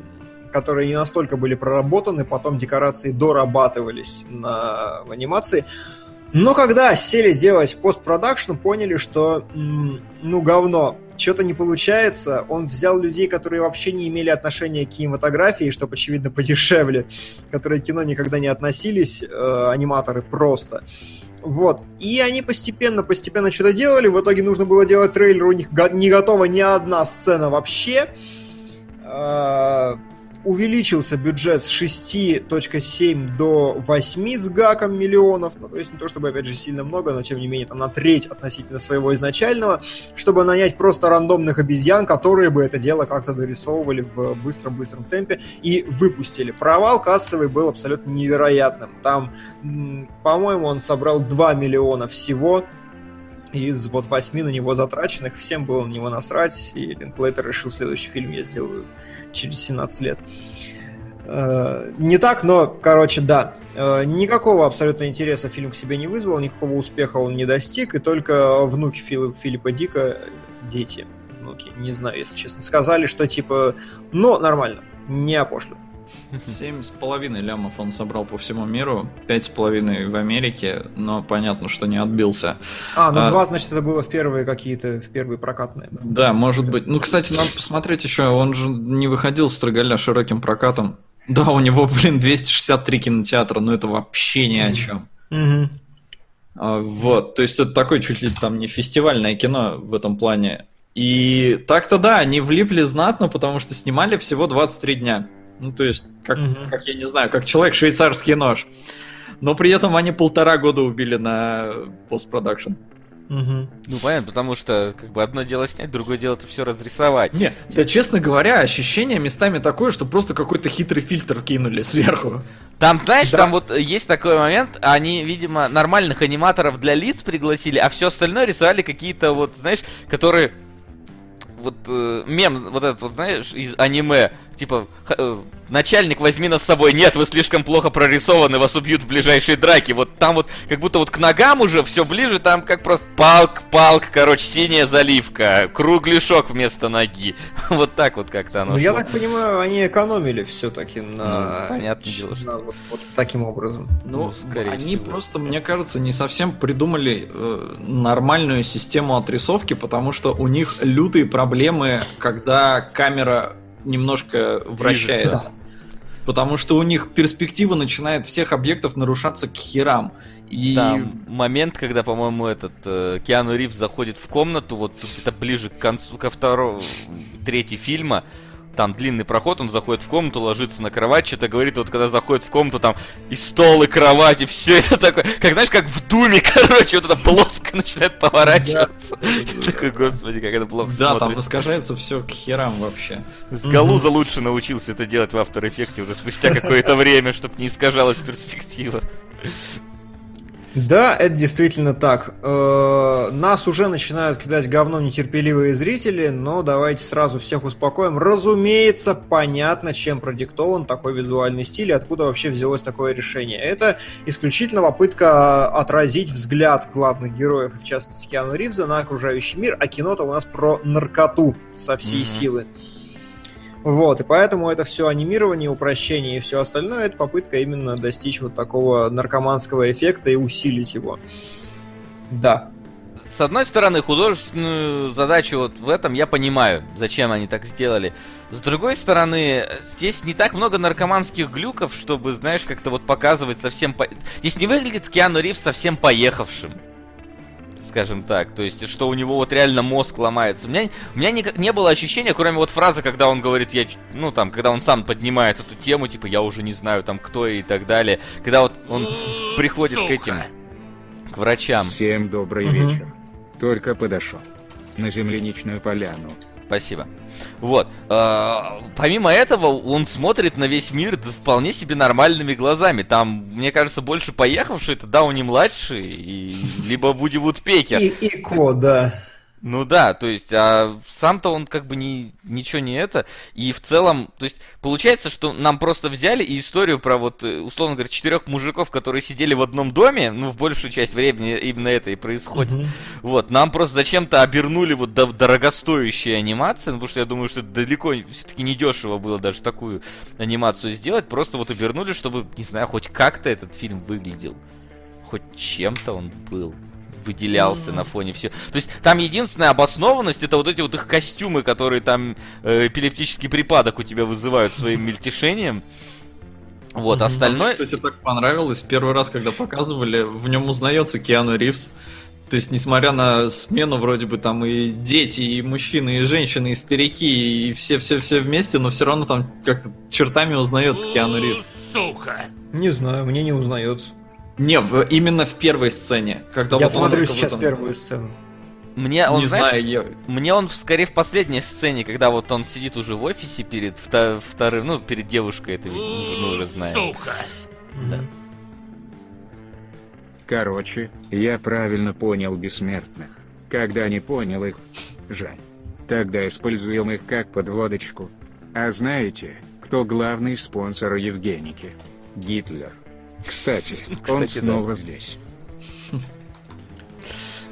которые не настолько были проработаны, потом декорации дорабатывались на в анимации. Но когда сели делать постпродакшн, поняли, что ну говно, что-то не получается. Он взял людей, которые вообще не имели отношения к кинематографии, чтобы, очевидно, подешевле, которые к кино никогда не относились, э, аниматоры просто. Вот. И они постепенно-постепенно что-то делали. В итоге нужно было делать трейлер. У них не готова ни одна сцена вообще. Увеличился бюджет с 6.7 до 8 с гаком миллионов. Ну, то есть не то чтобы, опять же, сильно много, но тем не менее там на треть относительно своего изначального, чтобы нанять просто рандомных обезьян, которые бы это дело как-то дорисовывали в быстром-быстром темпе и выпустили. Провал кассовый был абсолютно невероятным. Там, по-моему, он собрал 2 миллиона всего, из вот восьми на него затраченных, всем было на него насрать, и Линклейтер решил, следующий фильм я сделаю через 17 лет. Э, не так, но, короче, да. Э, никакого абсолютно интереса фильм к себе не вызвал, никакого успеха он не достиг, и только внуки Филиппа, Филиппа Дика, дети, внуки, не знаю, если честно, сказали, что типа, ну, нормально. не опошлю. Семь с половиной лямов он собрал по всему миру, пять с половиной в Америке, но понятно, что не отбился. А, ну а, два, значит, это было в первые какие-то, в первые прокатные. Да, может быть. Ну, кстати, надо посмотреть еще, он же не выходил с Трогаля широким прокатом. Да, у него, блин, 263 кинотеатра, но это вообще ни о чем. Mm-hmm. А, вот, то есть это такое чуть ли там не фестивальное кино в этом плане. И так-то да, они влипли знатно, потому что снимали всего 23 дня. Ну, то есть, как, mm-hmm. как я не знаю, как человек швейцарский нож. Но при этом они полтора года убили на постпродакшн. Угу. Ну понятно, потому что как бы одно дело снять, другое дело это все разрисовать. Не, да честно говоря, ощущение местами такое, что просто какой-то хитрый фильтр кинули сверху. Там, знаешь, да. там вот есть такой момент, они, видимо, нормальных аниматоров для лиц пригласили, а все остальное рисовали какие-то вот, знаешь, которые вот э, мем, вот этот вот, знаешь, из аниме, типа, э, начальник, возьми нас с собой, нет, вы слишком плохо прорисованы, вас убьют в ближайшей драке. Вот там вот, как будто вот к ногам уже все ближе, там как просто палк, палк, короче, синяя заливка, кругляшок вместо ноги. вот так вот как-то оно Ну, я так понимаю, они экономили все-таки на... Ну, понятное дело, что... Вот, вот таким образом. Ну, ну скорее они всего. просто, мне кажется, не совсем придумали э, нормальную систему отрисовки, потому что у них лютые проблемы, когда камера немножко вращается. Потому что у них перспектива начинает всех объектов нарушаться к херам. И... Там момент, когда, по-моему, этот э, Киану Ривз заходит в комнату, вот где-то ближе к концу, ко второму, третьей фильма, там длинный проход, он заходит в комнату, ложится на кровать, что-то говорит, вот когда заходит в комнату, там и стол, и кровать, и все это такое, как знаешь, как в Думе, короче, вот это плоско начинает поворачиваться. Такой, господи, как это плохо Да, там искажается все к херам вообще. С Галуза лучше научился это делать в After Effects уже спустя какое-то время, чтобы не искажалась перспектива. Да, это действительно так. Э, нас уже начинают кидать говно нетерпеливые зрители, но давайте сразу всех успокоим. Разумеется, понятно, чем продиктован такой визуальный стиль и откуда вообще взялось такое решение. Это исключительно попытка отразить взгляд главных героев, в частности Киану Ривза, на окружающий мир, а кино-то у нас про наркоту со всей mm-hmm. силы. Вот, и поэтому это все анимирование, упрощение и все остальное, это попытка именно достичь вот такого наркоманского эффекта и усилить его. Да. С одной стороны, художественную задачу вот в этом я понимаю, зачем они так сделали. С другой стороны, здесь не так много наркоманских глюков, чтобы, знаешь, как-то вот показывать совсем... По... Здесь не выглядит Киану Ривз совсем поехавшим скажем так. То есть, что у него вот реально мозг ломается. У меня, у меня не, не было ощущения, кроме вот фразы, когда он говорит, я, ну там, когда он сам поднимает эту тему, типа, я уже не знаю там кто и так далее. Когда вот он приходит Сука. к этим, к врачам. Всем добрый угу. вечер. Только подошел на земляничную поляну. Спасибо. Вот. А, помимо этого, он смотрит на весь мир вполне себе нормальными глазами. Там, мне кажется, больше поехавший это Дауни младший, и... либо Вуди Вудпекер. И, и Ко, да. Ну да, то есть, а сам-то он как бы не, ничего не это. И в целом, то есть, получается, что нам просто взяли и историю про вот, э, условно говоря, четырех мужиков, которые сидели в одном доме, ну, в большую часть времени именно это и происходит. Mm-hmm. Вот, нам просто зачем-то обернули вот до, дорогостоящие анимации, ну, потому что я думаю, что это далеко все-таки не дешево было даже такую анимацию сделать, просто вот обернули, чтобы, не знаю, хоть как-то этот фильм выглядел. Хоть чем-то он был выделялся mm-hmm. на фоне всего. То есть там единственная обоснованность это вот эти вот их костюмы, которые там э, эпилептический припадок у тебя вызывают своим мельтешением. Вот, mm-hmm. остальное... Мне, кстати, так понравилось. Первый раз, когда показывали, в нем узнается Киану Ривз. То есть, несмотря на смену, вроде бы там и дети, и мужчины, и женщины, и старики, и все-все-все вместе, но все равно там как-то чертами узнается Киану Ривз. Сука! Не знаю, мне не узнается. Не, в, именно в первой сцене. Когда я вот смотрю сейчас там... первую сцену. Мне он, не знаешь, знаю, я... мне он скорее в последней сцене, когда вот он сидит уже в офисе перед втор- вторым, ну, перед девушкой, это ведь мы, мы уже знаем. Сука! Да. Короче, я правильно понял бессмертных. Когда не понял их, жаль. Тогда используем их как подводочку. А знаете, кто главный спонсор Евгеники? Гитлер. Кстати, он снова здесь.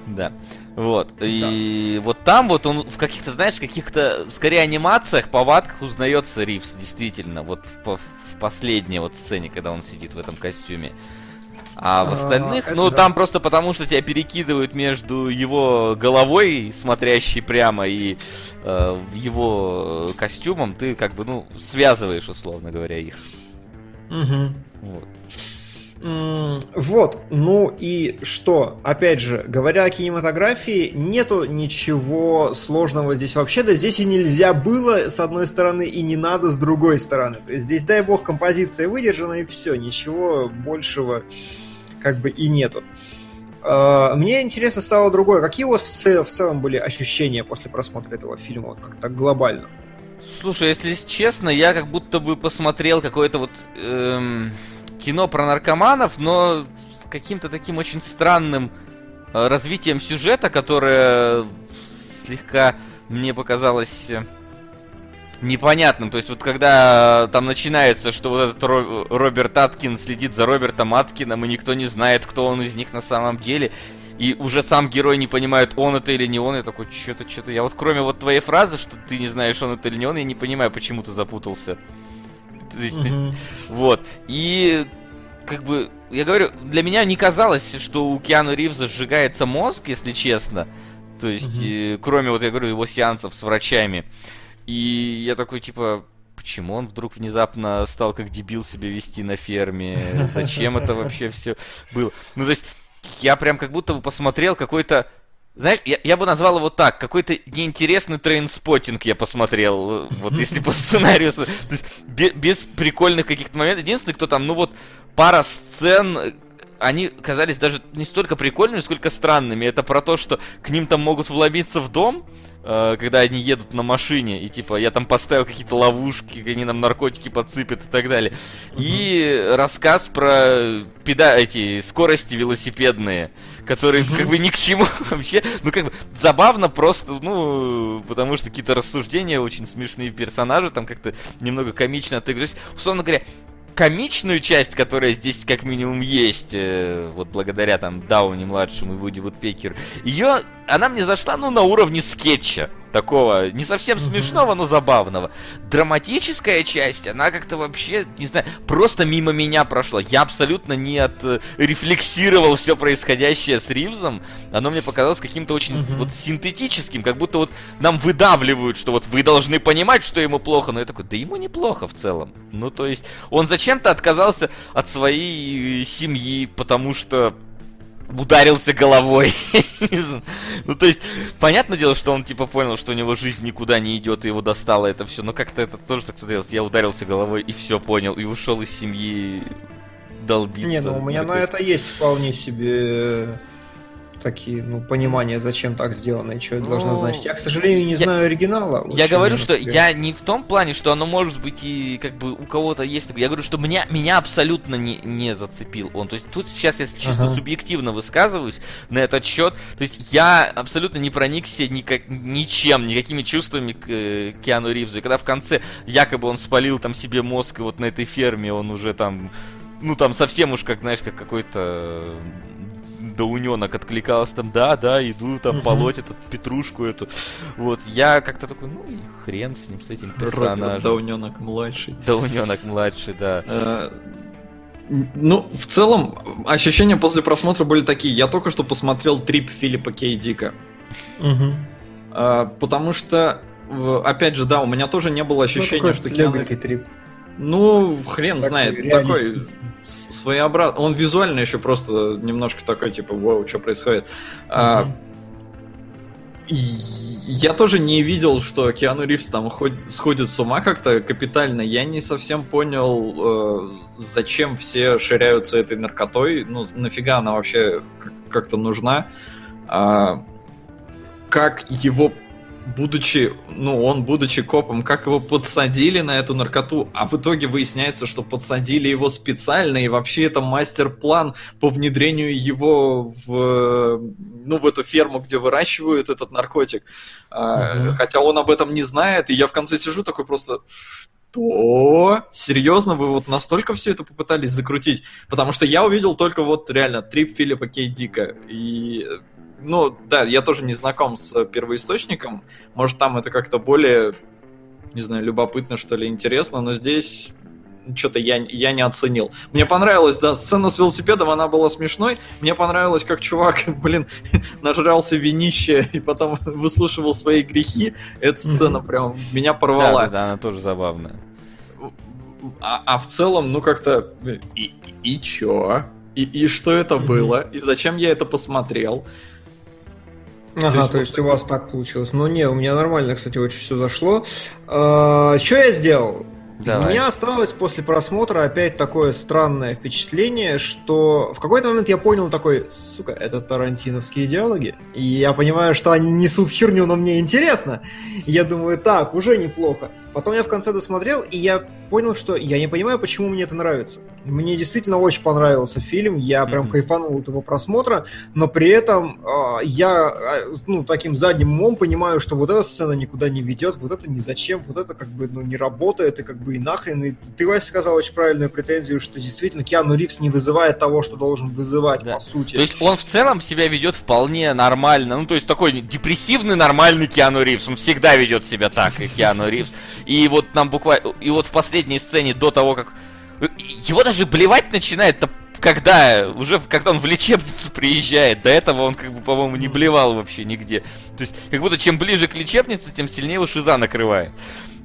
Да. Вот. И вот там вот он в каких-то, знаешь, каких-то, скорее, анимациях, повадках узнается Ривз, действительно. Вот в, в последней вот сцене, когда он сидит в этом костюме. А в а, остальных, а, ну да. там просто потому, что тебя перекидывают между его головой, смотрящей прямо, и э, его костюмом, ты как бы, ну, связываешь, условно говоря, их. Угу. Вот. Вот, ну и что? Опять же, говоря о кинематографии, нету ничего сложного здесь вообще, да здесь и нельзя было с одной стороны, и не надо с другой стороны. То есть здесь, дай бог, композиция выдержана, и все, ничего большего как бы и нету. А, мне интересно стало другое. Какие у вас в, цел, в целом были ощущения после просмотра этого фильма, вот как-то глобально? Слушай, если честно, я как будто бы посмотрел какое-то вот эм, кино про наркоманов, но с каким-то таким очень странным э, развитием сюжета, которое слегка мне показалось э, непонятным. То есть вот когда там начинается, что вот этот Ро- Роберт Аткин следит за Робертом Аткином, и никто не знает, кто он из них на самом деле, и уже сам герой не понимает, он это или не он, я такой, что-то, что-то... Я вот кроме вот твоей фразы, что ты не знаешь, он это или не он, я не понимаю, почему ты запутался. То есть, вот. И как бы, я говорю, для меня не казалось, что у Киану Ривза сжигается мозг, если честно. То есть, э, кроме, вот я говорю, его сеансов с врачами. И я такой, типа, почему он вдруг внезапно стал как дебил себя вести на ферме? Зачем это вообще все было? Ну, то есть, я прям как будто бы посмотрел какой-то знаешь, я, я бы назвал его так, какой-то неинтересный Trainspotting я посмотрел, вот если по сценарию, то есть без, без прикольных каких-то моментов. Единственный, кто там, ну вот, пара сцен, они казались даже не столько прикольными, сколько странными. Это про то, что к ним там могут вломиться в дом, Э, когда они едут на машине, и типа я там поставил какие-то ловушки, они нам наркотики подсыпят и так далее. Угу. И рассказ про педа эти скорости велосипедные, которые как бы ни к чему вообще. Ну как бы забавно просто, ну, потому что какие-то рассуждения очень смешные персонажи, там как-то немного комично отыгрывались. Условно говоря, комичную часть, которая здесь как минимум есть, э, вот благодаря там Дауни младшему и Вуди Вудпекер, ее, она мне зашла, ну, на уровне скетча такого не совсем смешного, но забавного. Драматическая часть, она как-то вообще, не знаю, просто мимо меня прошла. Я абсолютно не отрефлексировал э, все происходящее с Ривзом. Оно мне показалось каким-то очень mm-hmm. вот синтетическим, как будто вот нам выдавливают, что вот вы должны понимать, что ему плохо. Но я такой, да ему неплохо в целом. Ну, то есть, он зачем-то отказался от своей семьи, потому что ударился головой. ну, то есть, понятное дело, что он, типа, понял, что у него жизнь никуда не идет, и его достало это все. Но как-то это тоже так смотрелось. Я ударился головой и все понял, и ушел из семьи долбиться. Не, ну у меня на это есть вполне себе такие, ну, понимания, зачем так сделано и что это ну, должно значить. Я, к сожалению, не я, знаю оригинала. Я говорю, что я не в том плане, что оно может быть и как бы у кого-то есть такое. Я говорю, что меня, меня абсолютно не, не зацепил он. То есть тут сейчас я чисто ага. субъективно высказываюсь на этот счет. То есть я абсолютно не проникся никак, ничем, никакими чувствами к э, Киану Ривзу. И когда в конце якобы он спалил там себе мозг, и вот на этой ферме он уже там ну там совсем уж как, знаешь, как какой-то дауненок откликалась там, да, да, иду там полоть эту петрушку эту. Вот, я как-то такой, ну и хрен с ним, с этим персонажем. Дауненок младший. Дауненок младший, да. Э, ну, в целом, ощущения после просмотра были такие. Я только что посмотрел трип Филиппа Кей Дика. Угу. потому что, опять же, да, у меня тоже не было ну, ощущения, что Киану... трип. Ну, хрен такой знает, реалист. такой своеобразный. Он визуально еще просто немножко такой, типа, вау, что происходит. Mm-hmm. А, я тоже не видел, что Киану Ривз там ход... сходит с ума как-то капитально. Я не совсем понял, э, зачем все ширяются этой наркотой. Ну, нафига она вообще как-то нужна. А, как его будучи, ну, он, будучи копом, как его подсадили на эту наркоту, а в итоге выясняется, что подсадили его специально, и вообще это мастер-план по внедрению его в, ну, в эту ферму, где выращивают этот наркотик. Uh-huh. Хотя он об этом не знает, и я в конце сижу такой просто, что? Серьезно, вы вот настолько все это попытались закрутить? Потому что я увидел только вот реально трип Филиппа Кей Дика, и ну, да, я тоже не знаком с первоисточником. Может, там это как-то более, не знаю, любопытно, что ли, интересно, но здесь что-то я, я не оценил. Мне понравилась, да, сцена с велосипедом, она была смешной. Мне понравилось, как чувак, блин, нажрался винище и потом выслушивал свои грехи. Эта сцена прям меня порвала. Да, да, да она тоже забавная. А, а в целом, ну как-то... И, и, и чё? И, и что это было? И зачем я это посмотрел? Ага, то есть, то есть у вас так получилось. Ну не, у меня нормально, кстати, очень все зашло. А, что я сделал? Давай. У меня осталось после просмотра опять такое странное впечатление, что в какой-то момент я понял такой, сука, это тарантиновские диалоги. И я понимаю, что они несут херню, но мне интересно. Я думаю, так, уже неплохо. Потом я в конце досмотрел, и я понял, что я не понимаю, почему мне это нравится. Мне действительно очень понравился фильм, я прям mm-hmm. кайфанул от его просмотра, но при этом э, я э, ну, таким задним умом понимаю, что вот эта сцена никуда не ведет, вот это ни зачем, вот это как бы ну, не работает, и как бы и нахрен. И ты, Вася, сказал очень правильную претензию, что действительно Киану Ривз не вызывает того, что должен вызывать, да. по сути. То есть он в целом себя ведет вполне нормально, ну то есть такой депрессивный нормальный Киану Ривз, он всегда ведет себя так, и Киану Ривз. И вот нам буквально... И вот в последней сцене до того, как... Его даже блевать начинает -то когда? Уже когда он в лечебницу приезжает. До этого он, как бы, по-моему, не блевал вообще нигде. То есть, как будто чем ближе к лечебнице, тем сильнее его шиза накрывает.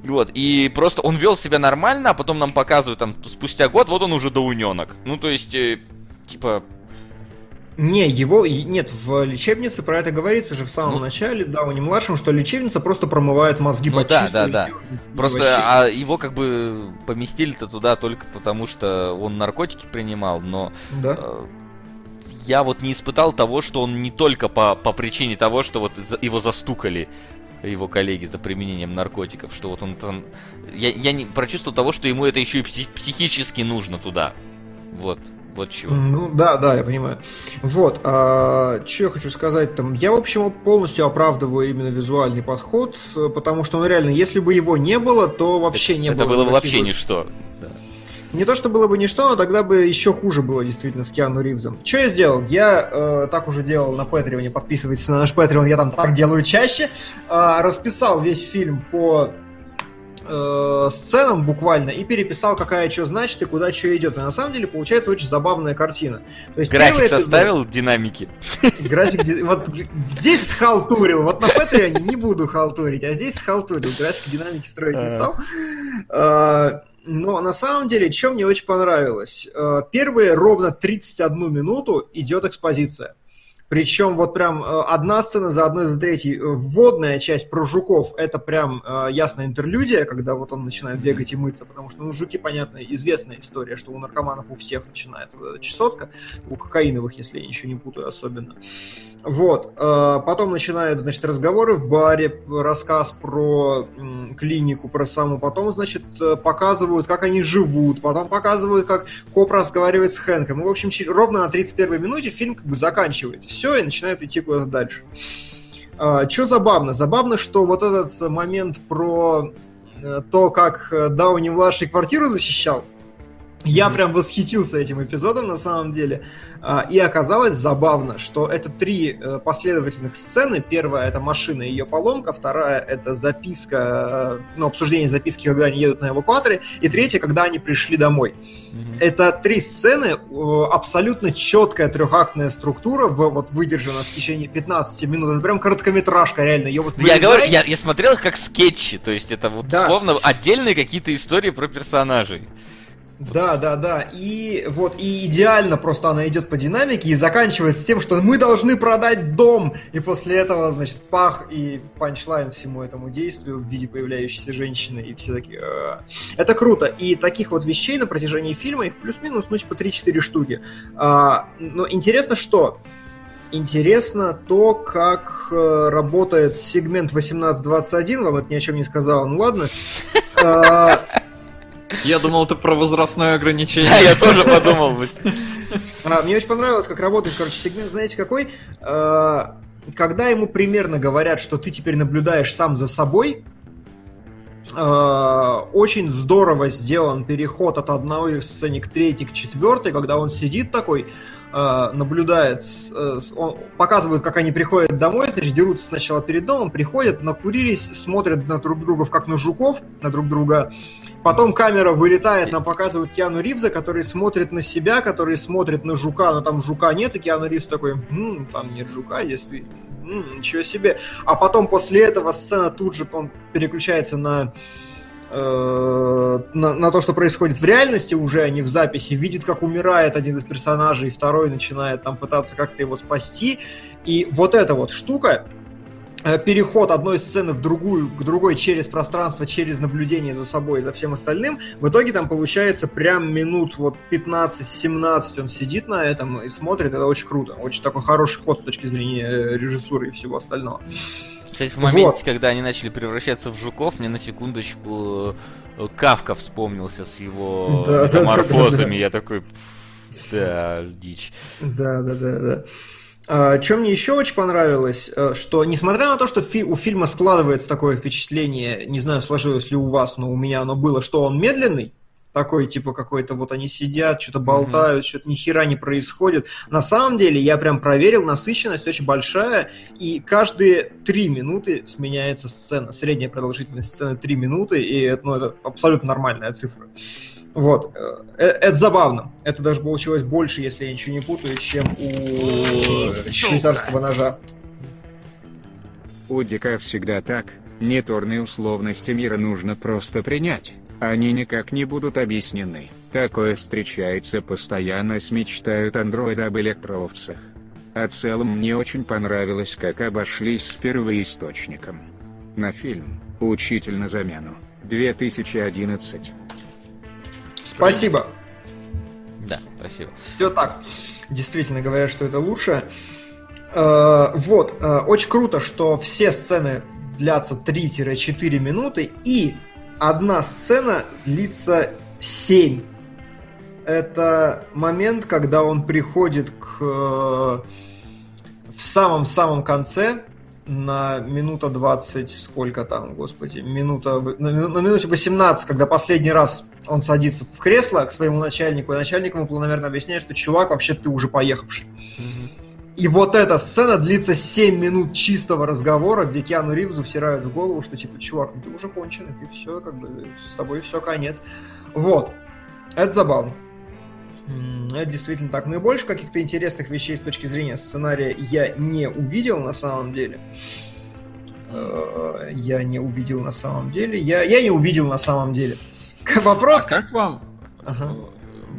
Вот, и просто он вел себя нормально, а потом нам показывают там спустя год, вот он уже доуненок. Ну, то есть, э, типа, не, его нет, в лечебнице про это говорится же в самом ну, начале, да, у не младшем, что лечебница просто промывает мозги ну, да, да, да. Просто а его как бы поместили-то туда только потому, что он наркотики принимал, но да. э, я вот не испытал того, что он не только по, по причине того, что вот его застукали его коллеги за применением наркотиков, что вот он там... Я, я не прочувствовал того, что ему это еще и психически нужно туда. Вот. Вот чего. Ну да, да, я понимаю. Вот, а, что я хочу сказать там. Я, в общем, полностью оправдываю именно визуальный подход, потому что, ну реально, если бы его не было, то вообще это, не это было. Это было бы вообще ничто. Да. Не то, что было бы ничто, но тогда бы еще хуже было действительно с Киану Ривзом. Что я сделал? Я э, так уже делал на Патреоне, подписывайтесь на наш Патреон, я там так делаю чаще. Э, расписал весь фильм по э, сценам буквально и переписал, какая что значит и куда что идет. И на самом деле получается очень забавная картина. То есть График составил эпизод... динамики. График вот здесь схалтурил. Вот на Патреоне не буду халтурить, а здесь схалтурил. График динамики строить не стал. А, но на самом деле, что мне очень понравилось? Э, первые ровно 31 минуту идет экспозиция. Причем вот прям э, одна сцена за одной за третьей. Вводная часть про жуков – это прям э, ясная интерлюдия, когда вот он начинает бегать и мыться, потому что, ну, жуки, понятно, известная история, что у наркоманов у всех начинается вот эта чесотка, у кокаиновых, если я ничего не путаю особенно. Вот. Э, потом начинают, значит, разговоры в баре, рассказ про клинику, про саму. Потом, значит, э, показывают, как они живут. Потом показывают, как коп разговаривает с Хэнком. Ну, в общем, ровно на 31 минуте фильм как бы заканчивается. Все, и начинает идти куда-то дальше. Э, Что забавно? Забавно, что вот этот момент про то, как Дауни-младший квартиру защищал, я прям восхитился этим эпизодом на самом деле. А, и оказалось забавно, что это три э, последовательных сцены. Первая это машина и ее поломка, вторая это записка, э, ну, обсуждение записки, когда они едут на эвакуаторе, и третья, когда они пришли домой. Mm-hmm. Это три сцены, абсолютно четкая трехактная структура, вот выдержана в течение 15 минут. Это прям короткометражка, реально. Ее вот я, говорю, я, я смотрел их как скетчи, то есть это вот да. словно отдельные какие-то истории про персонажей. Да, да, да. И вот и идеально просто она идет по динамике и заканчивается тем, что мы должны продать дом. И после этого, значит, пах и панчлайн всему этому действию в виде появляющейся женщины. И все такие... «Э». Это круто. И таких вот вещей на протяжении фильма, их плюс-минус, ну, типа 3-4 штуки. А, но интересно, что... Интересно то, как э, работает сегмент 1821. Вам это ни о чем не сказал. Ну ладно. А, я думал, это про возрастное ограничение. Да, я тоже подумал. А, мне очень понравилось, как работает, короче, сегмент, знаете, какой? А, когда ему примерно говорят, что ты теперь наблюдаешь сам за собой, Э, очень здорово сделан переход от одной сцены к третьей, к четвертой, когда он сидит такой, наблюдает, э, он показывает, как они приходят домой, значит, дерутся сначала перед домом, приходят, накурились, смотрят на друг друга как на жуков, на друг друга. Потом камера вылетает, нам показывают Киану Ривза, который смотрит на себя, который смотрит на жука, но там жука нет, и Киану Ривз такой, м-м, там нет жука, действительно м-м, ничего себе. А потом после этого сцена тут же он переключается на э, на, на то, что происходит в реальности уже, а не в записи, видит, как умирает один из персонажей, второй начинает там пытаться как-то его спасти. И вот эта вот штука, Э, переход одной сцены в другую, к другой через пространство, через наблюдение за собой и за всем остальным, в итоге там получается прям минут вот 15-17 он сидит на этом и смотрит, это очень круто. Очень такой хороший ход с точки зрения э, режиссуры и всего остального. Кстати, в моменте, вот. когда они начали превращаться в жуков, мне на секундочку э, Кавка вспомнился с его да, метаморфозами. Да, да, да, да. Я такой, да, дичь. Да, да, да, да. А, Чем мне еще очень понравилось, э, что несмотря на то, что у фильма складывается такое впечатление, не знаю, сложилось ли у вас, но у меня оно было, что он медленный, такой, типа, какой-то вот они сидят, что-то болтают, mm-hmm. что-то ни хера не происходит. На самом деле, я прям проверил, насыщенность очень большая, и каждые три минуты сменяется сцена. Средняя продолжительность сцены три минуты, и ну, это абсолютно нормальная цифра. Вот. Э, э, это забавно. Это даже получилось больше, если я ничего не путаю, чем у швейцарского ножа. У Дика всегда так. Неторные условности мира нужно просто принять. Они никак не будут объяснены. Такое встречается постоянно с мечтают андроида об электроовцах. А целом мне очень понравилось, как обошлись с первоисточником. На фильм «Учитель на замену» 2011 Спасибо. Да, спасибо. Все так. Действительно говорят, что это лучше. Э, вот, э, очень круто, что все сцены длятся 3-4 минуты, и одна сцена длится 7. Это момент, когда он приходит к э, в самом-самом конце на минута 20, сколько там, господи, минута, на, на минуте 18, когда последний раз он садится в кресло к своему начальнику, и начальник ему планомерно объясняет, что чувак, вообще ты уже поехавший. И вот эта сцена длится 7 минут чистого разговора, где Киану Ривзу всирают в голову, что типа, чувак, ну ты уже конченый, ты все, как бы, с тобой все, конец. Вот. Это забавно. Это действительно так. Ну и больше каких-то интересных вещей с точки зрения сценария я не увидел на самом деле. Э, я не увидел на самом деле. Я, я не увидел на самом деле. Вопрос... А как вам? Ага.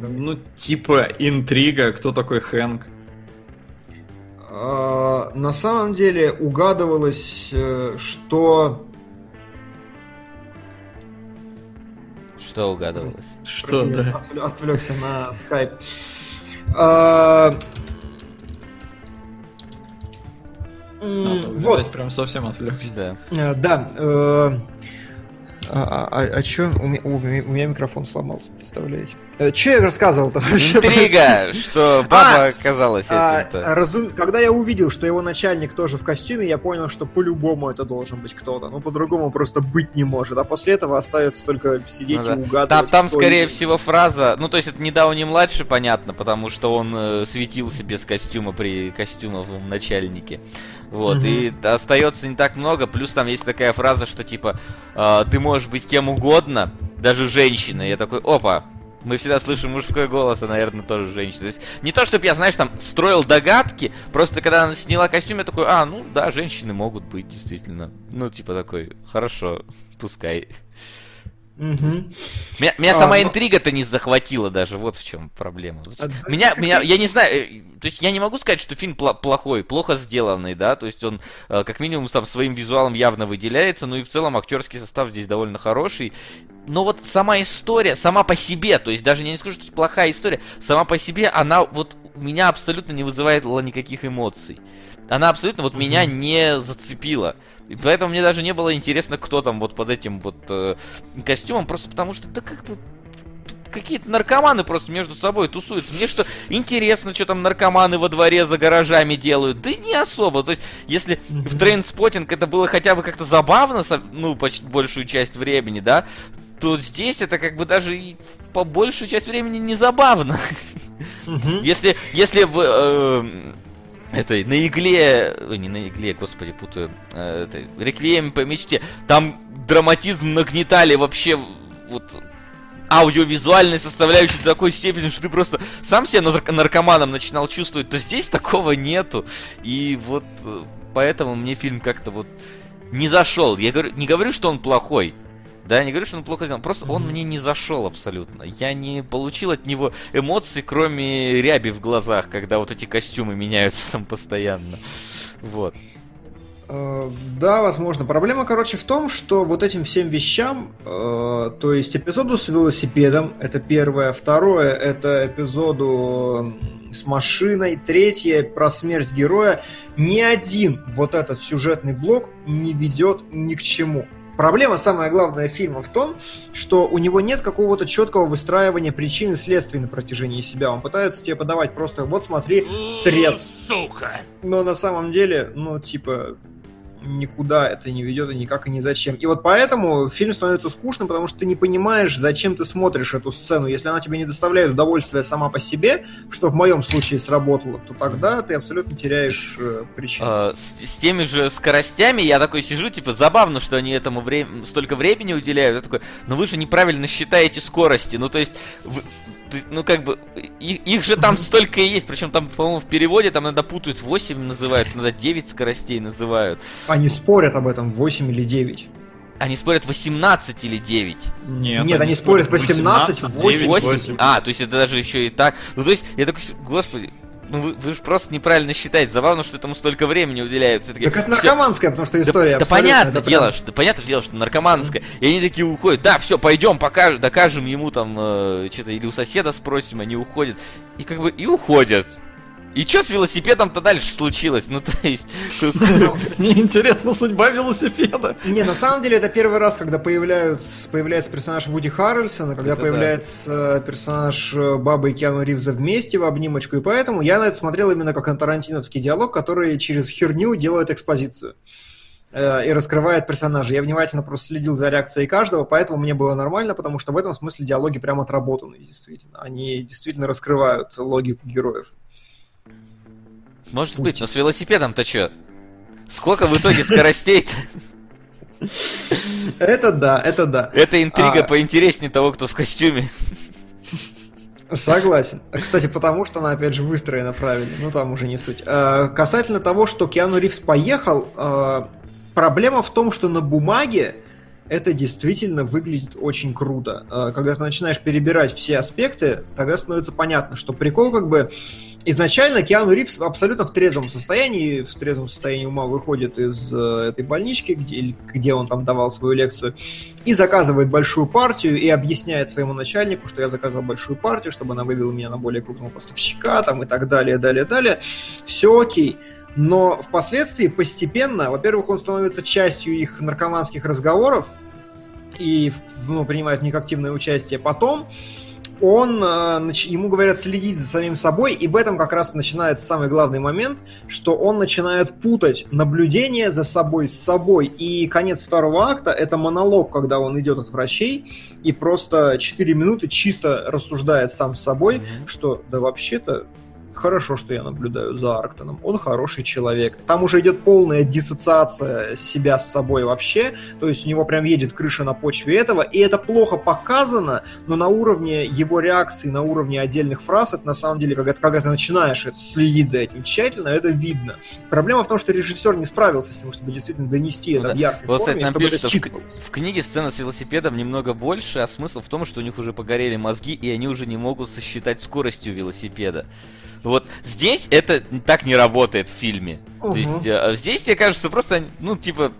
Ну, типа интрига, кто такой Хэнк? А, на самом деле угадывалось, э, что... Что угадывалось? Что, да? Отвлекся на скайп. А... А, вот. Прям совсем отвлекся. Да. Э, да. Э, а, а, а чё? У меня, у меня микрофон сломался, представляете? Э, че я рассказывал-то вообще? Интрига, что папа а, оказалась этим-то. А, разум... Когда я увидел, что его начальник тоже в костюме, я понял, что по-любому это должен быть кто-то. Ну, по-другому просто быть не может. А после этого остается только сидеть ну, да. и угадывать. Там, там скорее всего, фраза... Ну, то есть, это не Дауни младший, понятно, потому что он э, светился без костюма при костюмовом начальнике. Вот, угу. и остается не так много. Плюс там есть такая фраза, что типа э, ты можешь быть кем угодно, даже женщиной. Я такой, опа, мы всегда слышим мужской голос, а, наверное, тоже женщина. То есть, не то, чтобы я, знаешь, там, строил догадки, просто когда она сняла костюм, я такой, а, ну, да, женщины могут быть, действительно. Ну, типа такой, хорошо, пускай. Угу. Меня, меня а, сама но... интрига-то не захватила даже, вот в чем проблема. А, меня, да, меня, я не знаю, э, то есть я не могу сказать, что фильм плохой, плохо сделанный, да, то есть он э, как минимум там своим визуалом явно выделяется, ну и в целом актерский состав здесь довольно хороший. Но вот сама история, сама по себе, то есть даже я не скажу, что это плохая история, сама по себе, она вот меня абсолютно не вызывает никаких эмоций. Она абсолютно вот меня не зацепила. И поэтому мне даже не было интересно, кто там вот под этим вот э, костюмом, просто потому что, да как бы, какие-то наркоманы просто между собой тусуются. Мне что, интересно, что там наркоманы во дворе за гаражами делают? Да не особо. То есть, если в Trainspotting это было хотя бы как-то забавно, ну, почти большую часть времени, да, то здесь это как бы даже и по большую часть времени не забавно. Если, если в э, этой на игле, не на игле, господи, путаю, э, это, реквием по мечте, там драматизм нагнетали вообще вот аудиовизуальной составляющей до такой степени, что ты просто сам себя наркоманом начинал чувствовать, то здесь такого нету. И вот э, поэтому мне фильм как-то вот не зашел. Я говорю, не говорю, что он плохой. Да, я не говорю, что он плохо сделан, просто mm-hmm. он мне не зашел абсолютно. Я не получил от него эмоций, кроме ряби в глазах, когда вот эти костюмы меняются там постоянно. Вот. Э, да, возможно. Проблема, короче, в том, что вот этим всем вещам, э, то есть эпизоду с велосипедом, это первое, второе, это эпизоду с машиной, третье про смерть героя, ни один вот этот сюжетный блок не ведет ни к чему. Проблема, самая главная фильма в том, что у него нет какого-то четкого выстраивания причин и следствий на протяжении себя. Он пытается тебе подавать просто, вот смотри, срез. Сука! Но на самом деле, ну, типа, никуда это не ведет и никак и ни зачем. И вот поэтому фильм становится скучным, потому что ты не понимаешь, зачем ты смотришь эту сцену. Если она тебе не доставляет удовольствия сама по себе, что в моем случае сработало, то тогда ты абсолютно теряешь э, причину. А, с, с теми же скоростями я такой сижу, типа, забавно, что они этому время, столько времени уделяют. Я такой, ну вы же неправильно считаете скорости. Ну, то есть, вы, ну как бы, их, их же там столько и есть, причем там, по-моему, в переводе там иногда путают 8 называют, иногда 9 скоростей называют. Они спорят об этом, 8 или 9. Они спорят 18 или 9? Нет, Нет они, они спорят 18, 18 8. 8. 8. А, то есть это даже еще и так. Ну, то есть, я такой, господи, ну вы, вы же просто неправильно считаете. Забавно, что этому столько времени уделяют. Все-таки, так это наркоманская, потому что история. Да, да понятное дело, прям... что, да, понятное дело, что наркоманская. Mm-hmm. И они такие уходят. Да, все, пойдем, покажем, докажем ему там э, что-то или у соседа спросим, они уходят. И как бы и уходят. И что с велосипедом-то дальше случилось? Ну, то есть... Мне интересна судьба велосипеда. Не, на самом деле, это первый раз, когда появляются, появляется персонаж Вуди Харрельсона, когда это появляется да. персонаж э, Бабы и Киану Ривза вместе в обнимочку, и поэтому я на это смотрел именно как на тарантиновский диалог, который через херню делает экспозицию э, и раскрывает персонажа. Я внимательно просто следил за реакцией каждого, поэтому мне было нормально, потому что в этом смысле диалоги прям отработаны, действительно. Они действительно раскрывают логику героев. Может быть, но с велосипедом-то что? Сколько в итоге скоростей-то? Это да, это да. Это интрига а... поинтереснее того, кто в костюме. Согласен. Кстати, потому что она, опять же, выстроена правильно. Ну, там уже не суть. А, касательно того, что Киану Ривз поехал, а, проблема в том, что на бумаге это действительно выглядит очень круто. А, когда ты начинаешь перебирать все аспекты, тогда становится понятно, что прикол как бы изначально Киану Ривз абсолютно в трезвом состоянии, в трезвом состоянии ума выходит из э, этой больнички, где, где он там давал свою лекцию, и заказывает большую партию, и объясняет своему начальнику, что я заказал большую партию, чтобы она вывела меня на более крупного поставщика, там, и так далее, далее, далее. Все окей. Но впоследствии постепенно, во-первых, он становится частью их наркоманских разговоров, и ну, принимает в них активное участие. Потом он, э, ему говорят следить за самим собой, и в этом как раз начинается самый главный момент, что он начинает путать наблюдение за собой с собой. И конец второго акта — это монолог, когда он идет от врачей и просто 4 минуты чисто рассуждает сам с собой, mm-hmm. что да вообще-то хорошо, что я наблюдаю за Арктоном. Он хороший человек. Там уже идет полная диссоциация себя с собой вообще. То есть у него прям едет крыша на почве этого. И это плохо показано, но на уровне его реакции, на уровне отдельных фраз, это на самом деле, когда, когда ты начинаешь следить за этим тщательно, это видно. Проблема в том, что режиссер не справился с тем, чтобы действительно донести ну, это да. в яркой вот, форме, кстати, нам пишут, в, в книге сцена с велосипедом немного больше, а смысл в том, что у них уже погорели мозги, и они уже не могут сосчитать скоростью велосипеда. Вот здесь это так не работает в фильме. Угу. То есть э, здесь, мне кажется, просто, ну, типа,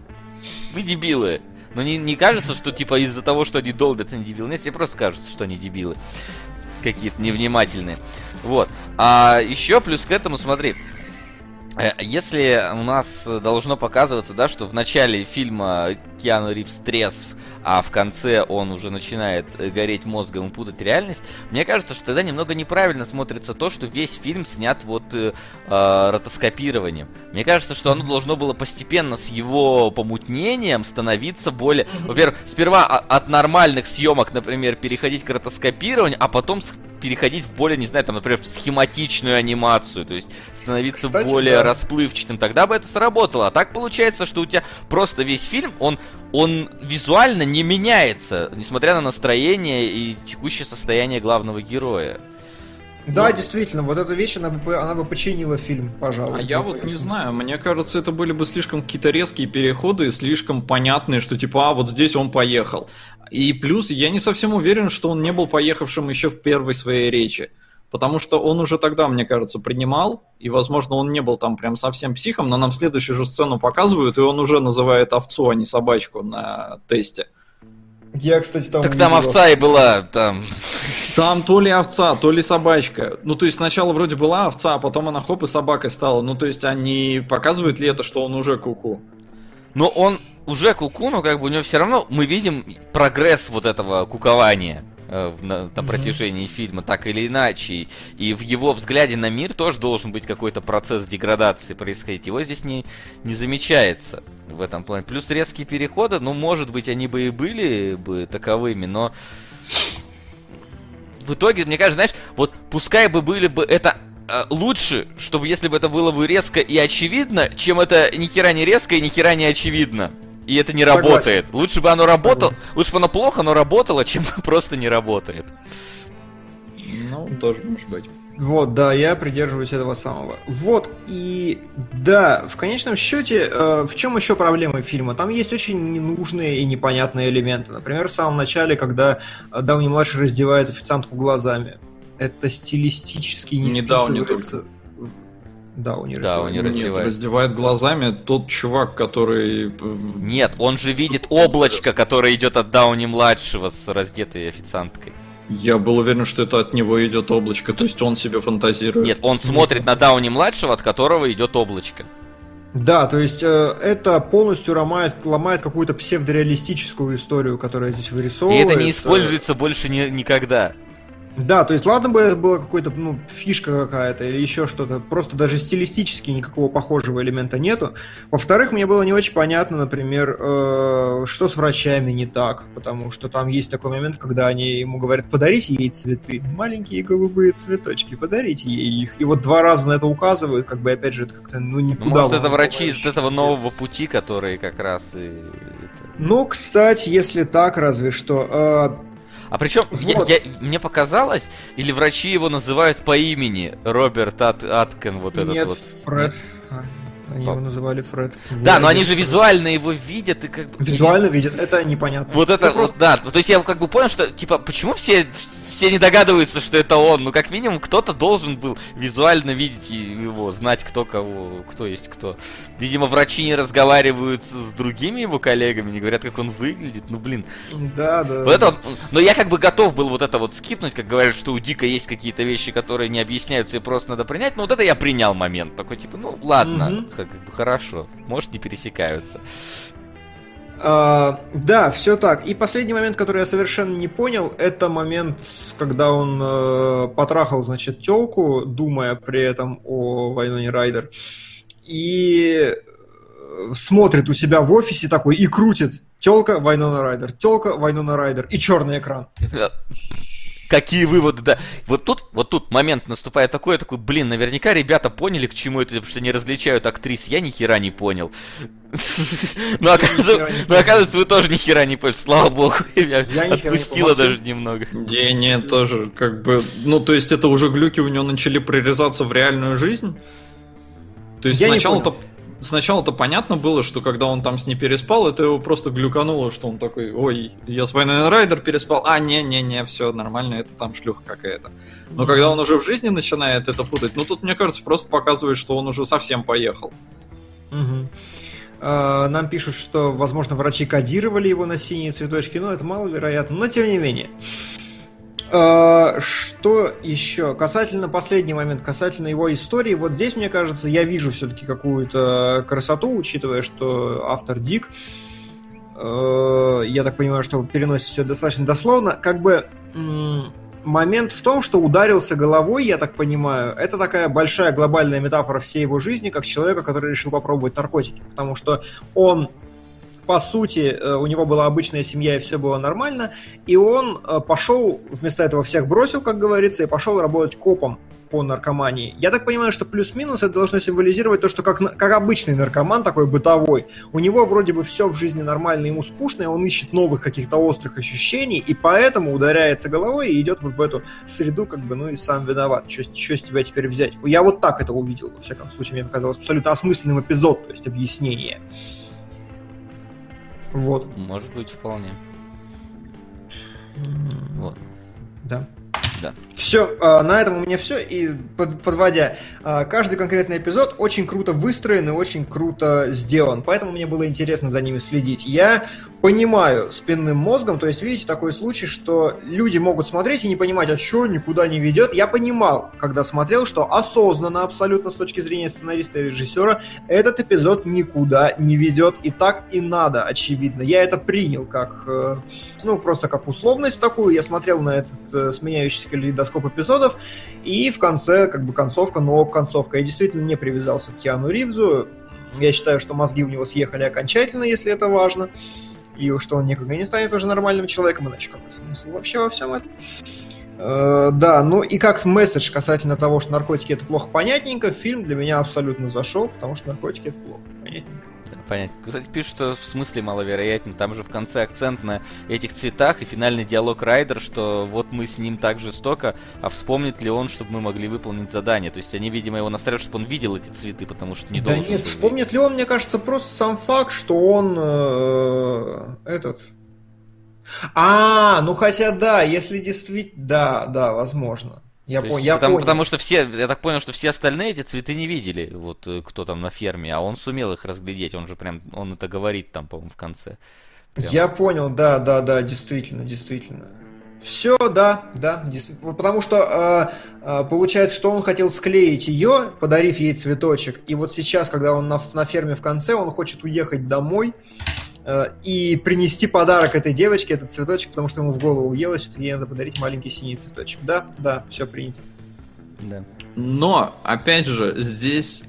вы дебилы. Но не, не кажется, что, типа, из-за того, что они долбят, они дебилы. Нет, тебе просто кажется, что они дебилы. Какие-то невнимательные. Вот. А еще плюс к этому, смотри, э, если у нас должно показываться, да, что в начале фильма Киану Ривз трезв, а в конце он уже начинает э, гореть мозгом и путать реальность, мне кажется, что тогда немного неправильно смотрится то, что весь фильм снят вот э, э, ротоскопированием. Мне кажется, что оно должно было постепенно с его помутнением становиться более... Во-первых, сперва от нормальных съемок, например, переходить к ротоскопированию, а потом переходить в более, не знаю, там, например, в схематичную анимацию, то есть становиться Кстати, более да. расплывчатым, тогда бы это сработало. А так получается, что у тебя просто весь фильм, он, он визуально не меняется, несмотря на настроение и текущее состояние главного героя. Да, Но... действительно, вот эта вещь, она бы, она бы починила фильм, пожалуй. А я вот не знаю, мне кажется, это были бы слишком какие-то резкие переходы, слишком понятные, что типа, а вот здесь он поехал. И плюс я не совсем уверен, что он не был поехавшим еще в первой своей речи. Потому что он уже тогда, мне кажется, принимал, и, возможно, он не был там прям совсем психом, но нам следующую же сцену показывают, и он уже называет овцу, а не собачку на тесте. Я, кстати, там... Так там овца и была, там... Там то ли овца, то ли собачка. Ну, то есть сначала вроде была овца, а потом она хоп и собакой стала. Ну, то есть они показывают ли это, что он уже куку? -ку? Но он уже куку, но как бы у него все равно мы видим прогресс вот этого кукования на, на протяжении фильма, так или иначе. И в его взгляде на мир тоже должен быть какой-то процесс деградации происходить. Его здесь не, не замечается в этом плане. Плюс резкие переходы, ну, может быть, они бы и были бы таковыми, но в итоге, мне кажется, знаешь, вот пускай бы были бы это Э, лучше, чтобы если бы это было бы резко и очевидно, чем это ни хера не резко и ни хера не очевидно. И это не Согласен. работает. Лучше бы оно работало, Согласен. лучше бы оно плохо, но работало, чем просто не работает. Ну, тоже может быть. Вот, да, я придерживаюсь этого самого. Вот, и да, в конечном счете, э, в чем еще проблема фильма? Там есть очень ненужные и непонятные элементы. Например, в самом начале, когда Дауни-младший раздевает официантку глазами это стилистически не, не Дауни только. Дауни да, он не раздевает. Нет, раздевает глазами тот чувак, который... Э, Нет, он же видит облачко, которое идет от Дауни-младшего с раздетой официанткой. Я был уверен, что это от него идет облачко, то есть он себе фантазирует. Нет, он смотрит на Дауни-младшего, от которого идет облачко. Да, то есть э, это полностью ломает, ломает какую-то псевдореалистическую историю, которая здесь вырисовывается. И это не используется больше ни, никогда. Да, то есть ладно бы это была какая-то ну, фишка какая-то или еще что-то, просто даже стилистически никакого похожего элемента нету. Во-вторых, мне было не очень понятно, например, э, что с врачами не так, потому что там есть такой момент, когда они ему говорят, подарите ей цветы, маленькие голубые цветочки, подарите ей их. И вот два раза на это указывают, как бы опять же это как-то ну никуда. Ну, может это врачи из этого нового пути, которые как раз и... Ну, кстати, если так, разве что. Э, а причем, вот. я, я, мне показалось, или врачи его называют по имени Роберт Ат, Аткен, вот Нет, этот вот. Фред. Нет? Они его называли Фред. Да, но они же визуально его видят и как бы... Визуально видят, это непонятно. Вот это, это просто... да, то есть я как бы понял, что, типа, почему все все не догадываются, что это он. Ну, как минимум, кто-то должен был визуально видеть его, знать, кто кого, кто есть кто. Видимо, врачи не разговаривают с другими его коллегами, не говорят, как он выглядит. Ну, блин. Да, да. Вот это вот, но я как бы готов был вот это вот скипнуть, как говорят, что у Дика есть какие-то вещи, которые не объясняются и просто надо принять. Но вот это я принял момент. Такой, типа, ну, ладно, угу. как бы хорошо. Может, не пересекаются. Uh, да, все так. И последний момент, который я совершенно не понял, это момент, когда он uh, потрахал, значит, телку, думая при этом о Вайноне Райдер, и э, смотрит у себя в офисе такой и крутит телка Вайнона Райдер, телка Вайнона Райдер и черный экран. Какие выводы, да. Вот тут, вот тут момент наступает такой, такой, блин, наверняка ребята поняли, к чему это, потому что не различают актрис. Я ни хера не понял. Но оказывается, вы тоже ни хера не поняли. Слава богу, я отпустила даже немного. Не, не, тоже, как бы, ну, то есть это уже глюки у него начали прорезаться в реальную жизнь? То есть сначала-то сначала-то понятно было, что когда он там с ней переспал, это его просто глюкануло, что он такой, ой, я с Вайнон Райдер переспал, а, не-не-не, все нормально, это там шлюха какая-то. Но когда он уже в жизни начинает это путать, ну тут, мне кажется, просто показывает, что он уже совсем поехал. Угу. Нам пишут, что, возможно, врачи кодировали его на синие цветочки, но это маловероятно, но тем не менее. А, что еще? Касательно последний момент, касательно его истории, вот здесь, мне кажется, я вижу все-таки какую-то красоту, учитывая, что автор Дик. э, я так понимаю, что переносит все достаточно дословно, как бы момент в том, что ударился головой, я так понимаю, это такая большая глобальная метафора всей его жизни, как человека, который решил попробовать наркотики, потому что он по сути, э, у него была обычная семья и все было нормально, и он э, пошел, вместо этого всех бросил, как говорится, и пошел работать копом по наркомании. Я так понимаю, что плюс-минус это должно символизировать то, что как, как обычный наркоман, такой бытовой, у него вроде бы все в жизни нормально, ему скучно, и он ищет новых каких-то острых ощущений, и поэтому ударяется головой и идет вот в эту среду, как бы, ну и сам виноват. Что, с тебя теперь взять? Я вот так это увидел, во всяком случае, мне показалось абсолютно осмысленным эпизод, то есть объяснение. Вот. Может быть, вполне. Вот. Да. Да. Все, а, на этом у меня все. И подводя, а, каждый конкретный эпизод очень круто выстроен и очень круто сделан. Поэтому мне было интересно за ними следить. Я понимаю спинным мозгом, то есть, видите, такой случай, что люди могут смотреть и не понимать, а что никуда не ведет. Я понимал, когда смотрел, что осознанно абсолютно с точки зрения сценариста и режиссера этот эпизод никуда не ведет. И так и надо, очевидно. Я это принял как, э, ну, просто как условность такую. Я смотрел на этот э, сменяющийся калейдоскоп эпизодов, и в конце, как бы, концовка, но концовка. Я действительно не привязался к Киану Ривзу. Я считаю, что мозги у него съехали окончательно, если это важно и что он никогда не станет уже нормальным человеком, иначе какой смысл вообще во всем этом? Э, да, ну и как месседж касательно того, что наркотики это плохо, понятненько, фильм для меня абсолютно зашел, потому что наркотики это плохо, понятненько понятно. Кстати, пишут, что в смысле маловероятно. Там же в конце акцент на этих цветах и финальный диалог Райдер, что вот мы с ним так жестоко, а вспомнит ли он, чтобы мы могли выполнить задание. То есть они, видимо, его настраивают, чтобы он видел эти цветы, потому что не да должен. Да нет, вспомнит ли он, мне кажется, просто сам факт, что он э, этот... А, ну хотя да, если действительно... Да, да, возможно. Я, по, есть, я потому, понял. потому что все, я так понял, что все остальные эти цветы не видели, вот э, кто там на ферме, а он сумел их разглядеть, он же прям, он это говорит там, по-моему, в конце. Прям. Я понял, да, да, да, действительно, действительно. Все, да, да, потому что э, э, получается, что он хотел склеить ее, подарив ей цветочек, и вот сейчас, когда он на, на ферме в конце, он хочет уехать домой, и принести подарок этой девочке, этот цветочек, потому что ему в голову уелось, что ей надо подарить маленький синий цветочек. Да, да, все принято. Да. Но, опять же, здесь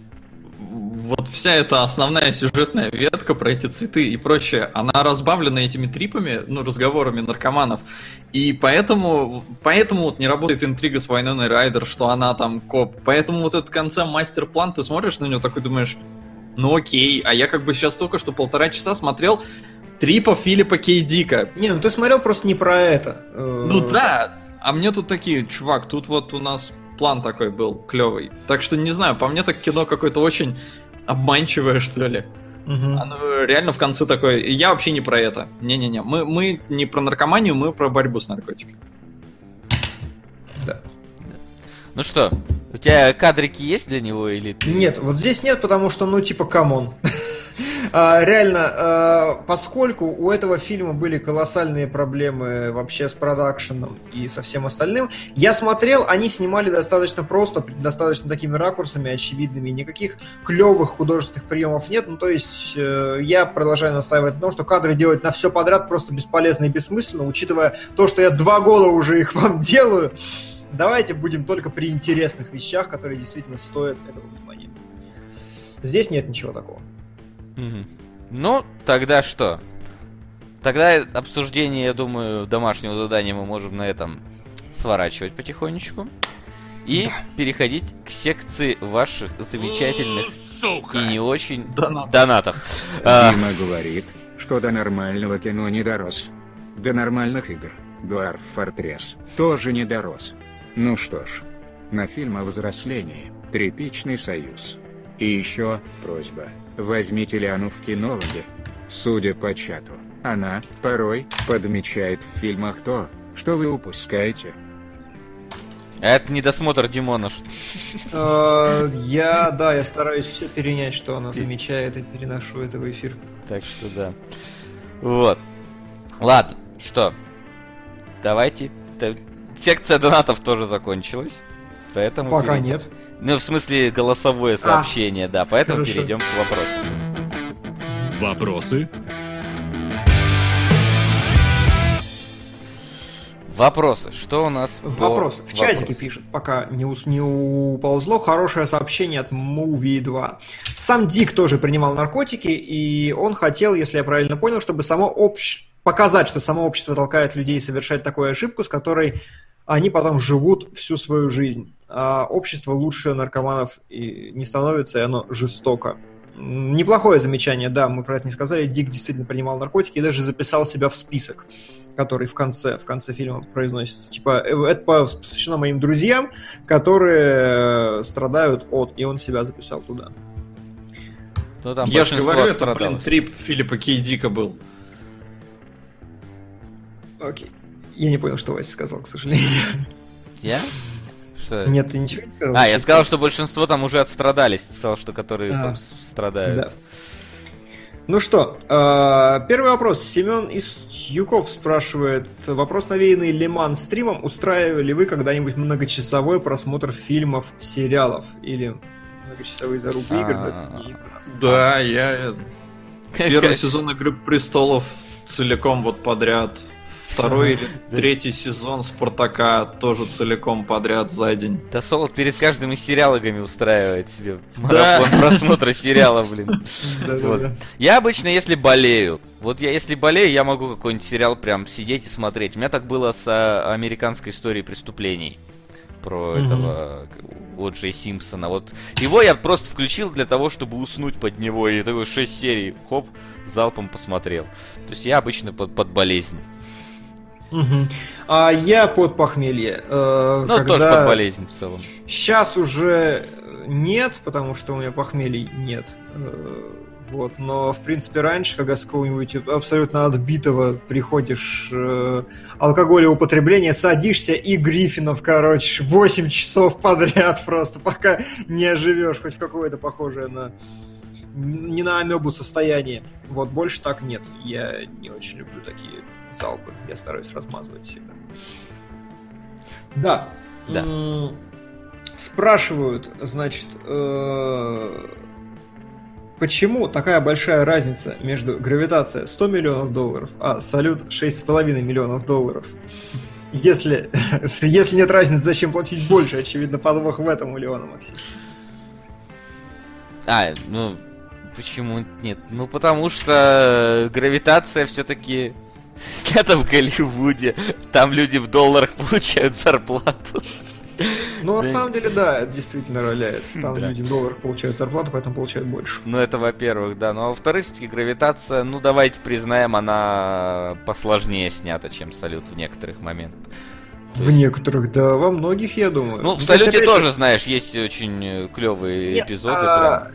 вот вся эта основная сюжетная ветка про эти цветы и прочее, она разбавлена этими трипами, ну, разговорами наркоманов. И поэтому, поэтому вот не работает интрига с Вайноной Райдер, что она там коп. Поэтому вот этот конце мастер-план, ты смотришь на него такой думаешь, ну окей, а я как бы сейчас только что полтора часа смотрел трипа Филиппа Кейдика. Не, ну ты смотрел просто не про это. Э, ну да, а мне тут такие, чувак, тут вот у нас план такой был клевый. Так что не знаю, по мне так кино какое-то очень обманчивое, что ли. Угу. Оно реально в конце такое. Я вообще не про это. Не-не-не. Мы, мы не про наркоманию, мы про борьбу с наркотиками. Да. Ну что, у тебя кадрики есть для него или ты... Нет, вот здесь нет, потому что, ну, типа, come on. А, реально, а, поскольку у этого фильма были колоссальные проблемы вообще с продакшеном и со всем остальным, я смотрел, они снимали достаточно просто, достаточно такими ракурсами очевидными, никаких клевых художественных приемов нет, ну то есть э, я продолжаю настаивать на том, что кадры делать на все подряд просто бесполезно и бессмысленно, учитывая то, что я два года уже их вам делаю, Давайте будем только при интересных вещах, которые действительно стоят этого внимания. Здесь нет ничего такого. Ну, тогда что? Тогда обсуждение, я думаю, домашнего задания мы можем на этом сворачивать потихонечку. И да. переходить к секции ваших замечательных Сука. и не очень Донат. донатов. А. Дима говорит, что до нормального кино не дорос. До нормальных игр. Dwarf Fortress тоже не дорос. Ну что ж, на фильм о взрослении, тряпичный союз. И еще просьба, возьмите Лиану в кинологи. Судя по чату, она, порой, подмечает в фильмах то, что вы упускаете. Это недосмотр Димона. Э, я, да, я стараюсь все перенять, что она замечает, и переношу это в эфир. Так что да. Вот. Ладно, что? Давайте Секция донатов тоже закончилась. Поэтому Пока перейдем. нет. Ну, в смысле, голосовое а. сообщение, а, да. Поэтому хорошо. перейдем к вопросам. Вопросы? Вопросы. Что у нас? Вопрос. В чатике вопросу? пишет, пока не, ус, не уползло, хорошее сообщение от Movie 2. Сам Дик тоже принимал наркотики, и он хотел, если я правильно понял, чтобы само общество показать, что само общество толкает людей совершать такую ошибку, с которой они потом живут всю свою жизнь. А общество лучше наркоманов и не становится, и оно жестоко. Неплохое замечание, да, мы про это не сказали. Дик действительно принимал наркотики и даже записал себя в список который в конце, в конце фильма произносится. Типа, э, это посвящено моим друзьям, которые э, страдают от, и он себя записал туда. Ну, там Я же говорю, это, блин, трип Филиппа Кейдика был. Окей. Я не понял, что Вася сказал, к сожалению. Я? Что? Нет, ты ничего не сказал. А, я сказал, что большинство там уже отстрадались. Ты сказал, что которые а, там страдают. Да. Ну что, э, первый вопрос. Семен из Юков спрашивает. Вопрос, навеянный Лиман стримом. Устраивали вы когда-нибудь многочасовой просмотр фильмов, сериалов? Или многочасовые зарубы игр? А. Да, я... Первый сезон Игры Престолов целиком вот подряд Второй или третий сезон Спартака тоже целиком подряд за день. Да Солод перед каждым из сериалогами устраивает себе марафон просмотра сериала, блин. Я обычно, если болею, вот я если болею, я могу какой-нибудь сериал прям сидеть и смотреть. У меня так было с а, американской историей преступлений про mm-hmm. этого вот Джей Симпсона. Вот его я просто включил для того, чтобы уснуть под него. И такой 6 серий, хоп, залпом посмотрел. То есть я обычно под, под болезнь. Угу. А я под похмелье. Э, ну, когда... тоже под болезнь в целом. Сейчас уже нет, потому что у меня похмелий нет. Э, вот, но в принципе раньше, когда с какого-нибудь абсолютно отбитого приходишь э, алкоголя употребления, садишься и Гриффинов, короче, 8 часов подряд просто, пока не оживешь хоть какое-то похожее на не на амебу состояние. Вот больше так нет. Я не очень люблю такие залпы. Я стараюсь размазывать всегда. Да. Да. Спрашивают, значит, э, почему такая большая разница между гравитацией 100 миллионов долларов, а салют 6,5 миллионов долларов? Если, если нет разницы, зачем платить больше? Очевидно, подвох в этом миллиона, Максим. А, ну, почему нет? Ну, потому что гравитация все-таки снято в Голливуде. Там люди в долларах получают зарплату. Ну, на самом деле, да, это действительно роляет. Там люди в долларах получают зарплату, поэтому получают больше. Ну, это во-первых, да. Ну, а во-вторых, все-таки гравитация, ну, давайте признаем, она посложнее снята, чем салют в некоторых моментах. В некоторых, да, во многих, я думаю. Ну, в салюте тоже, знаешь, есть очень клевые эпизоды.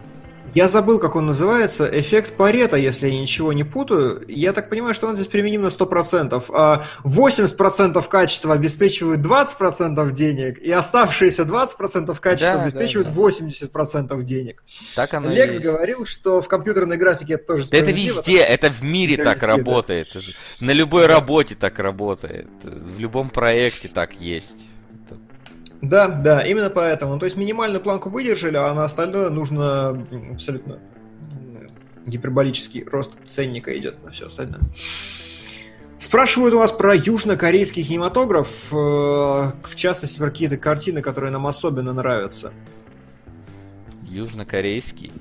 Я забыл, как он называется. Эффект Парета, если я ничего не путаю. Я так понимаю, что он здесь применим на 100%. А 80% качества обеспечивают 20% денег, и оставшиеся 20% качества да, обеспечивают да, да. 80% денег. Так оно Лекс говорил, что в компьютерной графике это тоже Это везде, это в мире это так везде, работает. Да. На любой работе так работает. В любом проекте так есть. Да, да, именно поэтому. То есть минимальную планку выдержали, а на остальное нужно абсолютно гиперболический рост ценника идет на все остальное. Спрашивают у вас про южнокорейский кинематограф, э, в частности, про какие-то картины, которые нам особенно нравятся. Южнокорейский?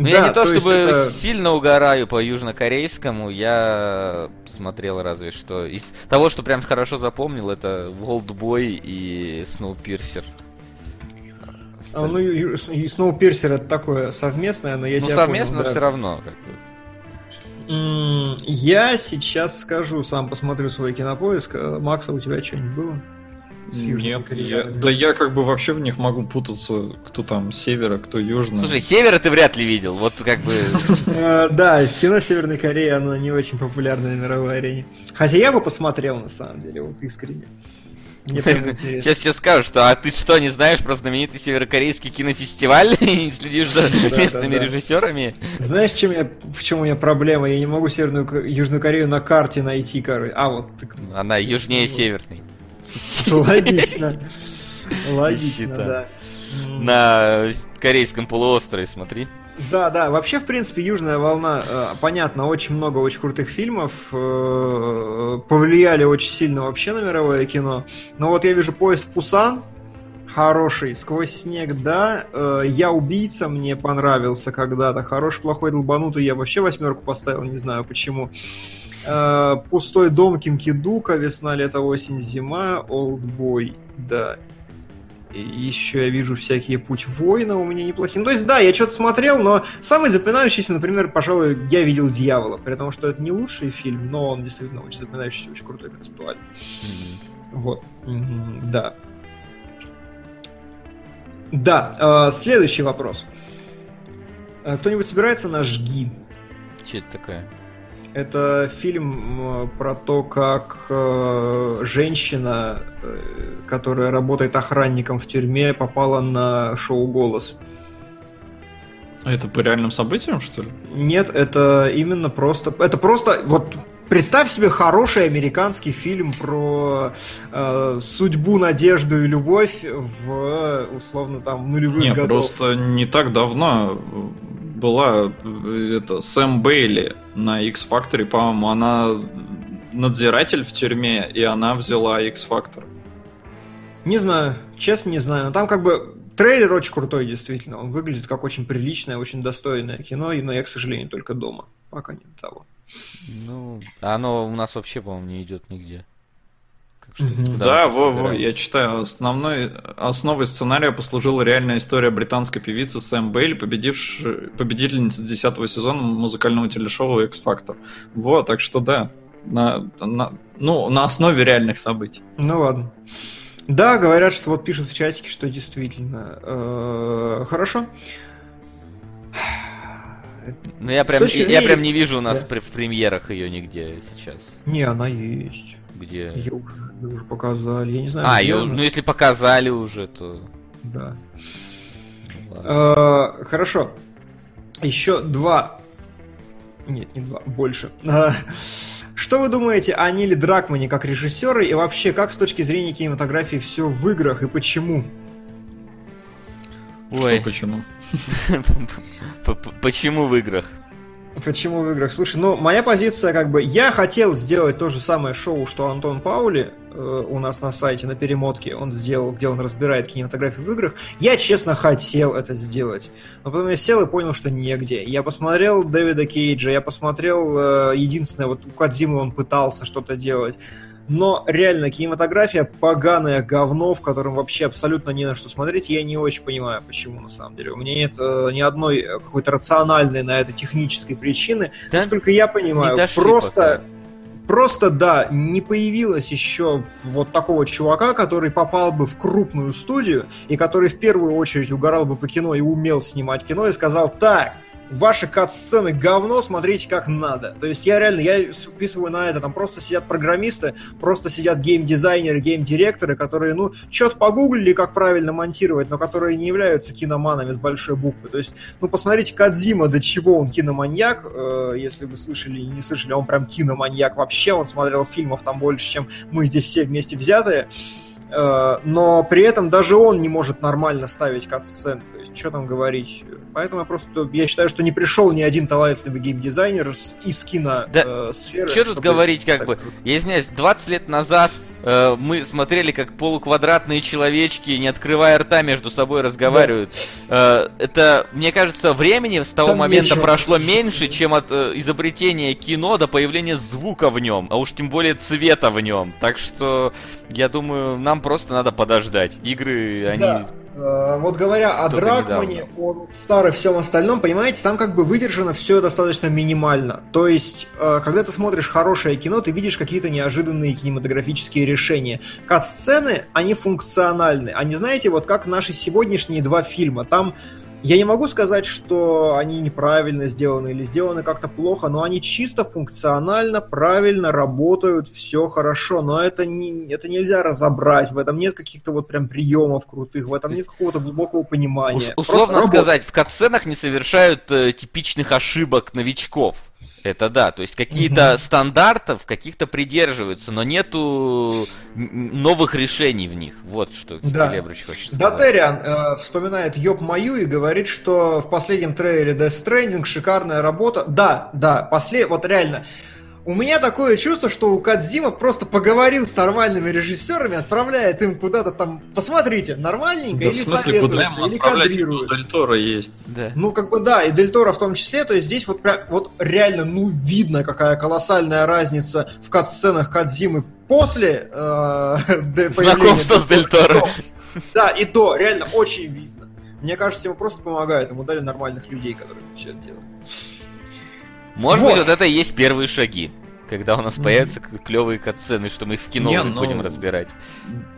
Ну, да, я не то, то чтобы это... сильно угораю по южнокорейскому, я смотрел разве что. Из того, что прям хорошо запомнил, это Волдбой и Сноупирсер. А, ну, и, и Сноупирсер это такое совместное, но я Ну, совместно, понял, но да. все равно. Как бы. Я сейчас скажу, сам посмотрю свой кинопоиск. Э, Макса, у тебя что-нибудь было? С Нет, я, да я как бы вообще в них могу путаться, кто там севера, кто южный. Слушай, севера ты вряд ли видел, вот как бы... Э, да, кино Северной Кореи, оно не очень популярно на мировой арене. Хотя я бы посмотрел, на самом деле, вот искренне. Сейчас тебе скажу, что а ты что, не знаешь про знаменитый северокорейский кинофестиваль и следишь за местными режиссерами? Знаешь, чем я, в чем у меня проблема? Я не могу Северную Южную Корею на карте найти, короче. А вот. Она южнее северной. Логично. Логично, да. На корейском полуострове, смотри. Да, да. Вообще, в принципе, Южная волна, э, понятно, очень много очень крутых фильмов, э, повлияли очень сильно вообще на мировое кино. Но вот я вижу поезд Пусан, хороший, сквозь снег, да. Э, я убийца, мне понравился когда-то. Хороший, плохой, долбанутый, я вообще восьмерку поставил, не знаю почему. Пустой дом Кимкидука, весна, лето, осень, зима, Олдбой, да. Еще я вижу всякие путь воина у меня неплохие. Ну, то есть, да, я что-то смотрел, но самый запоминающийся, например, пожалуй, я видел Дьявола. При том, что это не лучший фильм, но он действительно очень запоминающийся, очень крутой концептуальный. Mm-hmm. Вот. Mm-hmm, да. Да, э, следующий вопрос. Э, кто-нибудь собирается на жги? Че это такое? Это фильм про то, как э, женщина, э, которая работает охранником в тюрьме, попала на шоу «Голос». А это по реальным событиям, что ли? Нет, это именно просто... Это просто... Вот представь себе хороший американский фильм про э, судьбу, надежду и любовь в, условно, там, нулевых Не, годов. просто не так давно была э, это Сэм Бейли на X Factor, по-моему, она надзиратель в тюрьме, и она взяла X Factor. Не знаю, честно не знаю. Но там как бы трейлер очень крутой, действительно. Он выглядит как очень приличное, очень достойное кино, но я, к сожалению, только дома. Пока не того. Ну, оно у нас вообще, по-моему, не идет нигде. Да, во, во, я читаю. Основной основой сценария послужила реальная история британской певицы Сэм Бейль, победившей победительницы 10 сезона музыкального телешоу X Factor. Вот, так что да, на, на, ну, на основе реальных событий. Ну ладно. Да, говорят, что вот пишут в чатике, что действительно. Э, хорошо. Ну я прям, я, я прям не вижу у нас да. в премьерах ее нигде сейчас. Не, она есть. Где? Ее уже, ее уже показали. Я не знаю. А, ее, ну если показали уже, то. Да. А, хорошо. Еще два. Нет, не два, больше. А, что вы думаете о Ниле Дракмане как режиссере и вообще как с точки зрения кинематографии все в играх и почему? Ой. Что почему? Почему в играх? Почему в играх? Слушай, ну, моя позиция, как бы, я хотел сделать то же самое шоу, что Антон Паули э, у нас на сайте, на перемотке, он сделал, где он разбирает кинематографию в играх. Я, честно, хотел это сделать. Но потом я сел и понял, что негде. Я посмотрел Дэвида Кейджа, я посмотрел, э, единственное, вот у Кадзимы он пытался что-то делать но реально кинематография поганое говно, в котором вообще абсолютно не на что смотреть. Я не очень понимаю, почему на самом деле. У меня нет э, ни одной какой-то рациональной на это технической причины. Да? Насколько я понимаю, просто... Пока. Просто, да, не появилось еще вот такого чувака, который попал бы в крупную студию и который в первую очередь угорал бы по кино и умел снимать кино и сказал, так, ваши кат-сцены говно, смотрите как надо. То есть я реально, я списываю на это, там просто сидят программисты, просто сидят гейм-дизайнеры, гейм-директоры, которые, ну, что-то погуглили, как правильно монтировать, но которые не являются киноманами с большой буквы. То есть, ну, посмотрите Кадзима, до чего он киноманьяк, э, если вы слышали или не слышали, он прям киноманьяк вообще, он смотрел фильмов там больше, чем мы здесь все вместе взятые. Э, но при этом даже он не может нормально ставить кат-сцены. Что там говорить. Поэтому я просто, я считаю, что не пришел ни один талантливый геймдизайнер из киносферы. Да, э, что тут говорить, как бы, я извиняюсь, 20 лет назад э, мы смотрели, как полуквадратные человечки, не открывая рта, между собой разговаривают. Да. Э, это, мне кажется, времени с того Там момента прошло меньше, чем от э, изобретения кино до появления звука в нем, а уж тем более цвета в нем. Так что, я думаю, нам просто надо подождать. Игры, они... Да. Э, вот говоря о Дракмане, о старой всем остальном, понимаете, там как бы выдержано все достаточно минимально. То есть, э, когда ты смотришь хорошее кино, ты видишь какие-то неожиданные кинематографические решения. Кат-сцены, они функциональны. Они, знаете, вот как наши сегодняшние два фильма. Там я не могу сказать, что они неправильно сделаны или сделаны как-то плохо, но они чисто функционально, правильно работают, все хорошо. Но это, не, это нельзя разобрать, в этом нет каких-то вот прям приемов крутых, в этом нет какого-то глубокого понимания. условно сказать, в катсценах не совершают э, типичных ошибок новичков. Это да, то есть какие-то стандартов каких-то придерживаются, но нету новых решений в них. Вот что да. Келебрич хочет сказать. Дотериан э, вспоминает Йоп Мою и говорит, что в последнем трейлере Death Stranding шикарная работа. Да, да, после, вот реально, у меня такое чувство, что у Кадзима просто поговорил с нормальными режиссерами, отправляет им куда-то там, посмотрите, нормальненько, да, или в смысле, куда ему или кадрирует. Дель Торо есть. Да. Ну, как бы да, и Дель Торо в том числе, то есть здесь вот, вот реально, ну, видно, какая колоссальная разница в кат-сценах Кадзимы после э, Знакомства с Дель Торо. Да, и до, реально очень видно. Мне кажется, ему просто помогает, ему дали нормальных людей, которые все это делают. Может вот. быть, вот это и есть первые шаги. Когда у нас появятся клевые катсцены, что мы их в кино Не, ну, будем разбирать.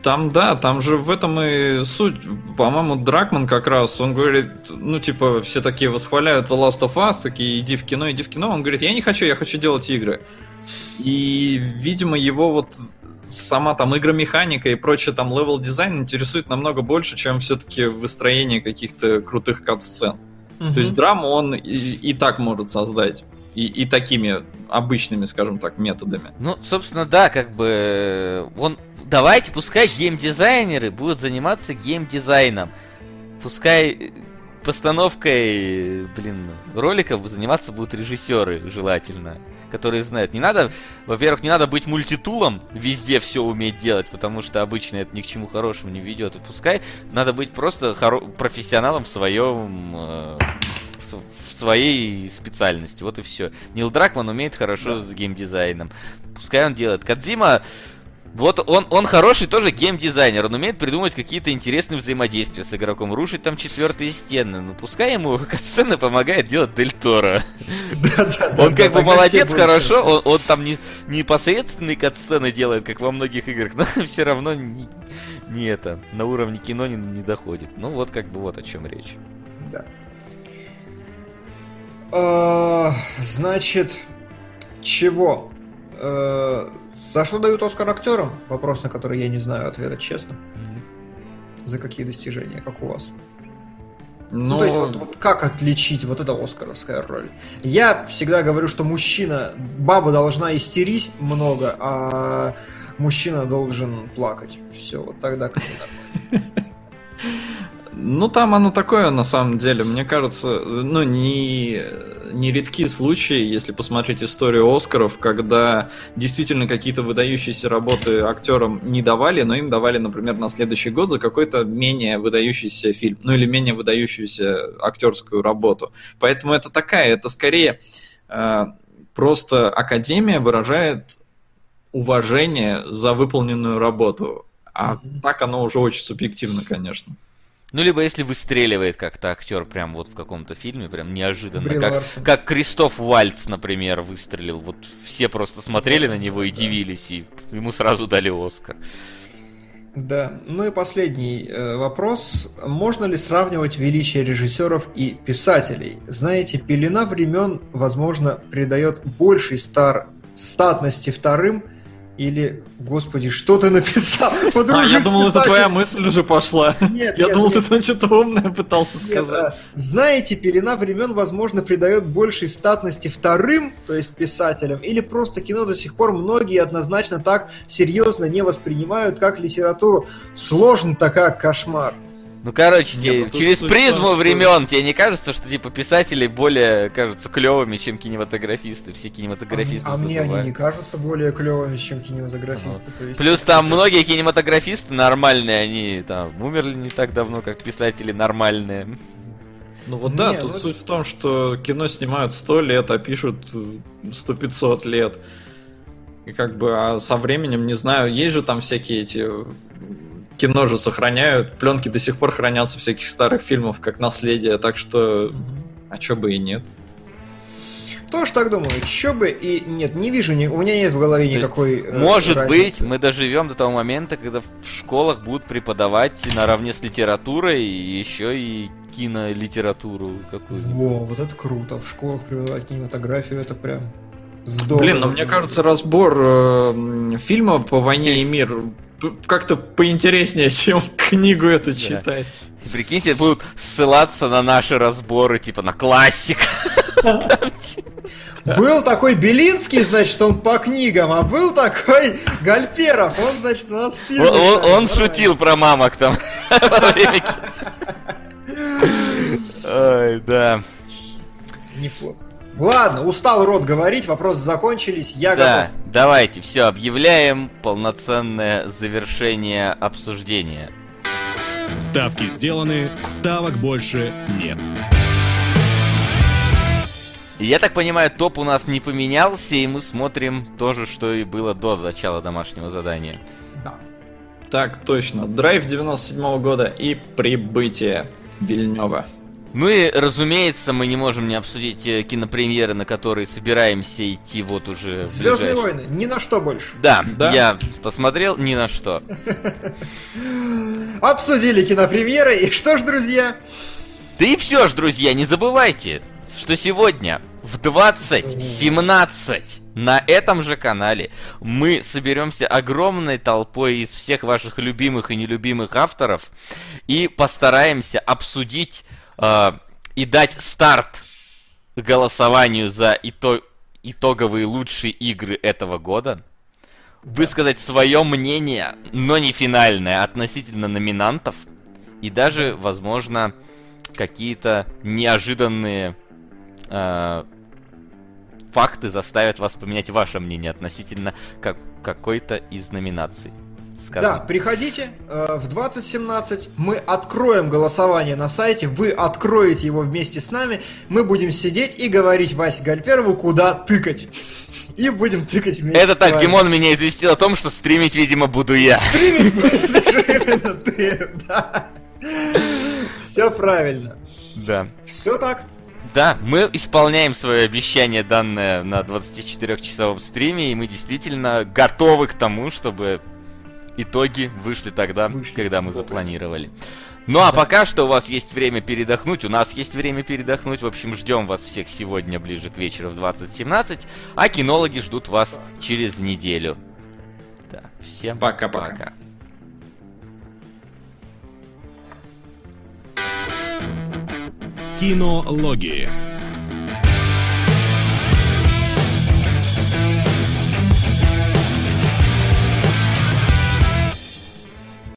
Там, да, там же в этом и суть. По-моему, Дракман как раз, он говорит, ну, типа, все такие восхваляют The Last of Us, такие, иди в кино, иди в кино. Он говорит, я не хочу, я хочу делать игры. И, видимо, его вот сама там игромеханика и прочее там level design интересует намного больше, чем все-таки выстроение каких-то крутых кат-сцен. Угу. То есть драму он и, и так может создать. И, и такими обычными, скажем так, методами. Ну, собственно, да, как бы он. Давайте, пускай геймдизайнеры будут заниматься геймдизайном. Пускай постановкой, блин, роликов заниматься будут режиссеры, желательно которые знают. Не надо, во-первых, не надо быть мультитулом, везде все уметь делать, потому что обычно это ни к чему хорошему не ведет. И пускай надо быть просто хоро- профессионалом в своем э, в своей специальности. Вот и все. Нил Дракман умеет хорошо да. с геймдизайном. Пускай он делает. Кадзима вот он, он хороший тоже геймдизайнер, он умеет придумать какие-то интересные взаимодействия с игроком, рушить там четвертые стены. Ну пускай ему сцена помогает делать Дель Торо. Он как бы молодец, хорошо, он, там не, непосредственные катсцены делает, как во многих играх, но все равно не, это, на уровне кино не, не доходит. Ну вот как бы вот о чем речь. Да. А, значит, чего? А, за что дают Оскар актерам? Вопрос, на который я не знаю ответа, честно. Mm-hmm. За какие достижения, как у вас? Но... Ну, то есть, вот, вот как отличить вот это оскаровская роль? Я всегда говорю, что мужчина, баба должна истерить много, а мужчина должен плакать. Все, вот тогда как нормально. Ну, там оно такое, на самом деле. Мне кажется, ну, не, не редки случаи, если посмотреть историю Оскаров, когда действительно какие-то выдающиеся работы актерам не давали, но им давали, например, на следующий год за какой-то менее выдающийся фильм, ну, или менее выдающуюся актерскую работу. Поэтому это такая, это скорее э, просто Академия выражает уважение за выполненную работу. А mm-hmm. так оно уже очень субъективно, конечно. Ну, либо если выстреливает как-то актер прям вот в каком-то фильме, прям неожиданно. как, как Кристоф Вальц, например, выстрелил. Вот все просто смотрели на него и дивились, и ему сразу дали Оскар. Да, ну и последний э, вопрос. Можно ли сравнивать величие режиссеров и писателей? Знаете, пелена времен, возможно, придает больший стар статности вторым, или, господи, что ты написал? А, я думал, это твоя мысль уже пошла. Нет, я нет, думал, нет. ты там что-то умное пытался сказать. Нет, а, знаете, пелена времен, возможно, придает большей статности вторым, то есть писателям, или просто кино до сих пор многие однозначно так серьезно не воспринимают, как литературу. Сложно-то как кошмар. Ну, короче, Нет, те, через призму том, времен тебе не кажется, что типа писатели более кажутся клевыми, чем кинематографисты? Все кинематографисты. А, а мне они не кажутся более клевыми, чем кинематографисты. Ага. есть... Плюс там многие кинематографисты нормальные, они там умерли не так давно, как писатели нормальные. Ну вот да, тут ну... суть в том, что кино снимают сто лет, а пишут сто пятьсот лет. И как бы, а со временем, не знаю, есть же там всякие эти кино же сохраняют, пленки до сих пор хранятся всяких старых фильмов как наследие, так что а чё бы и нет. Тоже так думаю, чё бы и нет, не вижу, ни, у меня нет в голове То никакой. Есть, э, может разницы. быть, мы доживем до того момента, когда в школах будут преподавать наравне с литературой и еще и кинолитературу какую-нибудь. Во, вот это круто. В школах преподавать кинематографию, это прям здорово. Блин, но мне кажется, разбор э, фильма по войне и мир как-то поинтереснее, чем книгу эту читать. Да. И прикиньте, будут ссылаться на наши разборы, типа на классик. Был такой Белинский, значит, он по книгам, а был такой Гальперов, он, значит, у нас в фильме. Он, он шутил про мамок там. Ой, да. Неплохо. Ладно, устал рот говорить, вопросы закончились, я да, готов. давайте, все, объявляем полноценное завершение обсуждения. Ставки сделаны, ставок больше нет. Я так понимаю, топ у нас не поменялся, и мы смотрим то же, что и было до начала домашнего задания. Да. Так точно. Драйв 97 -го года и прибытие Вильнева. Ну и, разумеется, мы не можем не обсудить э, кинопремьеры, на которые собираемся идти вот уже Звездные войны, ни на что больше. Да, да, я посмотрел ни на что. Обсудили кинопремьеры, и что ж, друзья? Да и все ж, друзья, не забывайте, что сегодня в 20.17 на этом же канале мы соберемся огромной толпой из всех ваших любимых и нелюбимых авторов и постараемся обсудить э, и дать старт голосованию за итог, итоговые лучшие игры этого года, высказать свое мнение, но не финальное, относительно номинантов, и даже, возможно, какие-то неожиданные э, факты заставят вас поменять ваше мнение относительно как, какой-то из номинаций сказано. Да, приходите э, в 2017, мы откроем голосование на сайте, вы откроете его вместе с нами, мы будем сидеть и говорить Васе Гальперову, куда тыкать. И будем тыкать вместе Это так, Димон меня известил о том, что стримить, видимо, буду я. Стримить будешь именно ты, да. Все правильно. Да. Все так. Да, мы исполняем свое обещание, данное на 24-часовом стриме, и мы действительно готовы к тому, чтобы итоги вышли тогда, вышли. когда мы запланировали. Ну а пока что у вас есть время передохнуть, у нас есть время передохнуть. В общем, ждем вас всех сегодня ближе к вечеру в 20.17, а кинологи ждут вас через неделю. Да, всем пока-пока. Кинологии.